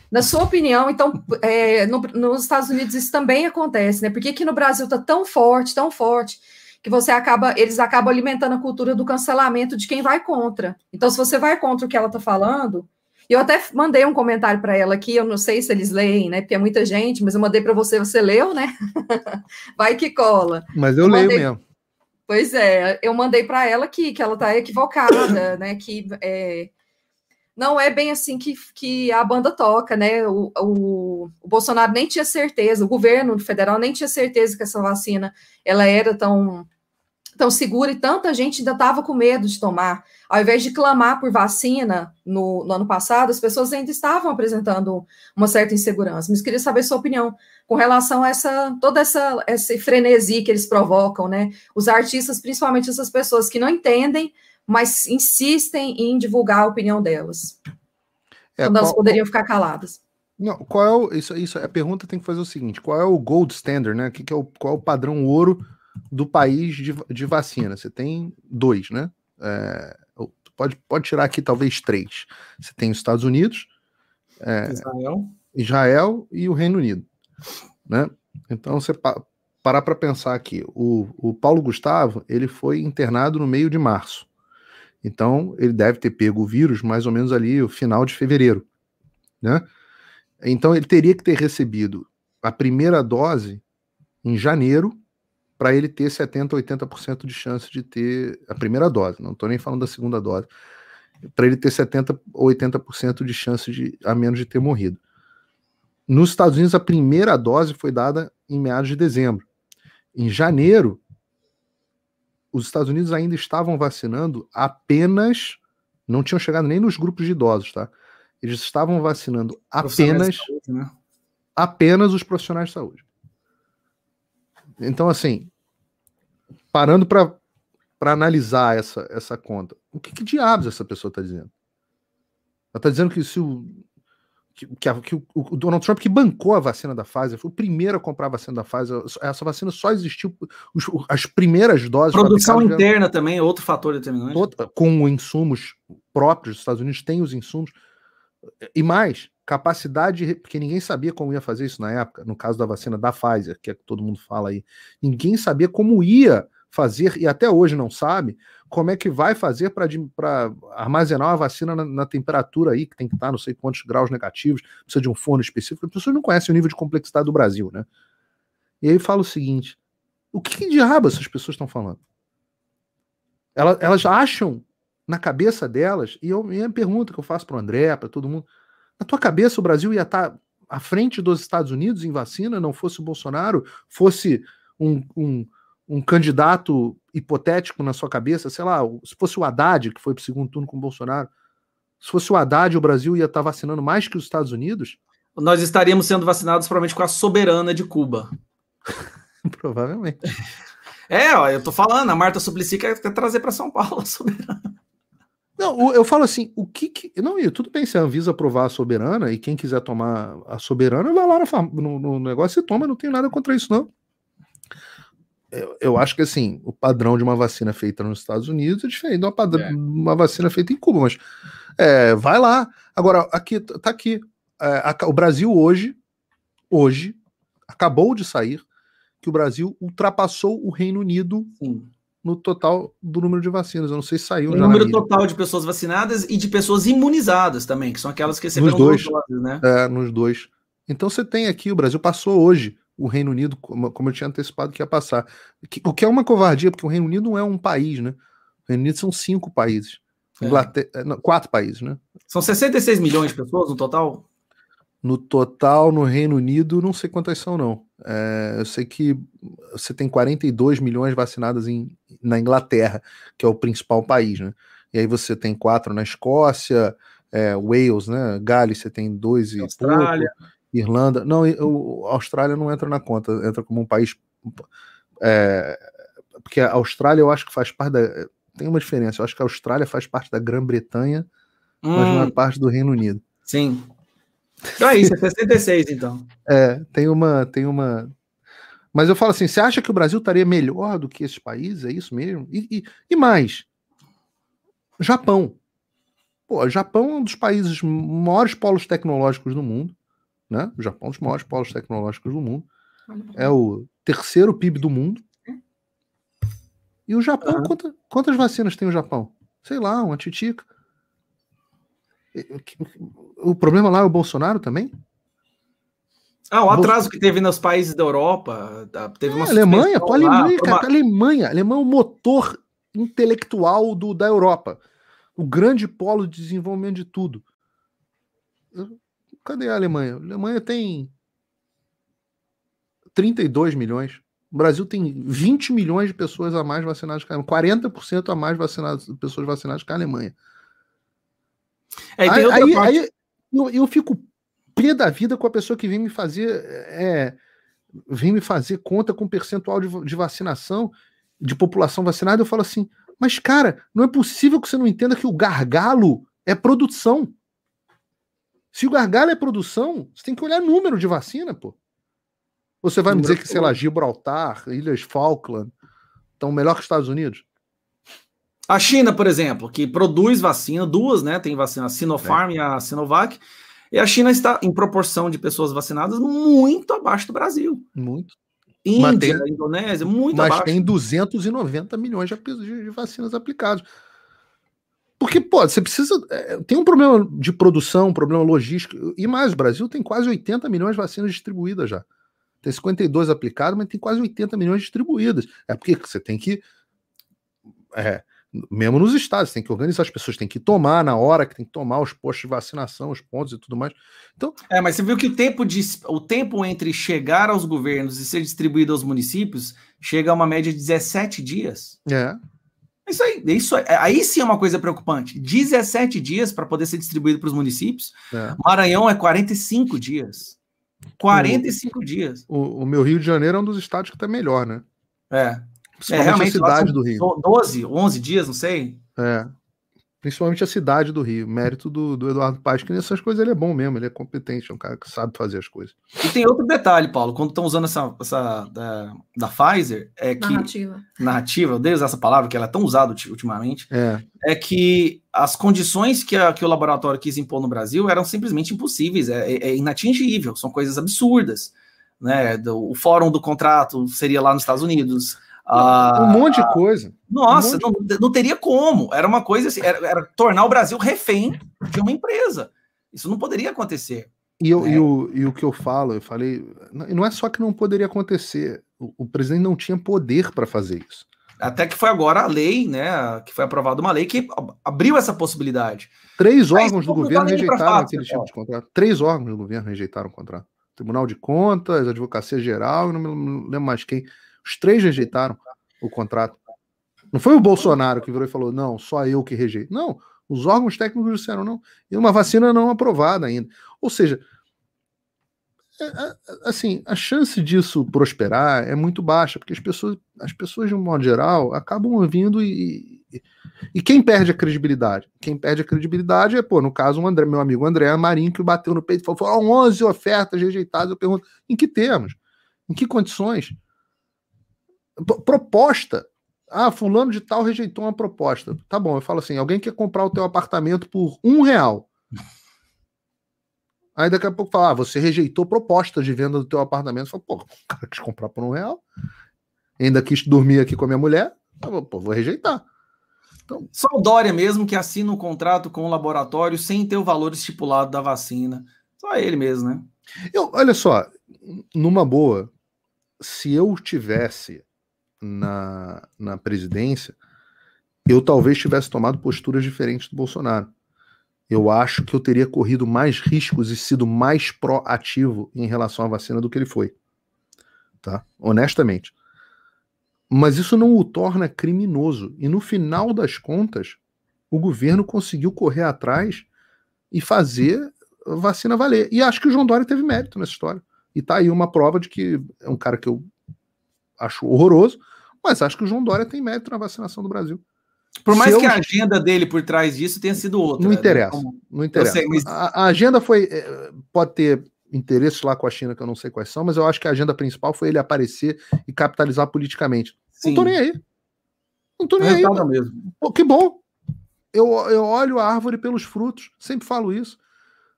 na sua opinião, então, é, no, nos Estados Unidos isso também acontece, né? Por que, que no Brasil está tão forte, tão forte, que você acaba, eles acabam alimentando a cultura do cancelamento de quem vai contra. Então, se você vai contra o que ela está falando, eu até mandei um comentário para ela aqui, eu não sei se eles leem, né? Porque é muita gente, mas eu mandei para você, você leu, né? *laughs* Vai que cola. Mas eu, eu leio mesmo. Pois é, eu mandei para ela que, que ela está equivocada, *coughs* né? Que é, não é bem assim que, que a banda toca, né? O, o, o, Bolsonaro nem tinha certeza, o governo federal nem tinha certeza que essa vacina ela era tão tão segura e tanta gente ainda estava com medo de tomar. Ao invés de clamar por vacina no, no, ano passado, as pessoas ainda estavam apresentando uma certa insegurança. Mas queria saber sua opinião com relação a essa toda essa esse frenesi que eles provocam, né? Os artistas, principalmente essas pessoas que não entendem, mas insistem em divulgar a opinião delas. É, quando qual, elas poderiam ficar caladas. Não, qual é o, isso, isso, a pergunta tem que fazer o seguinte: qual é o gold standard, né? Que, que é o, qual é o padrão ouro do país de, de vacina. Você tem dois, né? É, pode, pode tirar aqui talvez três. Você tem os Estados Unidos, é, Israel. Israel e o Reino Unido, né? Então você pa parar para pensar aqui, o, o Paulo Gustavo ele foi internado no meio de março, então ele deve ter pego o vírus mais ou menos ali o final de fevereiro, né? Então ele teria que ter recebido a primeira dose em janeiro para ele ter 70, 80% de chance de ter a primeira dose, não estou nem falando da segunda dose, para ele ter 70 ou 80% de chance de a menos de ter morrido. Nos Estados Unidos, a primeira dose foi dada em meados de dezembro. Em janeiro, os Estados Unidos ainda estavam vacinando apenas, não tinham chegado nem nos grupos de idosos, tá? Eles estavam vacinando apenas, saúde, né? apenas os profissionais de saúde. Então, assim, parando para analisar essa, essa conta, o que, que diabos essa pessoa está dizendo? Ela está dizendo que se o, que, que, a, que o, o, Donald Trump que bancou a vacina da Pfizer, foi o primeiro a comprar a vacina da Pfizer. Essa vacina só existiu os, as primeiras doses. Produção interna já, também, outro fator determinante. Outra, com insumos próprios, os Estados Unidos têm os insumos. E mais, capacidade, porque ninguém sabia como ia fazer isso na época, no caso da vacina da Pfizer, que é que todo mundo fala aí. Ninguém sabia como ia fazer, e até hoje não sabe, como é que vai fazer para armazenar uma vacina na, na, temperatura aí, que tem que estar não sei quantos graus negativos, precisa de um forno específico. As pessoas não conhecem o nível de complexidade do Brasil, né? E aí fala o seguinte: o que, que diabo essas pessoas estão falando? Elas, elas acham na cabeça delas, e eu, minha pergunta que eu faço para o André, para todo mundo, na tua cabeça o Brasil ia estar tá à frente dos Estados Unidos em vacina, não fosse o Bolsonaro, fosse um, um, um candidato hipotético na sua cabeça, sei lá, se fosse o Haddad, que foi para o segundo turno com o Bolsonaro, se fosse o Haddad, o Brasil ia estar tá vacinando mais que os Estados Unidos? Nós estaríamos sendo vacinados provavelmente com a soberana de Cuba. *laughs* Provavelmente. É, ó, eu tô falando, a Marta Suplicy quer, quer trazer para São Paulo a soberana. Não, eu falo assim, o que, que Não, tudo bem se a Anvisa aprovar a soberana e quem quiser tomar a soberana, vai lá no, no negócio e toma, não tenho nada contra isso, não. Eu, eu, acho que assim, o padrão de uma vacina feita nos Estados Unidos é diferente de uma, padrão, é. uma vacina feita em Cuba, mas é, vai lá. Agora, aqui tá aqui. É, a, o Brasil hoje, hoje, acabou de sair que o Brasil ultrapassou o Reino Unido Sim no total do número de vacinas. Eu não sei se saiu o número total de pessoas vacinadas e de pessoas imunizadas também, que são aquelas que receberam nos dois, doses, né? É, nos dois. Então você tem aqui, o Brasil passou hoje o Reino Unido, como, eu tinha antecipado que ia passar. O que é uma covardia, porque o Reino Unido não é um país, né? O Reino Unido são cinco países. É. Inglaterra, é, não, quatro países, né? São 66 milhões de pessoas no total? No total, no Reino Unido, não sei quantas são, não. É, eu sei que você tem 42 milhões vacinadas em, na Inglaterra, que é o principal país, né? E aí você tem quatro na Escócia, é, Wales, né? Gales, você tem dois e Austrália. pouco. Irlanda. Não, a Austrália não entra na conta, entra como um país. É, porque a Austrália eu acho que faz parte da. Tem uma diferença, eu acho que a Austrália faz parte da Grã-Bretanha, hum. mas não é hum. parte do Reino Unido. Sim. Então é isso, é 66, então. É, tem uma, tem uma. Mas eu falo assim: você acha que o Brasil estaria melhor do que esses países? É isso mesmo? E, e, e mais? Japão. Pô, Japão é um dos países maiores polos tecnológicos do mundo. Né? O Japão é um dos maiores polos tecnológicos do mundo. É o terceiro PIB do mundo. E o Japão, uhum. quantas, quantas vacinas tem o Japão? Sei lá, uma titica. O problema lá é o Bolsonaro também? Ah, o atraso que teve nos países da Europa. Teve uma é, Alemanha, pô, Alemanha, cara, uma... Alemanha, Alemanha é o motor intelectual do, da Europa. O grande polo de desenvolvimento de tudo. Cadê a Alemanha? A Alemanha tem 32 milhões. O Brasil tem 20 milhões de pessoas a mais vacinadas que a Alemanha. 40% a mais vacinadas, pessoas vacinadas que a Alemanha. É, aí, aí, aí eu, eu, fico pé da vida com a pessoa que vem me fazer é, vem me fazer conta com percentual de, de vacinação, de população vacinada. Eu falo assim, mas cara, não é possível que você não entenda que o gargalo é produção. Se o gargalo é produção, você tem que olhar número de vacina, pô. Você vai me dizer que, sei lá, Gibraltar, Ilhas Falkland estão melhor que os Estados Unidos? A China, por exemplo, que produz vacina, duas, né? Tem vacina, a Sinopharm é. e a Sinovac. E a China está, em proporção de pessoas vacinadas, muito abaixo do Brasil. Muito. Índia, tem, Indonésia, muito mas abaixo. Mas tem 290 milhões de, de vacinas aplicadas. Porque, pô, você precisa. É, tem um problema de produção, um problema logístico. E mais, o Brasil tem quase 80 milhões de vacinas distribuídas já. Tem 52 aplicadas, mas tem quase 80 milhões distribuídas. É porque você tem que. É, mesmo nos estados, tem que organizar as pessoas, tem que tomar na hora que tem que tomar os postos de vacinação, os pontos e tudo mais. Então, é, mas você viu que o tempo de o tempo entre chegar aos governos e ser distribuído aos municípios chega a uma média de 17 dias. É. Isso aí, isso aí, aí sim é uma coisa preocupante. 17 dias para poder ser distribuído para os municípios. É. Maranhão é 45 dias. 45 o, dias. O, o meu Rio de Janeiro é um dos estados que está melhor, né? É. É, realmente, a cidade do Rio. 12, 11 dias, não sei. É. Principalmente a cidade do Rio. Mérito do, do Eduardo Paz, que nessas coisas ele é bom mesmo, ele é competente, é um cara que sabe fazer as coisas. E tem outro detalhe, Paulo, quando estão usando essa, essa da, da Pfizer, é que. Narrativa. Narrativa, eu odeio usar essa palavra, que ela é tão usada ultimamente. É. É que as condições que, a, que o laboratório quis impor no Brasil eram simplesmente impossíveis, é, é, é inatingível, são coisas absurdas. Né, do, o fórum do contrato seria lá nos Estados Unidos, ah, um monte de coisa. Nossa, um não, não, teria como. Era uma coisa assim, era, era, tornar o Brasil refém de uma empresa. Isso não poderia acontecer. E, eu, né? e, o, e o que eu falo, eu falei, não é só que não poderia acontecer, o, o presidente não tinha poder para fazer isso. Até que foi agora a lei, né? Que foi aprovada uma lei que abriu essa possibilidade. Três órgãos do governo rejeitaram aquele tipo de contrato. Três órgãos do governo rejeitaram o contrato. Tribunal de Contas, Advocacia Geral, não me lembro mais quem. Os três rejeitaram o contrato. Não foi o Bolsonaro que virou e falou, não, só eu que rejeito. Não, os órgãos técnicos disseram não. E uma vacina não aprovada ainda. Ou seja, é, é, assim, a chance disso prosperar é muito baixa, porque as pessoas, as pessoas de um modo geral, acabam ouvindo e, e, e quem perde a credibilidade? Quem perde a credibilidade é, pô, no caso, um André, meu amigo André Marinho, que bateu no peito e falou, foram 11 ofertas rejeitadas. Eu pergunto, em que termos? Em que condições? Proposta. Ah, fulano de tal rejeitou uma proposta. Tá bom, eu falo assim: alguém quer comprar o teu apartamento por um real. *laughs* Aí daqui a pouco fala, ah, você rejeitou propostas de venda do teu apartamento. Eu falo, pô, o cara quis comprar por um real. Ainda quis dormir aqui com a minha mulher. Pô, vou rejeitar. Então... Só o Dória mesmo que assina um contrato com o laboratório sem ter o valor estipulado da vacina. Só ele mesmo, né? Eu, olha só, numa boa, se eu tivesse na, na presidência, eu talvez tivesse tomado posturas diferentes do Bolsonaro. Eu acho que eu teria corrido mais riscos e sido mais proativo em relação à vacina do que ele foi. Tá? Honestamente. Mas isso não o torna criminoso. E no final das contas, o governo conseguiu correr atrás e fazer a vacina valer. E acho que o João Dória teve mérito nessa história. E tá aí uma prova de que é um cara que eu acho horroroso, mas acho que o João Dória tem mérito na vacinação do Brasil. Por mais que a agenda dele por trás disso tenha sido outra. Não né? interessa. Né? Não interessa. Sei, mas... a, a, agenda foi. Eh, pode ter interesses lá com a China que eu não sei quais são, mas eu acho que a agenda principal foi ele aparecer e capitalizar politicamente. Sim. Não tô nem aí. Não tô nem aí. Mesmo. Pô, que bom. Eu, eu olho a árvore pelos frutos, sempre falo isso.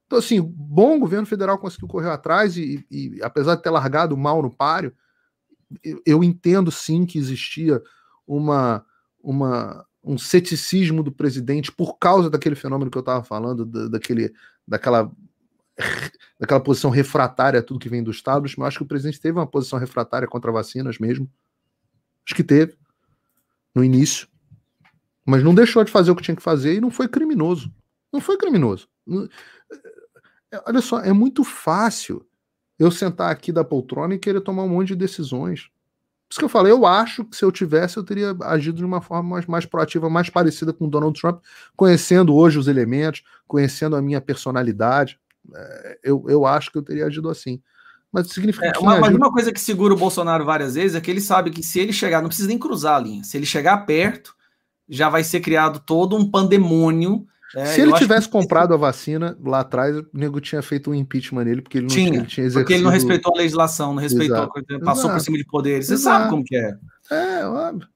Então, assim, bom o governo federal conseguiu correr atrás e, e, apesar de ter largado mal no páreo, eu, entendo sim que existia uma, uma, um ceticismo do presidente por causa daquele fenômeno que eu estava falando, da, daquele, daquela, daquela posição refratária a tudo que vem do Estado. Eu acho que o presidente teve uma posição refratária contra vacinas mesmo. Acho que teve, no início. Mas não deixou de fazer o que tinha que fazer e não foi criminoso. Não foi criminoso. É, olha só, é muito fácil eu sentar aqui da poltrona e querer tomar um monte de decisões. Por isso que eu falei, eu acho que se eu tivesse, eu teria agido de uma forma mais, mais proativa, mais parecida com o Donald Trump, conhecendo hoje os elementos, conhecendo a minha personalidade. É, eu, eu acho que eu teria agido assim. Mas significa é, que. Uma, mas uma coisa que segura o Bolsonaro várias vezes é que ele sabe que se ele chegar, não precisa nem cruzar a linha, se ele chegar perto, já vai ser criado todo um pandemônio. É, se ele tivesse que... comprado a vacina lá atrás, o nego tinha feito um impeachment nele, porque ele não tinha, ele tinha exercido... Porque ele não respeitou a legislação, não respeitou, Exato. passou Exato. por cima de poderes. Você Exato. sabe como que é. É, óbvio.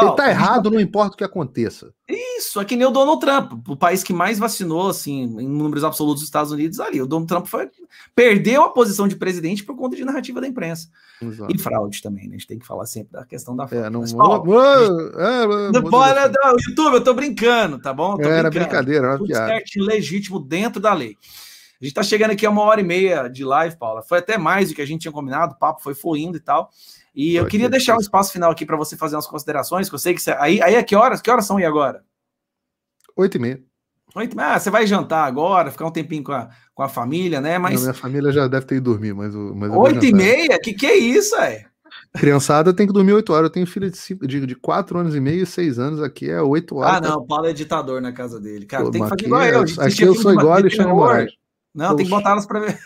Paulo, ele tá errado, não importa o que aconteça. Isso, é que nem o Donald Trump, o país que mais vacinou, assim, em números absolutos dos Estados Unidos, ali. O Donald Trump foi, perdeu a posição de presidente por conta de narrativa da imprensa. Exato. E fraude também, né? A gente tem que falar sempre da questão da fraude. É, não, Mas, Paulo, é, não bora, não, YouTube, eu tô brincando, tá bom? Tô era brincadeira, era Tudo piada. certo, legítimo, dentro da lei. A gente tá chegando aqui a uma hora e meia de live, Paula. Foi até mais do que a gente tinha combinado, o papo foi fluindo e tal. E eu queria deixar um espaço final aqui para você fazer umas considerações, que eu sei que você... Aí, aí é que horas? Que horas são aí agora? Oito e meia. Oito, ah, você vai jantar agora, ficar um tempinho com a, com a família, né? Mas... Não, minha família já deve ter ido dormir, mas... mas oito e meia? Que que é isso, é? Criançada tem que dormir oito horas. Eu tenho filha de, cinco, de, de quatro anos e meio e seis anos. Aqui é oito horas. Ah, não. O Paulo é ditador na casa dele. Cara, Pô, tem que fazer igual é, eu. Aqui eu sou igual a Alexandre Moraes. Não, Poxa. tem que botar elas para ver.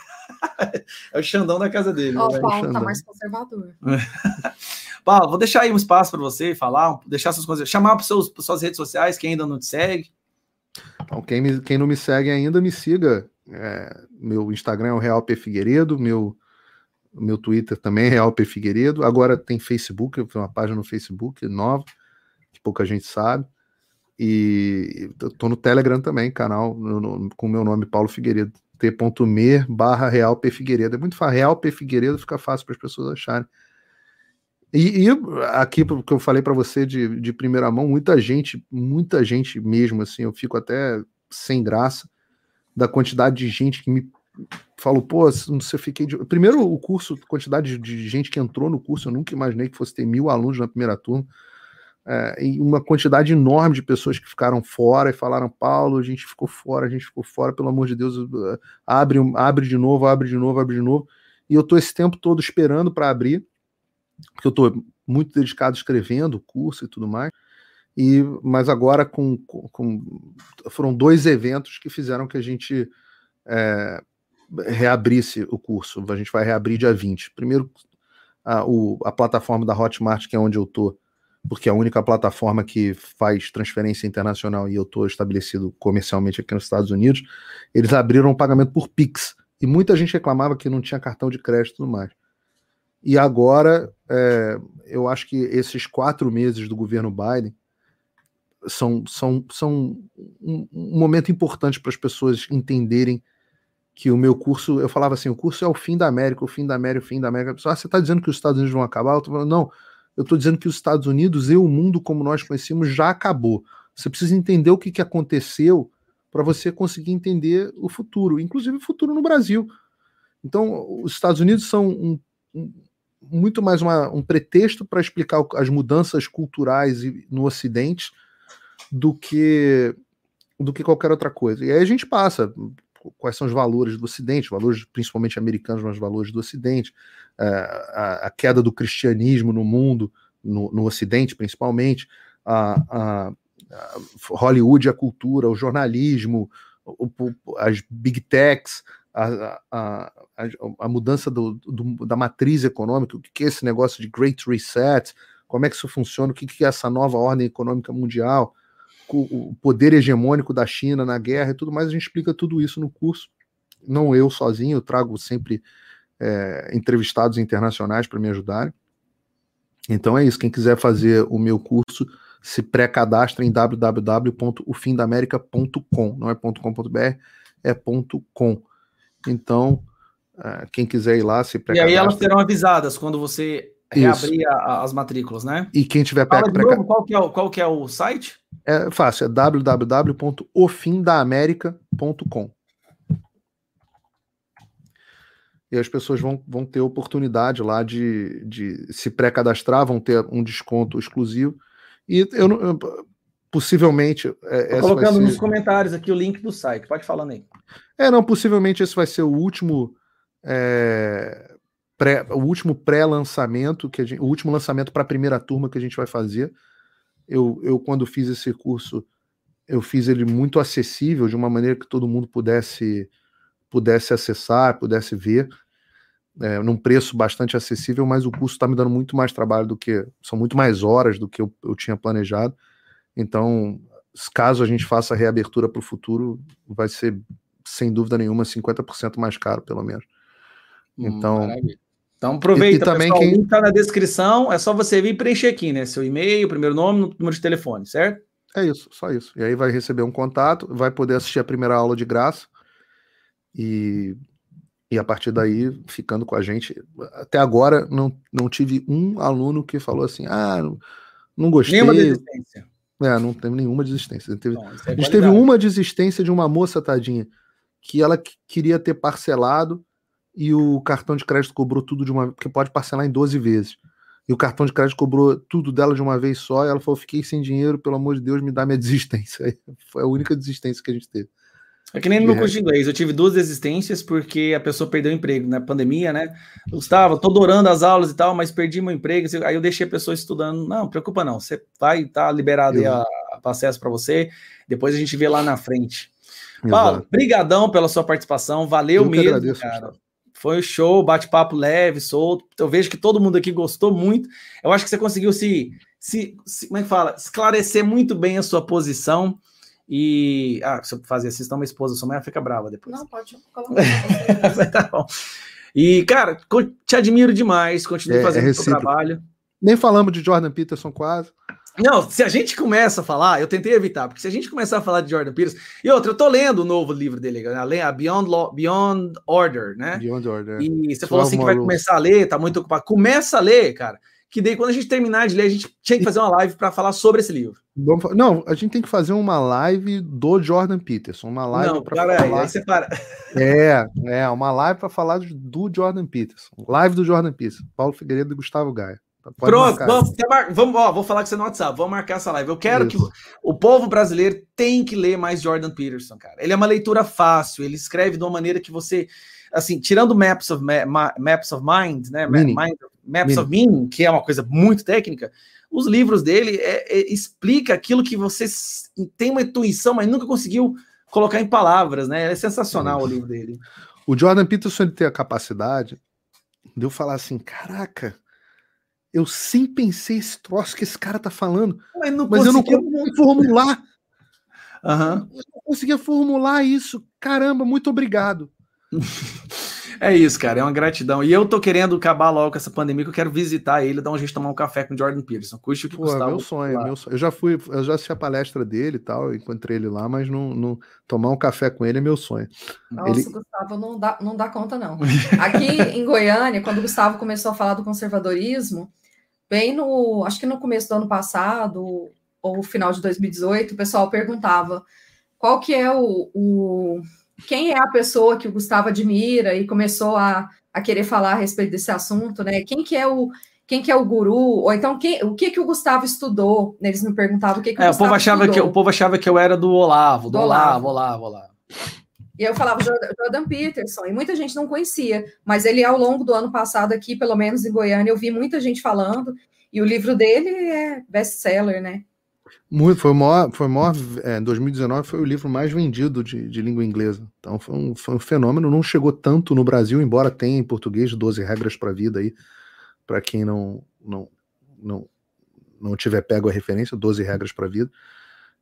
É o Xandão da casa dele. Ó, o Paulo tá mais conservador. *laughs* Paulo, vou deixar aí um espaço para você falar, deixar suas coisas, chamar para suas redes sociais, quem ainda não te segue. Então, quem, me, quem não me segue ainda, me siga. É, meu Instagram é o Real P Figueiredo, meu, meu Twitter também é Real P Figueiredo. Agora tem Facebook, eu tenho uma página no Facebook nova, que pouca gente sabe. E tô no Telegram também, canal no, no, com o meu nome, Paulo Figueiredo t.me barra Real P Figueiredo. É muito fácil. Real P Figueiredo fica fácil para as pessoas acharem. E, e aqui, que eu falei para você de, de primeira mão, muita gente, muita gente mesmo, assim, eu fico até sem graça da quantidade de gente que me falou, pô, sei, fiquei de... Primeiro, o curso, quantidade de gente que entrou no curso, eu nunca imaginei que fosse ter mil alunos na primeira turma é, e uma quantidade enorme de pessoas que ficaram fora e falaram, Paulo, a gente ficou fora, a gente ficou fora, pelo amor de Deus, uh, abre, abre de novo, abre de novo, abre de novo. E eu estou esse tempo todo esperando para abrir, porque eu estou muito dedicado escrevendo curso e tudo mais. E, mas agora com, com, foram dois eventos que fizeram que a gente é, reabrisse o curso. A gente vai reabrir dia 20. Primeiro, a, o, a plataforma da Hotmart, que é onde eu estou, porque é a única plataforma que faz transferência internacional e eu estou estabelecido comercialmente aqui nos Estados Unidos, eles abriram um pagamento por Pix. E muita gente reclamava que não tinha cartão de crédito e tudo mais. E agora, é, eu acho que esses quatro meses do governo Biden são, são, são um, um momento importante para as pessoas entenderem que o meu curso, eu falava assim, o curso é o fim da América, o fim da América, o fim da América. Pessoa, ah, você está dizendo que os Estados Unidos vão acabar? Eu tô falando, não, eu estou dizendo que os Estados Unidos e o mundo como nós conhecemos já acabou. Você precisa entender o que, que aconteceu para você conseguir entender o futuro, inclusive o futuro no Brasil. Então, os Estados Unidos são um, um, muito mais uma, um pretexto para explicar as mudanças culturais no Ocidente do que do que qualquer outra coisa. E aí a gente passa quais são os valores do Ocidente, valores principalmente americanos, mas valores do Ocidente, é, a, a queda do cristianismo no mundo, no, no Ocidente principalmente, a, a, a, Hollywood, a cultura, o jornalismo, o, o, as big techs, a, a, a, mudança do, do, da matriz econômica, o que é esse negócio de Great Reset, como é que isso funciona, o que, que é essa nova ordem econômica mundial, o poder hegemônico da China na guerra e tudo mais, a gente explica tudo isso no curso. Não eu sozinho, eu trago sempre é, entrevistados internacionais para me ajudarem. Então é isso. Quem quiser fazer o meu curso, se pré-cadastra em www.ofindamerica.com. Não é .com.br, é .com. Então, é, quem quiser ir lá, se pré-cadastra. E aí elas serão avisadas quando você reabrir a, as matrículas, né? E quem tiver pré cadastra qual, que é o, qual que é o site? É fácil, é www.ofindamerica.com. E as pessoas vão, vão ter oportunidade lá de, de se pré-cadastrar, vão ter um desconto exclusivo. E eu, eu possivelmente. É, colocando ser... nos comentários aqui o link do site, pode falando aí. É, não, possivelmente esse vai ser o último. É, pré, o último pré-lançamento, que gente, o último lançamento para a primeira turma que a gente vai fazer. Eu, eu, quando fiz esse curso, eu fiz ele muito acessível, de uma maneira que todo mundo pudesse pudesse acessar, pudesse ver, é, num preço bastante acessível, mas o custo está me dando muito mais trabalho do que. São muito mais horas do que eu, eu tinha planejado. Então, caso a gente faça a reabertura para o futuro, vai ser, sem dúvida nenhuma, 50% mais caro, pelo menos. Hum, então. Maravilha. Então aproveita, e, e também pessoal, quem... está na descrição, é só você vir preencher aqui, né? Seu e-mail, primeiro nome, número de telefone, certo? É isso, só isso. E aí vai receber um contato, vai poder assistir a primeira aula de graça. E, e a partir daí, ficando com a gente. Até agora, não, não tive um aluno que falou assim: ah, não, não gostei. Nenhuma desistência. É, não teve nenhuma desistência. Teve, é a gente teve uma desistência de uma moça, tadinha, que ela queria ter parcelado e o cartão de crédito cobrou tudo de uma vez, porque pode parcelar em 12 vezes. E o cartão de crédito cobrou tudo dela de uma vez só, e ela falou: fiquei sem dinheiro, pelo amor de Deus, me dá minha *laughs* desistência. Foi a única desistência que a gente teve. É que nem no meu curso de inglês, eu tive duas existências porque a pessoa perdeu o emprego na pandemia, né? Gustavo, tô adorando as aulas e tal, mas perdi meu emprego. Aí eu deixei a pessoa estudando. Não, preocupa não, você vai estar tá liberado aí a, a acesso para você. Depois a gente vê lá na frente. Paulo, brigadão pela sua participação, valeu eu mesmo, agradeço, cara. Foi um show, bate-papo leve, solto. Eu vejo que todo mundo aqui gostou muito. Eu acho que você conseguiu se, se, se como é que fala, esclarecer muito bem a sua posição. E. Ah, se eu fazer assim, senão minha esposa, sua mãe fica brava depois. Não, pode colocar. *laughs* tá bom. E, cara, te admiro demais, continue é, fazendo é o seu trabalho. Nem falamos de Jordan Peterson quase. Não, se a gente começa a falar, eu tentei evitar, porque se a gente começar a falar de Jordan Peterson. E outra, eu tô lendo o novo livro dele, a Beyond, Law, Beyond Order, né? Beyond Order. E você falou assim que vai começar a ler, tá muito ocupado. Começa a ler, cara que daí quando a gente terminar de ler, a gente tinha que fazer uma live para falar sobre esse livro. Não, a gente tem que fazer uma live do Jordan Peterson, uma live para falar. Aí, aí você para. É, é, uma live para falar do Jordan Peterson. Live do Jordan Peterson, Paulo Figueiredo e Gustavo Gaia. Pode Pronto, vamos, vamos, ó, vou falar com você no WhatsApp, vamos marcar essa live. Eu quero Isso. que o povo brasileiro tem que ler mais Jordan Peterson, cara. Ele é uma leitura fácil, ele escreve de uma maneira que você, assim, tirando Maps of, Maps of Mind, né? Mind, Maps of Meaning, que é uma coisa muito técnica, os livros dele é, é, explica aquilo que você tem uma intuição, mas nunca conseguiu colocar em palavras, né? É sensacional é. o livro dele. O Jordan Peterson ele tem a capacidade de eu falar assim, caraca, eu sempre pensei esse troço que esse cara tá falando, mas, mas eu não consegui formular. Uhum. Eu não conseguia formular isso. Caramba, muito obrigado. *laughs* É isso, cara, é uma gratidão. E eu tô querendo acabar logo com essa pandemia, que eu quero visitar ele, dar um jeito de tomar um café com o Jordan Peterson. Custe o que Pô, custar. Meu sonho, meu sonho. Eu já fui, eu já assisti a palestra dele e tal, encontrei ele lá, mas não, não tomar um café com ele é meu sonho. Nossa, ele... Gustavo, não dá, não dá conta, não. Aqui em Goiânia, quando o Gustavo começou a falar do conservadorismo, bem no, acho que no começo do ano passado, ou final de 2018, o pessoal perguntava qual que é o, o quem é a pessoa que o Gustavo admira e começou a, a querer falar a respeito desse assunto, né? Quem que é o quem que é o guru, ou então quem, o que que o Gustavo estudou? Eles me perguntavam o que, que o, é, o povo achava estudou. que O povo achava que eu era do Olavo, do, do Olavo, Olavo, Olavo. E eu falava Jordan Peterson, e muita gente não conhecia, mas ele ao longo do ano passado aqui, pelo menos em Goiânia, eu vi muita gente falando, e o livro dele é best-seller, né? Muito, foi o maior, foi o maior é, 2019 foi o livro mais vendido de, de língua inglesa. Então foi um, foi um fenômeno, não chegou tanto no Brasil, embora tenha em português 12 regras para a vida aí, para quem não, não, não, não tiver pego a referência, 12 regras para a vida.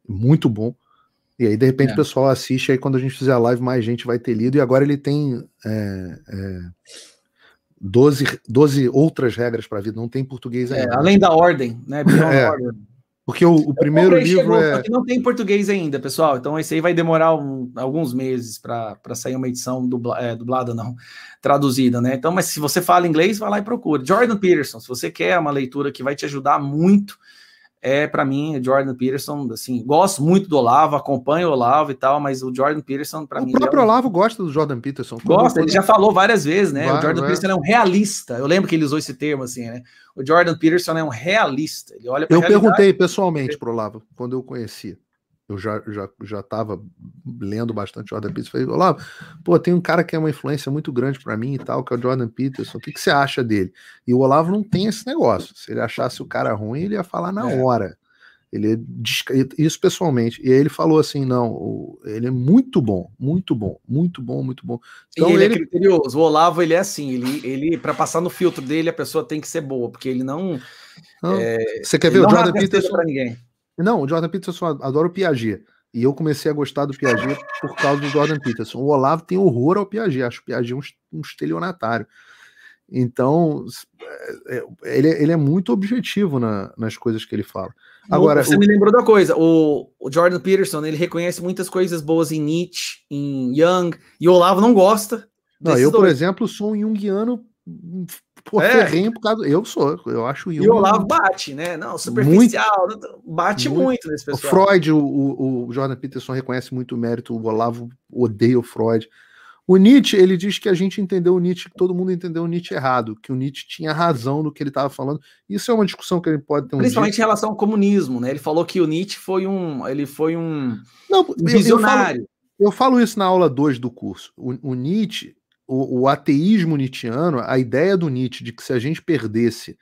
Muito bom. E aí, de repente, é. o pessoal assiste, aí quando a gente fizer a live, mais gente vai ter lido, e agora ele tem é, é, 12, 12 outras regras para a vida, não tem português é, ainda. além da ordem, né? É, porque o, o primeiro livro chegou, é. não tem português ainda, pessoal. Então esse aí vai demorar um, alguns meses para sair uma edição dubla, é, dublada, não, traduzida, né? Então, mas se você fala inglês, vai lá e procura. Jordan Peterson, se você quer uma leitura que vai te ajudar muito é para mim Jordan Peterson, assim, gosto muito do Olavo, acompanho o Olavo e tal, mas o Jordan Peterson para mim. O próprio é um... Olavo gosta do Jordan Peterson. Gosta, ele já falou várias vezes, né? Vai, o Jordan Peterson é um realista. Eu lembro que ele usou esse termo assim, né? O Jordan Peterson é um realista. Ele olha Eu perguntei pessoalmente pro Olavo quando eu conhecia eu já já já estava lendo bastante Jordan Peterson. Falei, Olavo, pô, tem um cara que é uma influência muito grande para mim e tal, que é o Jordan Peterson. O que, que você acha dele? E o Olavo não tem esse negócio. Se ele achasse o cara ruim, ele ia falar na é. hora. Ele é isso pessoalmente. E aí ele falou assim: não, ele é muito bom, muito bom, muito bom, muito bom. Então, ele, é ele, é criterioso. O Olavo, ele é assim, ele, ele para passar no filtro dele, a pessoa tem que ser boa, porque ele não. não é, você quer ver o Jordan Peterson? ninguém. Não, o Jordan Peterson adora o Piaget. E eu comecei a gostar do Piaget por causa do Jordan Peterson. O Olavo tem horror ao Piaget, acho o Piaget um, um estelionatário. Então, é, é, ele, ele é muito objetivo na, nas coisas que ele fala. Agora, você o... me lembrou da coisa, o, o, Jordan Peterson, ele reconhece muitas coisas boas em Nietzsche, em Young, e o Olavo não gosta. Não, eu, dois. por exemplo, sou um junguiano Pô, é. ferrenho por causa. Eu sou, eu acho o Jung. E o Olavo bate, né? Não, superficial, muito, bate muito, muito nesse pessoal. O Freud, o, o, Jordan Peterson reconhece muito o mérito, o Olavo odeia o Freud. O Nietzsche, ele diz que a gente entendeu o Nietzsche, que todo mundo entendeu o Nietzsche errado, que o Nietzsche tinha razão no que ele estava falando. Isso é uma discussão que ele pode ter um Principalmente dia. em relação ao comunismo, né? Ele falou que o Nietzsche foi um, ele foi um, Não, visionário. Eu falo, eu falo, isso na aula 2 do curso. O, o Nietzsche, o, o, ateísmo nietzschiano, a ideia do Nietzsche de que se a gente perdesse.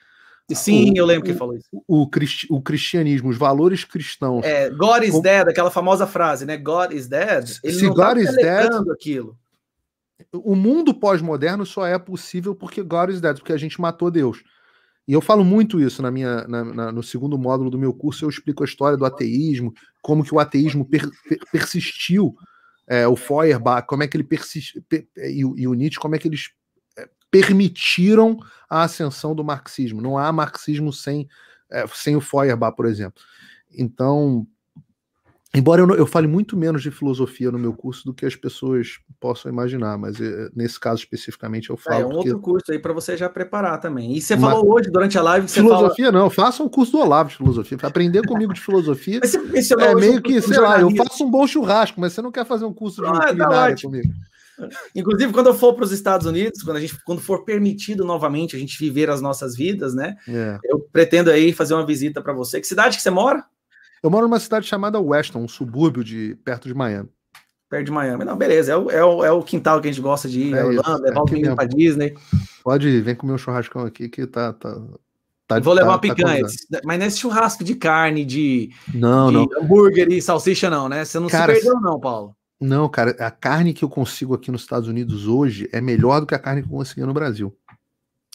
Sim, o, eu lembro que ele falou isso. O, cristi, o cristianismo, os valores cristãos. É, God is como, dead, aquela famosa frase, né? God is dead. Ele se não tá God tá is dead, aquilo. O mundo pós-moderno só é possível porque God is dead, porque a gente matou Deus. E eu falo muito isso na minha, na, na, no segundo módulo do meu curso. Eu explico a história do ateísmo, como que o ateísmo per, per, persistiu é, o Feuerbach, como é que ele persiste, e, e o Nietzsche, como é que eles é, permitiram a ascensão do marxismo. Não há marxismo sem, é, sem o Feuerbach, por exemplo. Então, embora eu, eu, fale muito menos de filosofia no meu curso do que as pessoas possam imaginar, mas é, nesse caso especificamente eu falo. É, um porque... outro curso aí para você já preparar também. E você falou hoje durante a live. filosofia fala... não, faça um curso do Olavo de filosofia. Para aprender comigo de filosofia. é meio que, sei lá, eu faço um bom churrasco, mas você não quer fazer um curso de ah, tá culinária tá comigo. Inclusive, quando eu for para os Estados Unidos, quando a gente, quando for permitido novamente a gente viver as nossas vidas, né? É. Eu pretendo aí fazer uma visita para você. Que cidade que você mora? Eu moro numa cidade chamada Weston, um subúrbio de perto de Miami. Perto de Miami. Não, beleza, é o, é o, é o quintal que a gente gosta de ir, é, é Orlando, é volta para Disney. Pode ir, vem comer um churrascão aqui que tá. tá... Tá, Vou levar tá, uma picanha, tá mas não é churrasco de carne, de, não, de não. hambúrguer e salsicha, não, né? Você não cara, se perdeu, não, Paulo. Não, cara, a carne que eu consigo aqui nos Estados Unidos hoje é melhor do que a carne que eu conseguia no Brasil.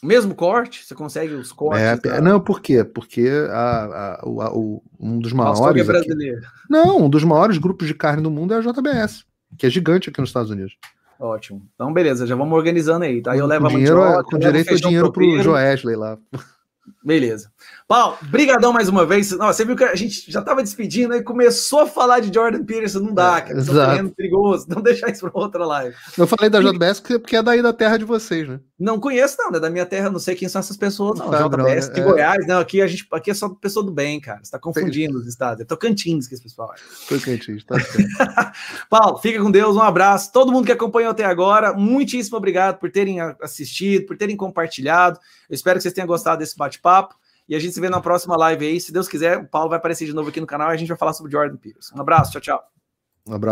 Mesmo corte? Você consegue os cortes? É, da... Não, por quê? Porque a, a, o, a, o, um dos maiores. Aqui, não, um dos maiores grupos de carne do mundo é a JBS, que é gigante aqui nos Estados Unidos. Ótimo. Então, beleza, já vamos organizando aí. Tá? Eu levo a dinheiro, mandioca, com direito a dinheiro para o Joesley lá. Beleza. Paulo, brigadão mais uma vez. Nossa, você viu que a gente já estava despedindo e começou a falar de Jordan Peterson, não dá, é, cara. Exato. perigoso, *laughs* não deixar isso para outra live. Eu falei da JBS porque é daí da terra de vocês, né? Não conheço, não, é da minha terra, não sei quem são essas pessoas, não. Tá, JBS de é... Goiás, não, aqui a gente aqui é só pessoa do bem, cara. Você tá confundindo os estados. É Tocantins que esse pessoal é. Tocantins, tá certo. *laughs* Paulo, fica com Deus, um abraço. Todo mundo que acompanhou até agora, muitíssimo obrigado por terem assistido, por terem compartilhado. Eu espero que vocês tenham gostado desse bate-papo. E a gente se vê na próxima live aí. Se Deus quiser, o Paulo vai aparecer de novo aqui no canal e a gente vai falar sobre Jordan Peterson. Um abraço, tchau, tchau. Um abraço.